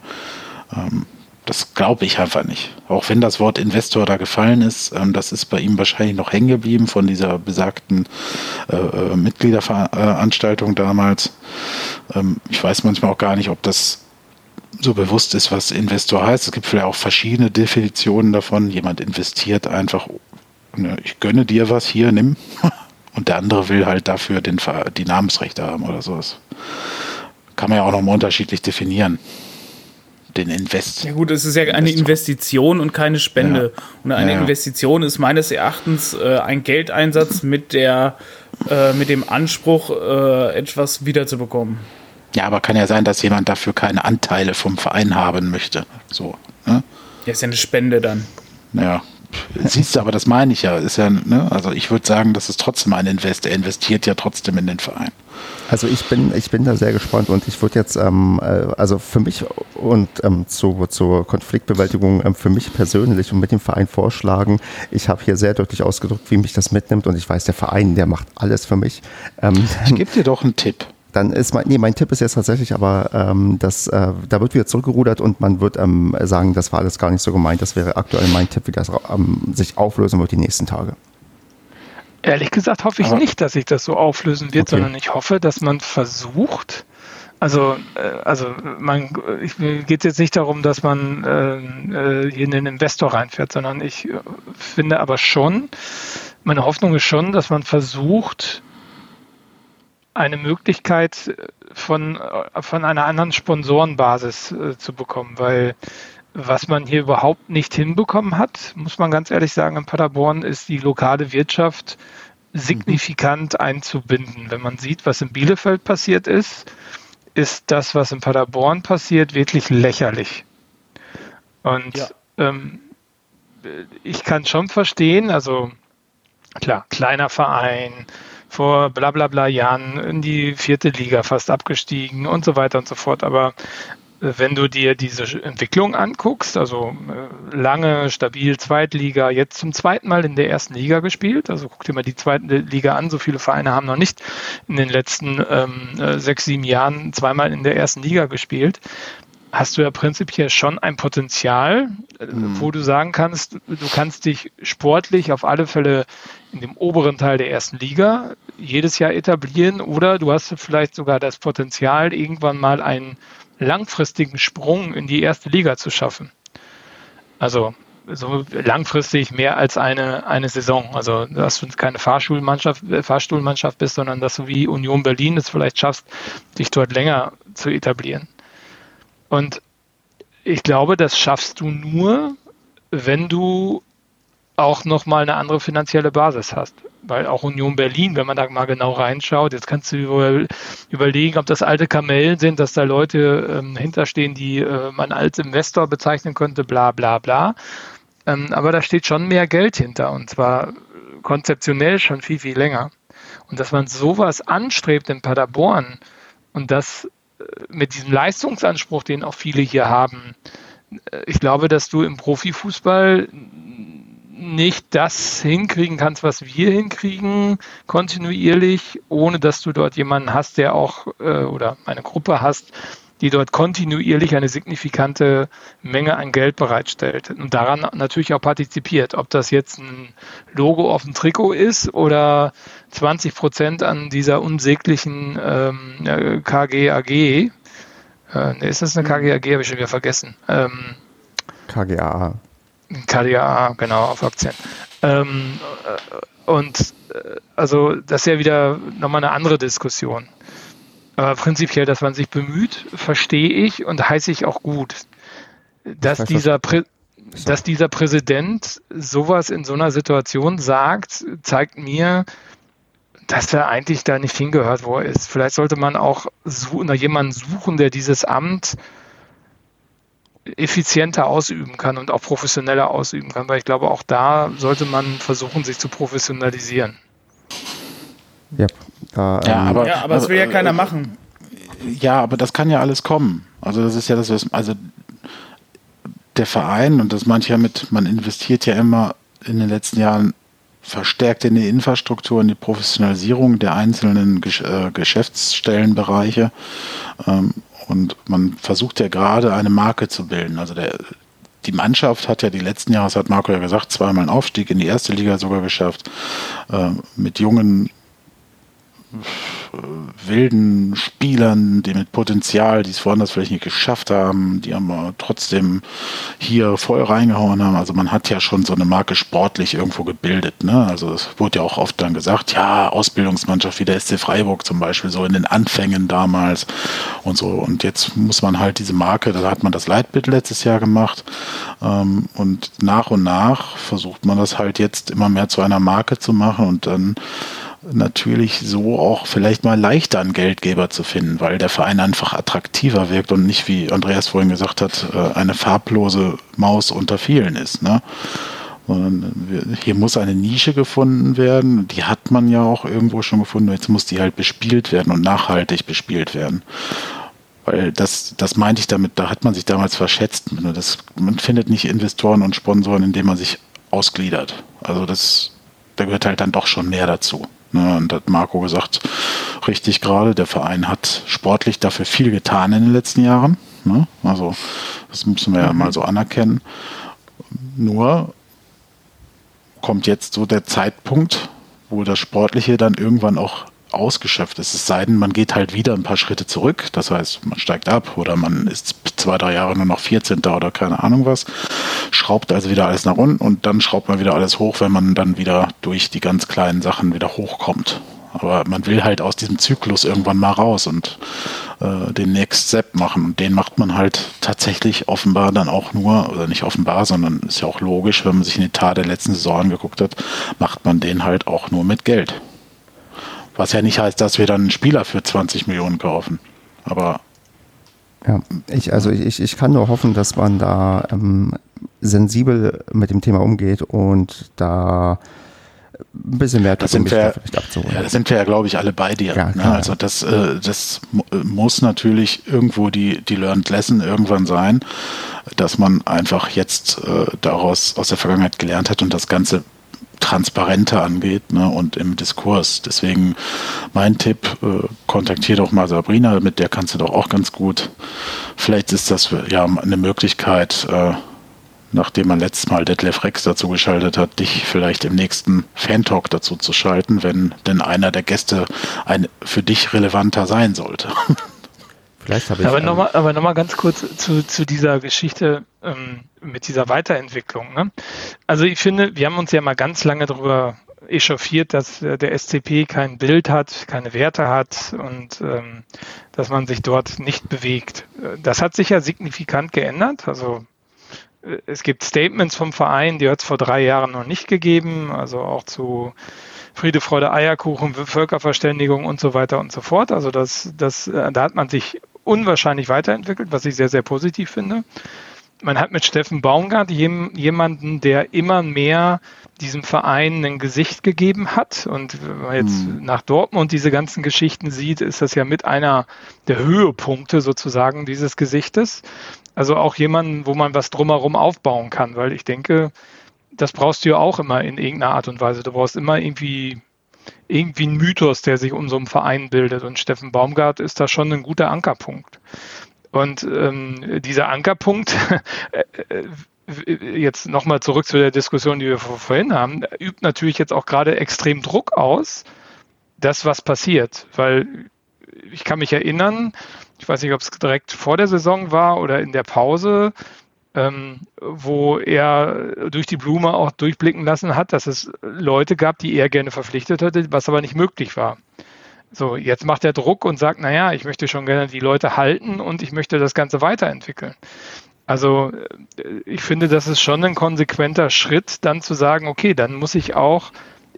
ähm, das glaube ich einfach nicht. Auch wenn das Wort Investor da gefallen ist, ähm, das ist bei ihm wahrscheinlich noch hängen geblieben von dieser besagten äh, äh, Mitgliederveranstaltung damals. Ähm, ich weiß manchmal auch gar nicht, ob das so bewusst ist, was Investor heißt. Es gibt vielleicht auch verschiedene Definitionen davon. Jemand investiert einfach, ne, ich gönne dir was hier, nimm. und der andere will halt dafür den, die Namensrechte haben oder sowas. Kann man ja auch nochmal unterschiedlich definieren. Den Invest. Ja gut, es ist ja eine Investition und keine Spende. Ja. Und eine ja. Investition ist meines Erachtens äh, ein Geldeinsatz mit der äh, mit dem Anspruch, äh, etwas wiederzubekommen. Ja, aber kann ja sein, dass jemand dafür keine Anteile vom Verein haben möchte. So. Ne? Ja, ist ja eine Spende dann. Ja, Siehst du, aber das meine ich ja. Ist ja ne? Also ich würde sagen, das ist trotzdem ein Invest. Er investiert ja trotzdem in den Verein. Also ich bin, ich bin da sehr gespannt und ich würde jetzt, ähm, äh, also für mich und ähm, zu, zur Konfliktbewältigung ähm, für mich persönlich und mit dem Verein vorschlagen, ich habe hier sehr deutlich ausgedrückt, wie mich das mitnimmt und ich weiß, der Verein, der macht alles für mich. Ähm, ich gebe dir doch einen Tipp dann ist mein, nee, mein Tipp ist jetzt tatsächlich aber, ähm, dass äh, da wird wieder zurückgerudert und man wird ähm, sagen, das war alles gar nicht so gemeint. Das wäre aktuell mein Tipp, wie das ähm, sich auflösen wird die nächsten Tage. Ehrlich gesagt hoffe ich aber nicht, dass sich das so auflösen wird, okay. sondern ich hoffe, dass man versucht, also, äh, also man geht jetzt nicht darum, dass man äh, äh, hier in den Investor reinfährt, sondern ich äh, finde aber schon, meine Hoffnung ist schon, dass man versucht, eine Möglichkeit von, äh, von einer anderen Sponsorenbasis äh, zu bekommen, weil was man hier überhaupt nicht hinbekommen hat, muss man ganz ehrlich sagen, in Paderborn ist die lokale Wirtschaft signifikant einzubinden. Wenn man sieht, was in Bielefeld passiert ist, ist das, was in Paderborn passiert, wirklich lächerlich. Und ja. ähm, ich kann schon verstehen, also Klar, kleiner Verein, vor bla bla bla Jahren in die vierte Liga fast abgestiegen und so weiter und so fort. Aber wenn du dir diese Entwicklung anguckst, also äh, lange, stabil Zweitliga, jetzt zum zweiten Mal in der ersten Liga gespielt, also guck dir mal die zweite Liga an, so viele Vereine haben noch nicht in den letzten ähm, äh, sechs, sieben Jahren zweimal in der ersten Liga gespielt, hast du ja prinzipiell schon ein Potenzial, mhm. wo du sagen kannst, du kannst dich sportlich auf alle Fälle in dem oberen Teil der ersten Liga jedes Jahr etablieren oder du hast vielleicht sogar das Potenzial, irgendwann mal einen langfristigen Sprung in die erste Liga zu schaffen. Also so langfristig mehr als eine, eine Saison. Also dass du keine Fahrschulmannschaft, äh, Fahrstuhlmannschaft bist, sondern dass du wie Union Berlin es vielleicht schaffst, dich dort länger zu etablieren. Und ich glaube, das schaffst du nur, wenn du auch nochmal eine andere finanzielle Basis hast. Weil auch Union Berlin, wenn man da mal genau reinschaut, jetzt kannst du überlegen, ob das alte Kamellen sind, dass da Leute ähm, hinterstehen, die äh, man als Investor bezeichnen könnte, bla bla bla. Ähm, aber da steht schon mehr Geld hinter und zwar konzeptionell schon viel, viel länger. Und dass man sowas anstrebt in Paderborn und das mit diesem Leistungsanspruch, den auch viele hier haben, äh, ich glaube, dass du im Profifußball nicht das hinkriegen kannst, was wir hinkriegen, kontinuierlich, ohne dass du dort jemanden hast, der auch äh, oder eine Gruppe hast, die dort kontinuierlich eine signifikante Menge an Geld bereitstellt und daran natürlich auch partizipiert. Ob das jetzt ein Logo auf dem Trikot ist oder 20 Prozent an dieser unsäglichen ähm, KGAG. Äh, nee, ist das eine KGAG? Habe ich schon wieder vergessen. Ähm, KGA. KDA, genau, auf Aktien. Ähm, äh, und äh, also das ist ja wieder nochmal eine andere Diskussion. Aber prinzipiell, dass man sich bemüht, verstehe ich und heiße ich auch gut. Dass dieser, Prä dass dieser Präsident sowas in so einer Situation sagt, zeigt mir, dass er eigentlich da nicht hingehört, wo er ist. Vielleicht sollte man auch nach jemanden suchen, der dieses Amt effizienter ausüben kann und auch professioneller ausüben kann, weil ich glaube, auch da sollte man versuchen, sich zu professionalisieren. Ja, da, ja, ähm, aber, ja, aber das will ja äh, keiner machen. Ja, aber das kann ja alles kommen. Also das ist ja das, was, also der Verein und das manche ja mit, man investiert ja immer in den letzten Jahren verstärkt in die Infrastruktur, in die Professionalisierung der einzelnen äh, Geschäftsstellenbereiche. Ähm, und man versucht ja gerade eine Marke zu bilden. Also der, die Mannschaft hat ja die letzten Jahre, das hat Marco ja gesagt, zweimal einen Aufstieg in die erste Liga sogar geschafft. Äh, mit jungen wilden Spielern, die mit Potenzial, die es woanders vielleicht nicht geschafft haben, die aber trotzdem hier voll reingehauen haben. Also man hat ja schon so eine Marke sportlich irgendwo gebildet. Ne? Also es wurde ja auch oft dann gesagt, ja, Ausbildungsmannschaft wie der SC Freiburg zum Beispiel, so in den Anfängen damals und so. Und jetzt muss man halt diese Marke, da hat man das Leitbild letztes Jahr gemacht ähm, und nach und nach versucht man das halt jetzt immer mehr zu einer Marke zu machen und dann natürlich so auch vielleicht mal leichter einen Geldgeber zu finden, weil der Verein einfach attraktiver wirkt und nicht, wie Andreas vorhin gesagt hat, äh, eine farblose Maus unter vielen ist. Ne? hier muss eine Nische gefunden werden. Die hat man ja auch irgendwo schon gefunden. Jetzt muss die halt bespielt werden und nachhaltig bespielt werden. Weil das, das meinte ich damit, da hat man sich damals verschätzt. Das, man findet nicht Investoren und Sponsoren, indem man sich ausgliedert. Also das, da gehört halt dann doch schon mehr dazu. Ne, und hat Marco gesagt, richtig gerade, der Verein hat sportlich dafür viel getan in den letzten Jahren. Ne? Also das müssen wir ja mal so anerkennen. Nur kommt jetzt so der Zeitpunkt, wo das Sportliche dann irgendwann auch ausgeschöpft ist. Es sei denn, man geht halt wieder ein paar Schritte zurück. Das heißt, man steigt ab oder man ist zwei, drei Jahre nur noch 14. oder keine Ahnung was. Schraubt also wieder alles nach unten und dann schraubt man wieder alles hoch, wenn man dann wieder durch die ganz kleinen Sachen wieder hochkommt. Aber man will halt aus diesem Zyklus irgendwann mal raus und äh, den Next Step machen. Und den macht man halt tatsächlich offenbar dann auch nur, oder nicht offenbar, sondern ist ja auch logisch, wenn man sich in den Tat der letzten Saison angeguckt hat, macht man den halt auch nur mit Geld. Was ja nicht heißt, dass wir dann einen Spieler für 20 Millionen kaufen. Aber. Ja, ich, also ich, ich kann nur hoffen, dass man da ähm, sensibel mit dem Thema umgeht und da ein bisschen mehr das sind wir, vielleicht abzuholen. Ja, da sind wir ja, glaube ich, alle bei dir. Ja, ne? Also das, äh, das muss natürlich irgendwo die, die Learned Lesson irgendwann sein, dass man einfach jetzt äh, daraus aus der Vergangenheit gelernt hat und das Ganze transparenter angeht ne, und im Diskurs. Deswegen mein Tipp, äh, kontaktier doch mal Sabrina, mit der kannst du doch auch ganz gut. Vielleicht ist das ja eine Möglichkeit, äh, nachdem man letztes Mal Detlef Rex dazu geschaltet hat, dich vielleicht im nächsten Fan-Talk dazu zu schalten, wenn denn einer der Gäste ein für dich relevanter sein sollte. Vielleicht habe ich. Aber nochmal aber noch ganz kurz zu, zu dieser Geschichte ähm, mit dieser Weiterentwicklung. Ne? Also ich finde, wir haben uns ja mal ganz lange darüber echauffiert, dass äh, der SCP kein Bild hat, keine Werte hat und ähm, dass man sich dort nicht bewegt. Das hat sich ja signifikant geändert. Also es gibt Statements vom Verein, die hat es vor drei Jahren noch nicht gegeben, also auch zu Friede, Freude, Eierkuchen, Völkerverständigung und so weiter und so fort. Also das, das, äh, da hat man sich unwahrscheinlich weiterentwickelt, was ich sehr, sehr positiv finde. Man hat mit Steffen Baumgart jemanden, der immer mehr diesem Verein ein Gesicht gegeben hat. Und wenn man jetzt hm. nach Dortmund diese ganzen Geschichten sieht, ist das ja mit einer der Höhepunkte sozusagen dieses Gesichtes. Also auch jemanden, wo man was drumherum aufbauen kann, weil ich denke, das brauchst du ja auch immer in irgendeiner Art und Weise. Du brauchst immer irgendwie, irgendwie einen Mythos, der sich um so einen Verein bildet. Und Steffen Baumgart ist da schon ein guter Ankerpunkt. Und ähm, dieser Ankerpunkt, äh, äh, jetzt nochmal zurück zu der Diskussion, die wir vorhin haben, übt natürlich jetzt auch gerade extrem Druck aus, das, was passiert. Weil ich kann mich erinnern, ich weiß nicht, ob es direkt vor der Saison war oder in der Pause, ähm, wo er durch die Blume auch durchblicken lassen hat, dass es Leute gab, die er gerne verpflichtet hätte, was aber nicht möglich war. So, jetzt macht er Druck und sagt, naja, ich möchte schon gerne die Leute halten und ich möchte das Ganze weiterentwickeln. Also äh, ich finde, das ist schon ein konsequenter Schritt, dann zu sagen, okay, dann muss ich auch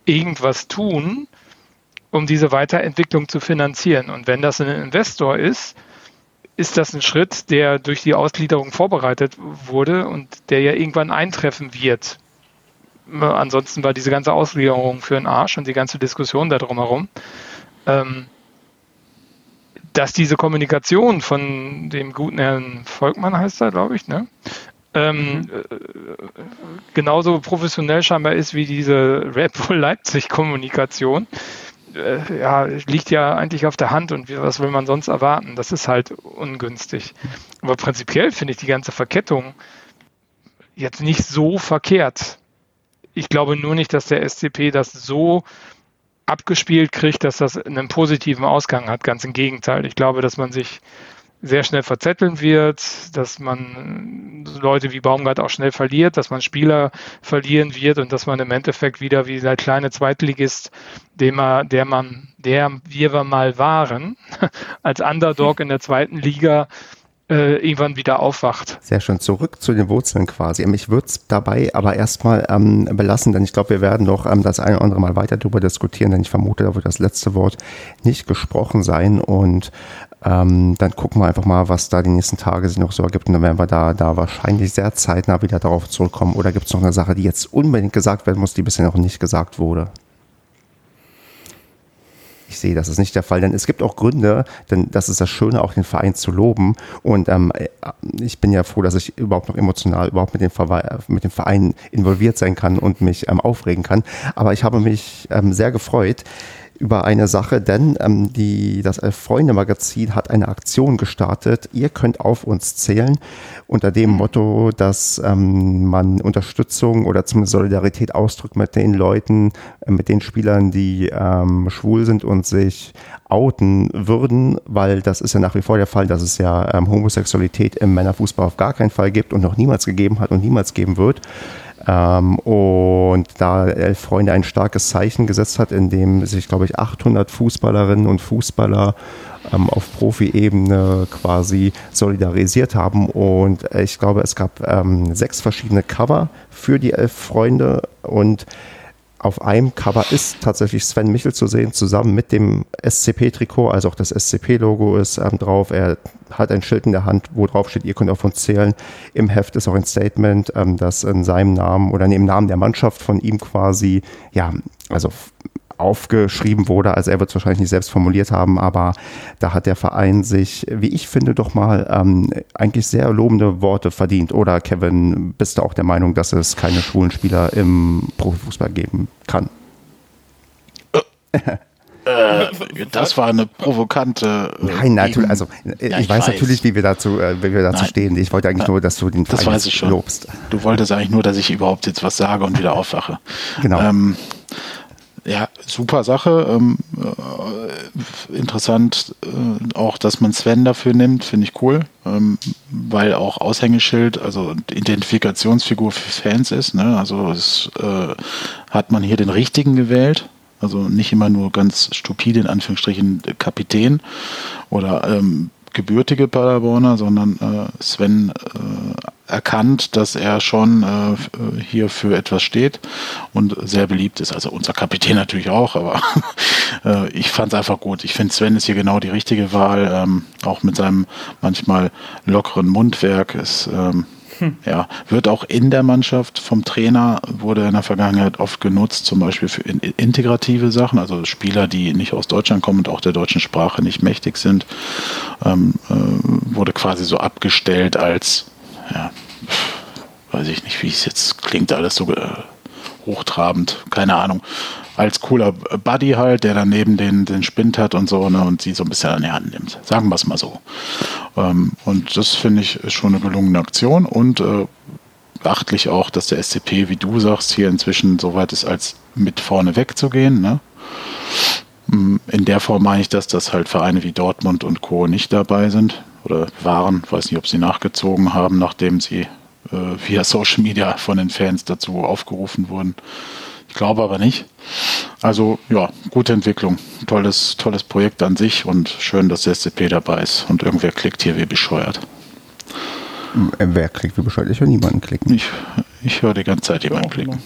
irgendwas tun, um diese Weiterentwicklung zu finanzieren. Und wenn das ein Investor ist, ist das ein Schritt, der durch die Ausgliederung vorbereitet wurde und der ja irgendwann eintreffen wird. Ansonsten war diese ganze Ausgliederung für den Arsch und die ganze Diskussion da drumherum. Ähm, dass diese Kommunikation von dem guten Herrn Volkmann heißt er, glaube ich, ne? Ähm, mhm. Äh, genauso professionell scheinbar ist wie diese Red Bull Leipzig Kommunikation äh, ja, liegt ja eigentlich auf der Hand und was will man sonst erwarten? Das ist halt ungünstig. Aber prinzipiell finde ich die ganze Verkettung jetzt nicht so verkehrt. Ich glaube nur nicht, dass der SCP das so abgespielt kriegt, dass das einen positiven Ausgang hat. Ganz im Gegenteil. Ich glaube, dass man sich sehr schnell verzetteln wird, dass man Leute wie Baumgart auch schnell verliert, dass man Spieler verlieren wird und dass man im Endeffekt wieder wie der kleine Zweitligist, dem man, der man, der wir mal waren, als Underdog in der zweiten Liga äh, irgendwann wieder aufwacht. Sehr schön. Zurück zu den Wurzeln quasi. Ich würde es dabei aber erstmal ähm, belassen, denn ich glaube, wir werden noch ähm, das eine oder andere Mal weiter darüber diskutieren, denn ich vermute, da wird das letzte Wort nicht gesprochen sein und ähm, dann gucken wir einfach mal, was da die nächsten Tage sich noch so ergibt. Und dann werden wir da, da wahrscheinlich sehr zeitnah wieder darauf zurückkommen. Oder gibt es noch eine Sache, die jetzt unbedingt gesagt werden muss, die bisher noch nicht gesagt wurde? Ich sehe, das ist nicht der Fall, denn es gibt auch Gründe, denn das ist das Schöne, auch den Verein zu loben. Und ähm, ich bin ja froh, dass ich überhaupt noch emotional überhaupt mit dem, mit dem Verein involviert sein kann und mich ähm, aufregen kann. Aber ich habe mich ähm, sehr gefreut, über eine Sache, denn ähm, die, das Elf-Freunde-Magazin hat eine Aktion gestartet. Ihr könnt auf uns zählen unter dem Motto, dass ähm, man Unterstützung oder zumindest Solidarität ausdrückt mit den Leuten, äh, mit den Spielern, die ähm, schwul sind und sich outen würden, weil das ist ja nach wie vor der Fall, dass es ja ähm, Homosexualität im Männerfußball auf gar keinen Fall gibt und noch niemals gegeben hat und niemals geben wird. Ähm, und da Elf Freunde ein starkes Zeichen gesetzt hat, indem sich, glaube ich, 800 Fußballerinnen und Fußballer ähm, auf Profi-Ebene quasi solidarisiert haben. Und ich glaube, es gab ähm, sechs verschiedene Cover für die Elf Freunde und auf einem Cover ist tatsächlich Sven Michel zu sehen, zusammen mit dem SCP-Trikot, also auch das SCP-Logo ist ähm, drauf. Er hat ein Schild in der Hand, wo drauf steht, ihr könnt auf uns zählen. Im Heft ist auch ein Statement, ähm, das in seinem Namen oder im Namen der Mannschaft von ihm quasi, ja, also aufgeschrieben wurde. Also er wird es wahrscheinlich nicht selbst formuliert haben, aber da hat der Verein sich, wie ich finde, doch mal ähm, eigentlich sehr lobende Worte verdient. Oder Kevin, bist du auch der Meinung, dass es keine schwulen Spieler im Profifußball geben kann? Äh, das war eine provokante. Äh, Nein, natürlich. Also äh, ja, ich, ich, weiß, natürlich, wie wir dazu, äh, wie wir dazu stehen. Ich wollte eigentlich nur, dass du den Verein das weiß ich schon. lobst. Du wolltest eigentlich nur, dass ich überhaupt jetzt was sage und wieder aufwache. Genau. Ähm, ja, super Sache. Ähm, äh, interessant äh, auch, dass man Sven dafür nimmt, finde ich cool, ähm, weil auch Aushängeschild, also Identifikationsfigur für Fans ist. Ne? Also es, äh, hat man hier den richtigen gewählt. Also nicht immer nur ganz stupide, in Anführungsstrichen, Kapitän oder ähm, gebürtige Paderborner, sondern äh, Sven äh, erkannt, dass er schon äh, hier für etwas steht und sehr beliebt ist. Also unser Kapitän natürlich auch, aber äh, ich fand es einfach gut. Ich finde, Sven ist hier genau die richtige Wahl, ähm, auch mit seinem manchmal lockeren Mundwerk. Ist, ähm, hm. Ja, wird auch in der Mannschaft vom Trainer, wurde in der Vergangenheit oft genutzt, zum Beispiel für integrative Sachen, also Spieler, die nicht aus Deutschland kommen und auch der deutschen Sprache nicht mächtig sind, ähm, äh, wurde quasi so abgestellt als, ja, weiß ich nicht, wie es jetzt klingt, alles so äh, hochtrabend, keine Ahnung als cooler Buddy halt, der daneben den, den Spind hat und so, ne, und sie so ein bisschen an die Hand nimmt. Sagen wir es mal so. Ähm, und das finde ich schon eine gelungene Aktion und äh, beachtlich auch, dass der SCP, wie du sagst, hier inzwischen so weit ist, als mit vorne wegzugehen. Ne? Mm, in der Form meine ich, dass das halt Vereine wie Dortmund und Co. nicht dabei sind oder waren. Weiß nicht, ob sie nachgezogen haben, nachdem sie äh, via Social Media von den Fans dazu aufgerufen wurden. Ich glaube aber nicht. Also ja, gute Entwicklung. Tolles, tolles Projekt an sich und schön, dass der SCP dabei ist. Und irgendwer klickt hier wie bescheuert. Wer klickt wie bescheuert? Ich höre niemanden klicken. Ich, ich höre die ganze Zeit jemanden klicken.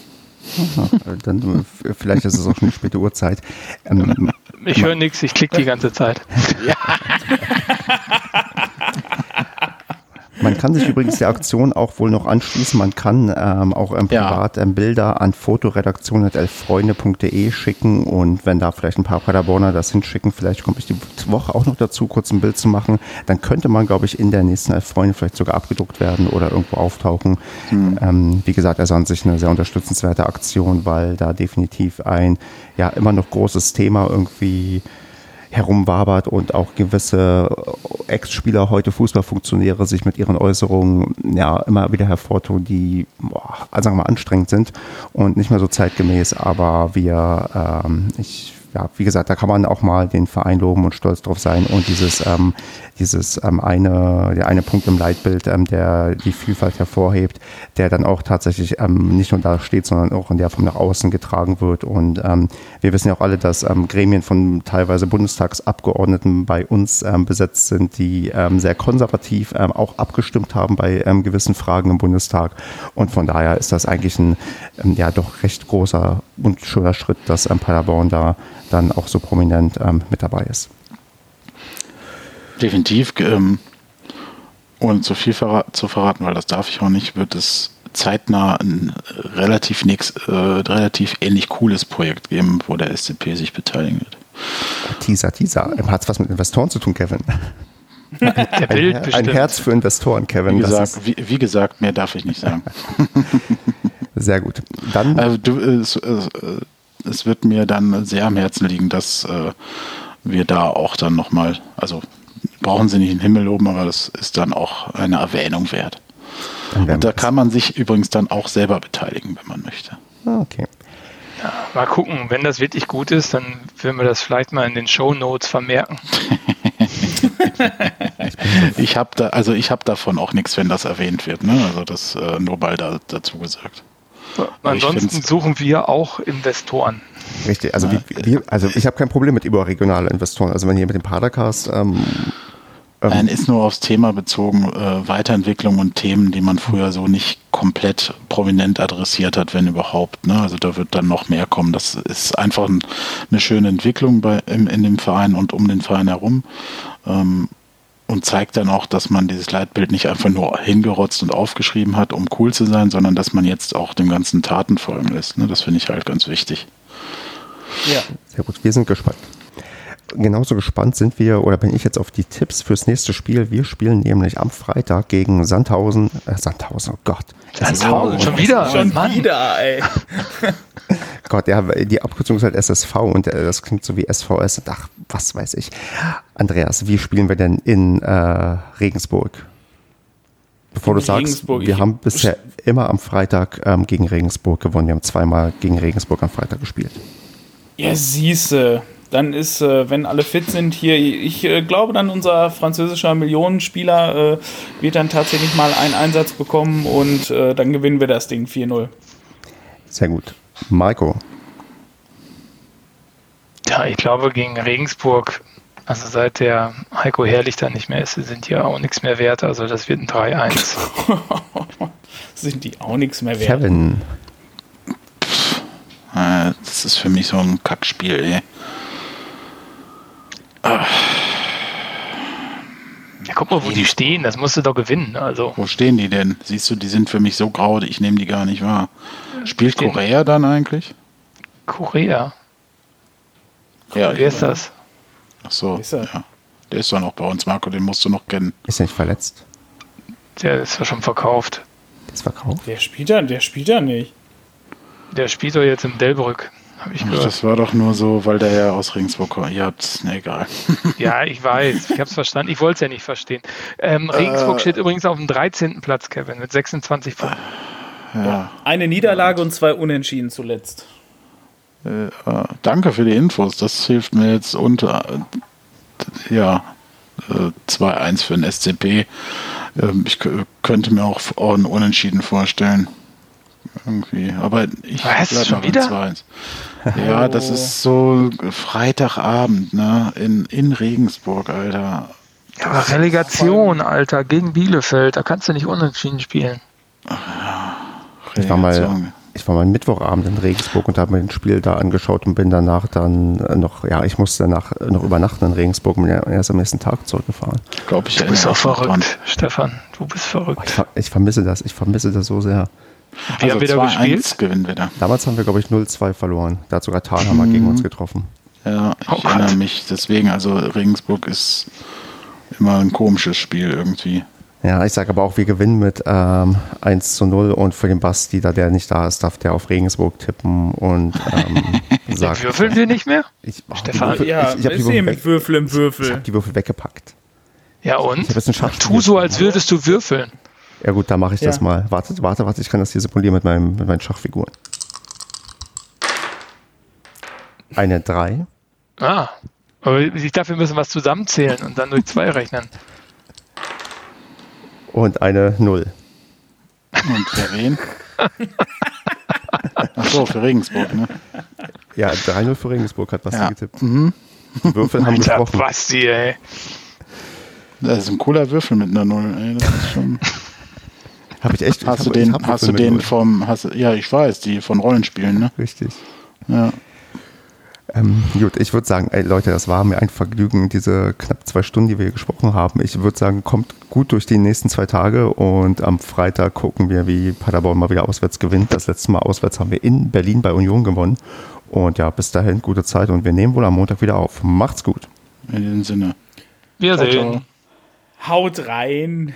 Aha, dann äh, vielleicht ist es auch schon eine späte Uhrzeit. Ähm, ich höre nichts, ich klicke die ganze Zeit. Ja. Man kann sich übrigens der Aktion auch wohl noch anschließen. Man kann ähm, auch ähm, privat ja. ähm, Bilder an fotoredaktion.elfreunde.de schicken und wenn da vielleicht ein paar Paderborner das hinschicken, vielleicht komme ich die Woche auch noch dazu, kurz ein Bild zu machen, dann könnte man, glaube ich, in der nächsten Elf Freunde vielleicht sogar abgedruckt werden oder irgendwo auftauchen. Mhm. Ähm, wie gesagt, also an sich eine sehr unterstützenswerte Aktion, weil da definitiv ein ja immer noch großes Thema irgendwie herumwabert und auch gewisse Ex-Spieler, heute Fußballfunktionäre, sich mit ihren Äußerungen ja immer wieder hervortun, die, boah, sagen wir mal, anstrengend sind und nicht mehr so zeitgemäß. Aber wir, ähm, ich ja, wie gesagt, da kann man auch mal den Verein loben und stolz drauf sein und dieses, ähm, dieses ähm, eine, der eine Punkt im Leitbild, ähm, der die Vielfalt hervorhebt, der dann auch tatsächlich ähm, nicht nur da steht, sondern auch in der Form nach außen getragen wird. Und ähm, wir wissen ja auch alle, dass ähm, Gremien von teilweise Bundestagsabgeordneten bei uns ähm, besetzt sind, die ähm, sehr konservativ ähm, auch abgestimmt haben bei ähm, gewissen Fragen im Bundestag. Und von daher ist das eigentlich ein ähm, ja doch recht großer und schöner Schritt, dass ähm, Paderborn da dann auch so prominent ähm, mit dabei ist. Definitiv. Ähm, ohne zu viel verra zu verraten, weil das darf ich auch nicht, wird es zeitnah ein relativ, nix, äh, relativ ähnlich cooles Projekt geben, wo der SCP sich beteiligen wird. Teaser, Teaser. Hat es was mit Investoren zu tun, Kevin? Bild ein, ein Herz für Investoren, Kevin. Wie gesagt, wie, wie gesagt, mehr darf ich nicht sagen. Sehr gut. Dann. Also du, es, es, wird mir dann sehr am Herzen liegen, dass äh, wir da auch dann nochmal, also brauchen sie nicht in den Himmel loben, aber das ist dann auch eine Erwähnung wert. Und da kann man sich übrigens dann auch selber beteiligen, wenn man möchte. Ah, okay. Ja, mal gucken, wenn das wirklich gut ist, dann werden wir das vielleicht mal in den Show Notes vermerken. ich habe da, also ich habe davon auch nichts, wenn das erwähnt wird. Ne? Also das äh, nur mal da, dazu gesagt. Ansonsten suchen wir auch Investoren. Richtig, also, ja. wie, wie, also ich habe kein Problem mit überregionalen Investoren. Also wenn ihr mit dem Padercast ähm, ähm, Nein, ist nur aufs Thema bezogen, äh, Weiterentwicklung und Themen, die man früher so nicht komplett prominent adressiert hat, wenn überhaupt. Ne? Also da wird dann noch mehr kommen. Das ist einfach ein, eine schöne Entwicklung bei, in, in, dem Verein und um den Verein herum. Ähm, und zeigt dann auch, dass man dieses Leitbild nicht einfach nur hingerotzt und aufgeschrieben hat, um cool zu sein, sondern dass man jetzt auch dem ganzen Taten folgen lässt. Ne? Das finde ich halt ganz wichtig. Ja. Sehr gut, wir sind gespannt genauso gespannt sind wir, oder bin ich jetzt auf die Tipps fürs nächste Spiel. Wir spielen nämlich am Freitag gegen Sandhausen. Äh, Sandhausen, oh Gott. Sandhausen, schon wieder. Schon Mann. wieder, ey. Gott, ja, die Abkürzung ist halt SSV und äh, das klingt so wie SVS. Ach, was weiß ich. Andreas, wie spielen wir denn in äh, Regensburg? Bevor in du sagst, Regensburg. wir haben bisher immer am Freitag ähm, gegen Regensburg gewonnen. Wir haben zweimal gegen Regensburg am Freitag gespielt. Ja, siehste dann ist, äh, wenn alle fit sind, hier, ich äh, glaube dann unser französischer Millionenspieler äh, wird dann tatsächlich mal einen Einsatz bekommen und äh, dann gewinnen wir das Ding 4-0. Sehr gut. Marco. Ja, ich glaube gegen Regensburg, also seit der Heiko Herrlich da nicht mehr ist, sind die auch nichts mehr wert. Also das wird ein 3-1. sind die auch nichts mehr wert? Kevin. Das ist für mich so ein Kackspiel, ey. Ja, guck mal, wo die stehen, das musst du doch gewinnen. Also. Wo stehen die denn? Siehst du, die sind für mich so grau, ich nehme die gar nicht wahr. Spielt stehen. Korea dann eigentlich? Korea? Ja, wer ist das? Ach so, ja. Der ist doch noch bei uns, Marco, den musst du noch kennen. Ist er nicht verletzt? Der ist ja schon verkauft. Der ist verkauft? Der spielt ja, der spielt ja nicht. Der spielt doch jetzt in Delbrück. Hab ich gehört. Das war doch nur so, weil der ja aus Regensburg kommt. Ja, ist ne, egal. ja, ich weiß. Ich habe es verstanden. Ich wollte es ja nicht verstehen. Ähm, Regensburg äh, steht übrigens auf dem 13. Platz, Kevin, mit 26 Punkten. Ja. Eine Niederlage und zwei Unentschieden zuletzt. Äh, äh, danke für die Infos. Das hilft mir jetzt unter. Äh, ja, 2-1 äh, für den SCP. Ähm, ich könnte mir auch einen Unentschieden vorstellen irgendwie. Aber ich bleibe noch wieder? 2-1. Ja, das ist so Freitagabend, ne? In, in Regensburg, Alter. Ja, aber Relegation, Alter, gegen Bielefeld, da kannst du nicht unentschieden spielen. Ja, ich war mal, ich war mal Mittwochabend in Regensburg und habe mir ein Spiel da angeschaut und bin danach dann noch, ja, ich musste danach noch übernachten in Regensburg und bin erst am nächsten Tag zurückgefahren. Glaub ich, du bist auch verrückt, dran. Stefan. Du bist verrückt. Ich, ich, vermisse das, ich vermisse das so sehr. Wie also haben wir da gespielt? gewinnen wir da. Damals haben wir, glaube ich, 0-2 verloren. Da hat sogar Thalhammer mhm. gegen uns getroffen. Ja, ich oh erinnere mich. Deswegen, also Regensburg ist immer ein komisches Spiel irgendwie. Ja, ich sage aber auch, wir gewinnen mit ähm, 1 zu 0 und für den Basti, da der nicht da ist, darf der auf Regensburg tippen und ähm, sagt. Würfeln wir nicht mehr? Ich, oh, Stefan, Würfel, ja, ich, ich habe die, Würfel mit Würfel im Würfel. Ich, ich habe die Würfel weggepackt. Ja und? Tu so, als würdest du würfeln. Ja gut, da mache ich ja. das mal. Warte, warte, warte, ich kann das hier simulieren mit, meinem, mit meinen Schachfiguren. Eine 3. Ah, aber ich dachte, wir müssen was zusammenzählen und dann durch zwei rechnen. Und eine 0. Und für wen? Ach so, für Regensburg, ne? Ja, 3-0 für Regensburg hat Basti ja. getippt. Mhm. Die Würfel haben Alter, gesprochen. Basti, ey. Das ist ein cooler Würfel mit einer 0, ey. Das ist schon... Habe ich echt. Hast ich du den, hast du den vom, hast, ja, ich weiß, die von Rollenspielen, ne? Richtig. Ja. Ähm, gut, ich würde sagen, ey Leute, das war mir ein Vergnügen, diese knapp zwei Stunden, die wir hier gesprochen haben. Ich würde sagen, kommt gut durch die nächsten zwei Tage und am Freitag gucken wir, wie Paderborn mal wieder auswärts gewinnt. Das letzte Mal auswärts haben wir in Berlin bei Union gewonnen. Und ja, bis dahin gute Zeit und wir nehmen wohl am Montag wieder auf. Macht's gut. In diesem Sinne. Wir sehen. Haut rein.